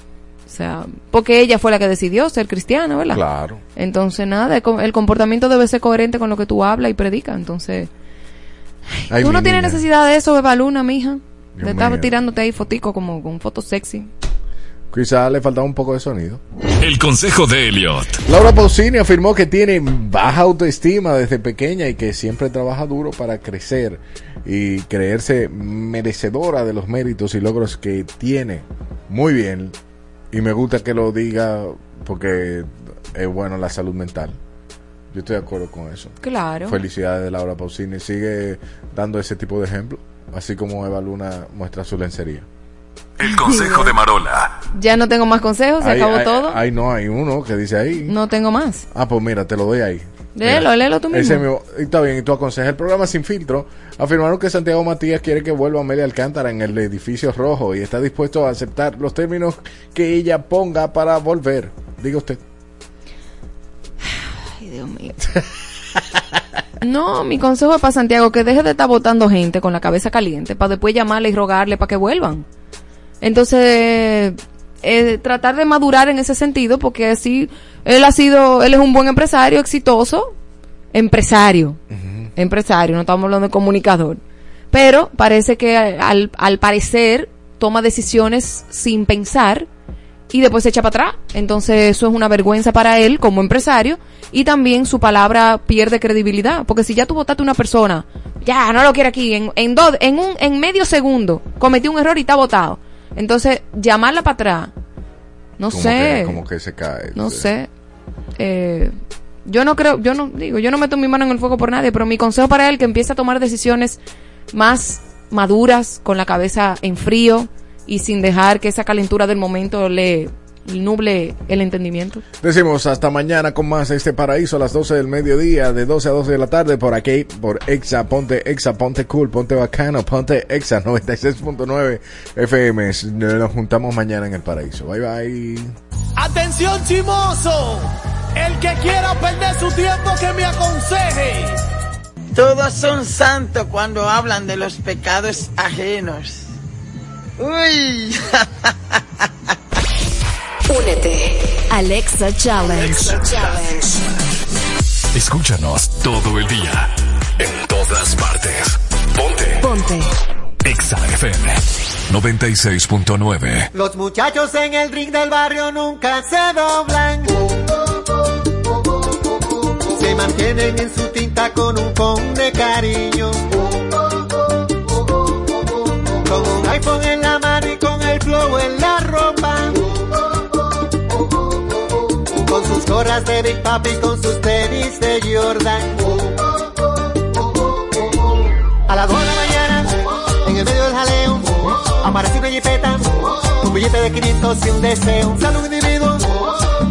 [SPEAKER 2] O sea, porque ella fue la que decidió ser cristiana, ¿verdad?
[SPEAKER 3] Claro.
[SPEAKER 2] Entonces, nada, el com- el comportamiento debe ser coherente con lo que tú hablas y predicas. Entonces,
[SPEAKER 3] Ay,
[SPEAKER 2] tú no tienes
[SPEAKER 3] niña.
[SPEAKER 2] necesidad de eso, Eva Luna, mija.
[SPEAKER 3] Dios
[SPEAKER 2] De estar
[SPEAKER 3] mío.
[SPEAKER 2] tirándote ahí fotico como con fotos sexy.
[SPEAKER 3] Quizá le faltaba un poco de sonido.
[SPEAKER 4] El consejo de Elliot.
[SPEAKER 3] Laura Pausini afirmó que tiene baja autoestima desde pequeña y que siempre trabaja duro para crecer y creerse merecedora de los méritos y logros que tiene. Muy bien. Y me gusta que lo diga porque es bueno la salud mental. Yo estoy de acuerdo con eso.
[SPEAKER 2] Claro.
[SPEAKER 3] Felicidades de Laura Pausini. Sigue dando ese tipo de ejemplo, así como Eva Luna muestra su lencería.
[SPEAKER 4] El consejo de Marola.
[SPEAKER 2] Ya no tengo más consejos, se
[SPEAKER 3] Ahí-
[SPEAKER 2] acabó todo.
[SPEAKER 3] Ahí no, hay uno que dice ahí.
[SPEAKER 2] No tengo más.
[SPEAKER 3] Ah, pues mira, te lo doy ahí.
[SPEAKER 2] Léelo, léelo tú mismo.
[SPEAKER 3] Ese mismo. Y Está bien, y tú aconsejas el programa Sin Filtro. Afirmaron que Santiago Matías quiere que vuelva Amelia Alcántara en el edificio rojo y está dispuesto a aceptar los términos que ella ponga para volver. Diga usted.
[SPEAKER 2] Ay, Dios mío. *laughs* No, mi consejo es para Santiago que deje de estar votando gente con la cabeza caliente para después llamarle y rogarle para que vuelvan. Entonces, eh, tratar de madurar en ese sentido porque así él ha sido, él es un buen empresario, exitoso, empresario, empresario, no estamos hablando de comunicador. Pero parece que al, al parecer toma decisiones sin pensar y después se echa para atrás. Entonces eso es una vergüenza para él como empresario y también su palabra pierde credibilidad. Porque si ya tú votaste a una persona, ya no lo quiere aquí, en, en, dos- en, un, en medio segundo cometió un error y está votado. Entonces llamarla para atrás, no
[SPEAKER 3] Como
[SPEAKER 2] sé.
[SPEAKER 3] que- como que se cae.
[SPEAKER 2] No sé. Eh, yo no creo, yo no digo, yo no meto mi mano en el fuego por nadie, pero mi consejo para él que empiece a tomar decisiones más maduras, con la cabeza en frío y sin dejar que esa calentura del momento le nuble el entendimiento.
[SPEAKER 3] Decimos hasta mañana con más este paraíso a las 12 del mediodía, de 12 a 12 de la tarde por aquí, por Exa, ponte Exa, ponte cool, ponte bacano, ponte Exa *laughs* 96.9 FM. Nos juntamos mañana en el paraíso. Bye bye.
[SPEAKER 17] Atención chimoso, el que quiera perder su tiempo que me aconseje.
[SPEAKER 18] Todos son santos cuando hablan de los pecados ajenos. Uy. *laughs*
[SPEAKER 7] Únete. Alexa Challenge.
[SPEAKER 4] Escúchanos todo el día. En todas partes. Ponte.
[SPEAKER 7] Ponte.
[SPEAKER 4] Exa FM 96.9.
[SPEAKER 17] Los muchachos en el ring del barrio nunca se doblan. Se mantienen en su tinta con un con de cariño. Con un iPhone en la mano y con el flow en la ropa. Con sus gorras de Big Papi, con sus tenis de Jordan. A las 2 de la mañana, aparece una jipeta, un billete de 500 y un deseo. Un individuo,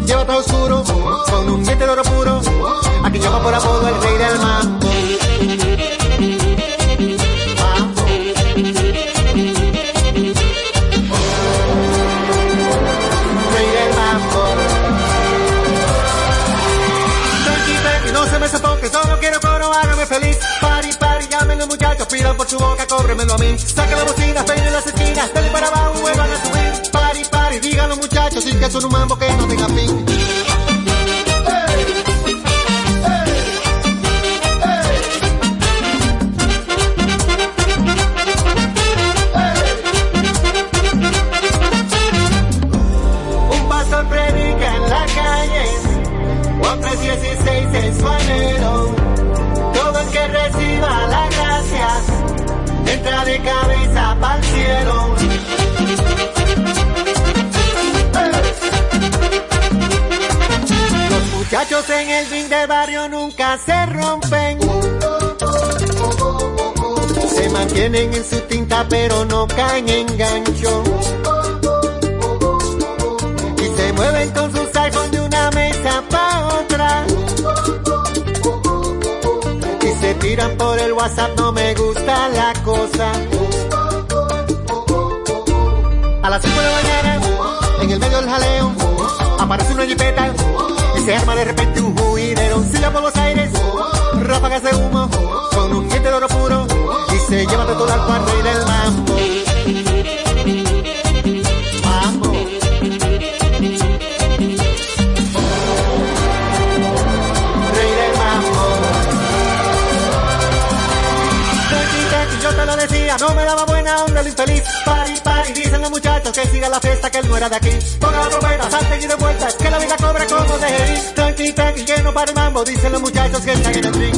[SPEAKER 17] lleva todo oscuro, con un diente de oro puro, a quien llama por apodo el rey del. Mambo. Pidan por su boca, cóbremelo a mí. Saca la bocina, peinen las esquinas, dale para abajo, vuelvan a subir. Pari, pari, digan los muchachos, y que son un mambo que no tenga fin. Un pastor predica cabeza para el cielo. Los muchachos en el ring del barrio nunca se rompen. Se mantienen en su tinta pero no caen en gancho. Y se mueven con sus iPhones de una mesa pa' otra. Tiran por el WhatsApp, no me gusta la cosa. A las 5 de la mañana, en el medio del jaleo, aparece una jipeta y se arma de repente un juidero. Silla por los aires, ráfagas de humo, con un diente de oro puro y dice, llévate todo al cuarto y del. Mambo. Que siga la fiesta, que él no era de aquí. Ponga la trompeta, salte y de vueltas, que la vida cobra como de ir. Tranqui, tranqui, que no para el mambo, dicen los muchachos que están en el drink.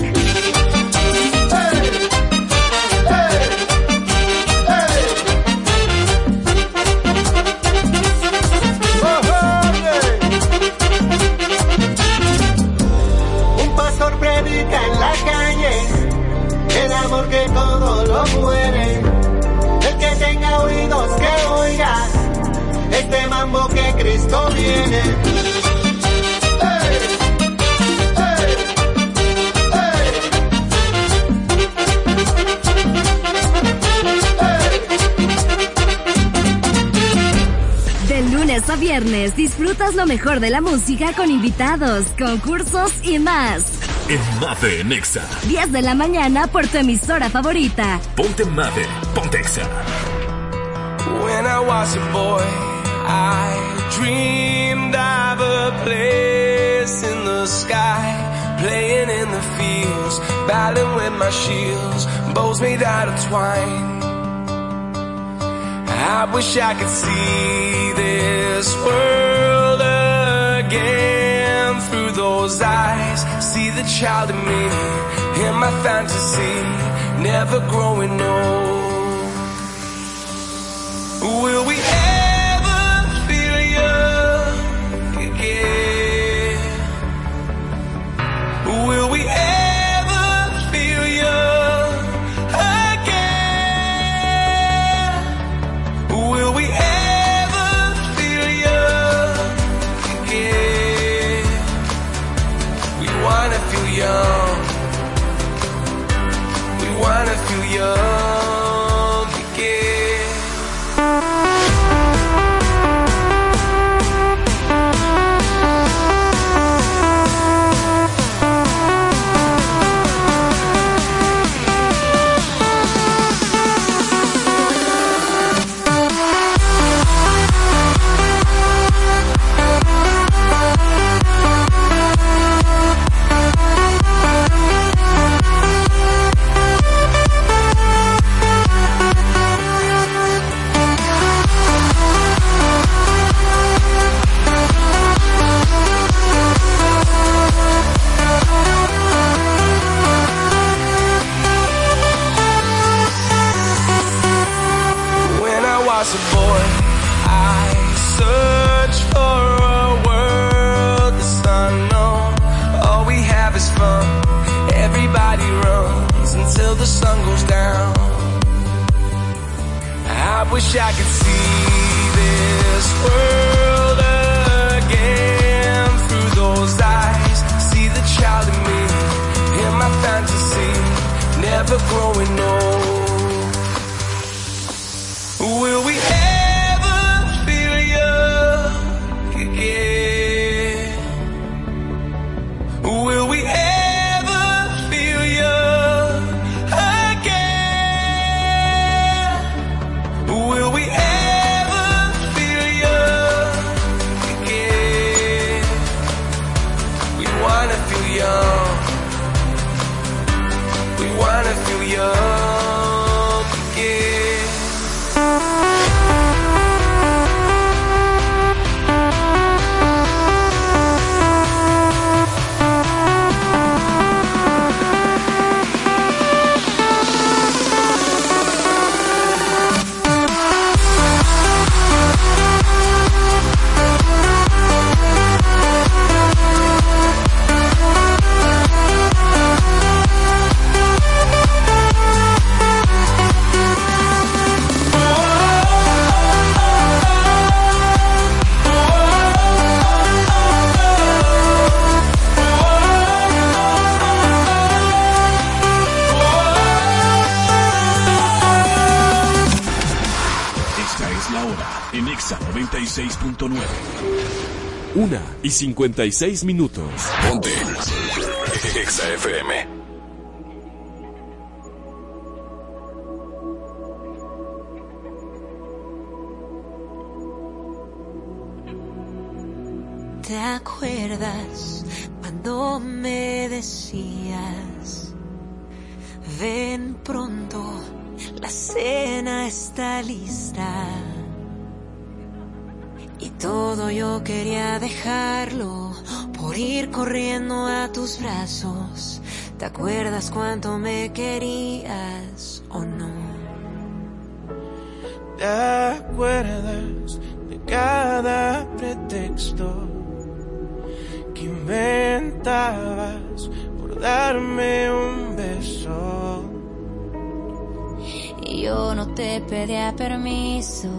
[SPEAKER 17] Un pastor predica en la calle el amor que todo lo muere. Mambo que Cristo viene.
[SPEAKER 7] De lunes a viernes disfrutas lo mejor de la música con invitados, concursos y más.
[SPEAKER 19] En Mave Nexa.
[SPEAKER 7] 10 de la mañana por tu emisora favorita.
[SPEAKER 19] Ponte Mave. Ponte Exa.
[SPEAKER 16] When I was a boy, I dreamed of a place in the sky, playing in the fields, battling with my shields, bows made out of twine. I wish I could see this world again through those eyes. See the child in me, in my fantasy, never growing old. Will We wanna feel young. We wanna feel young ever
[SPEAKER 19] growing y 56 minutos. Ponte. Exa FM.
[SPEAKER 14] ¿Te acuerdas cuánto me querías o no?
[SPEAKER 16] ¿Te acuerdas de cada pretexto que inventabas por darme un beso?
[SPEAKER 14] Y yo no te pedía permiso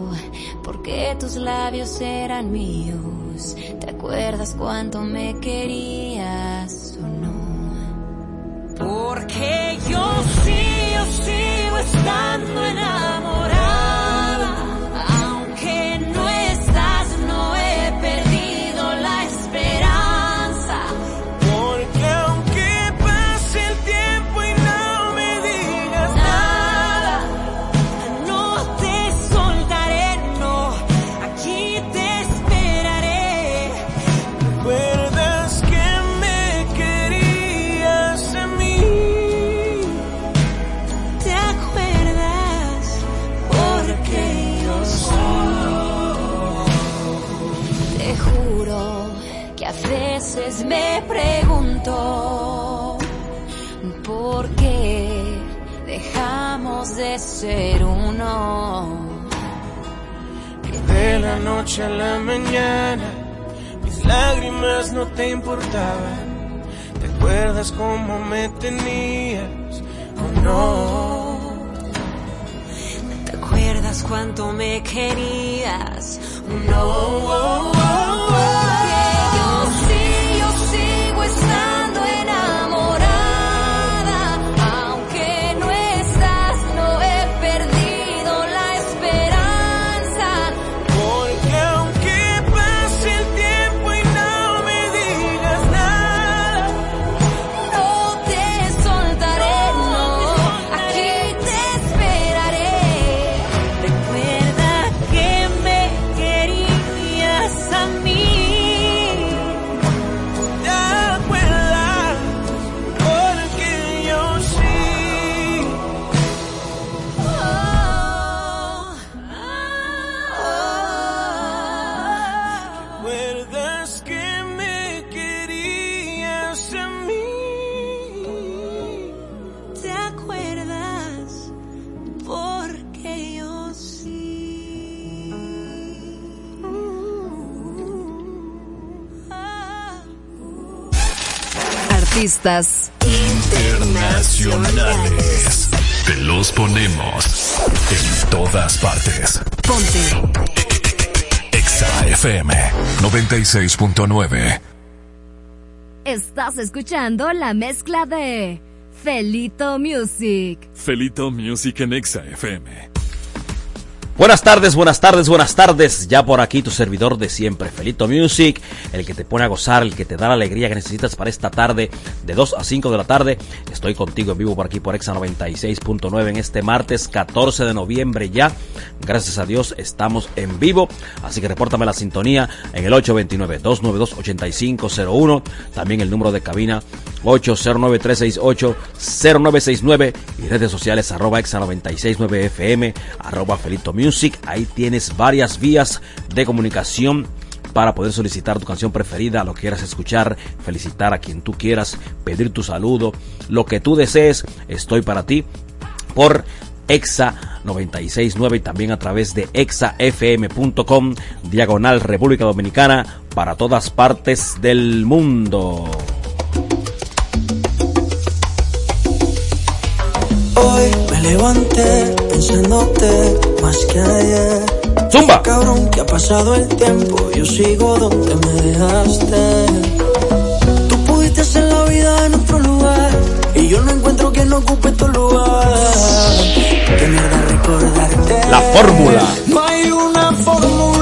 [SPEAKER 14] porque tus labios eran míos. ¿Te acuerdas cuánto me querías o no? Porque yo sí, yo sigo estando enamorada.
[SPEAKER 4] 96.9.
[SPEAKER 7] Estás escuchando la mezcla de Felito Music.
[SPEAKER 19] Felito Music en Exa FM.
[SPEAKER 20] Buenas tardes, buenas tardes, buenas tardes. Ya por aquí tu servidor de siempre, Felito Music, el que te pone a gozar, el que te da la alegría que necesitas para esta tarde de 2 a 5 de la tarde. Estoy contigo en vivo por aquí por Exa 96.9 en este martes 14 de noviembre ya. Gracias a Dios estamos en vivo, así que repórtame la sintonía en el 829-292-8501, también el número de cabina 809-368-0969 y redes sociales arroba exa 969 FM, arroba Felito Music. Ahí tienes varias vías de comunicación para poder solicitar tu canción preferida, lo que quieras escuchar, felicitar a quien tú quieras, pedir tu saludo, lo que tú desees, estoy para ti por Exa 969 y también a través de exafm.com, diagonal República Dominicana, para todas partes del mundo.
[SPEAKER 15] Levanté pensándote más que ayer.
[SPEAKER 20] Zumba.
[SPEAKER 15] Cabrón, que ha pasado el tiempo, yo sigo donde me dejaste. Tú pudiste hacer la vida en otro lugar y yo no encuentro quien ocupe tu lugar. Qué mierda recordarte.
[SPEAKER 20] La fórmula.
[SPEAKER 15] No hay una fórmula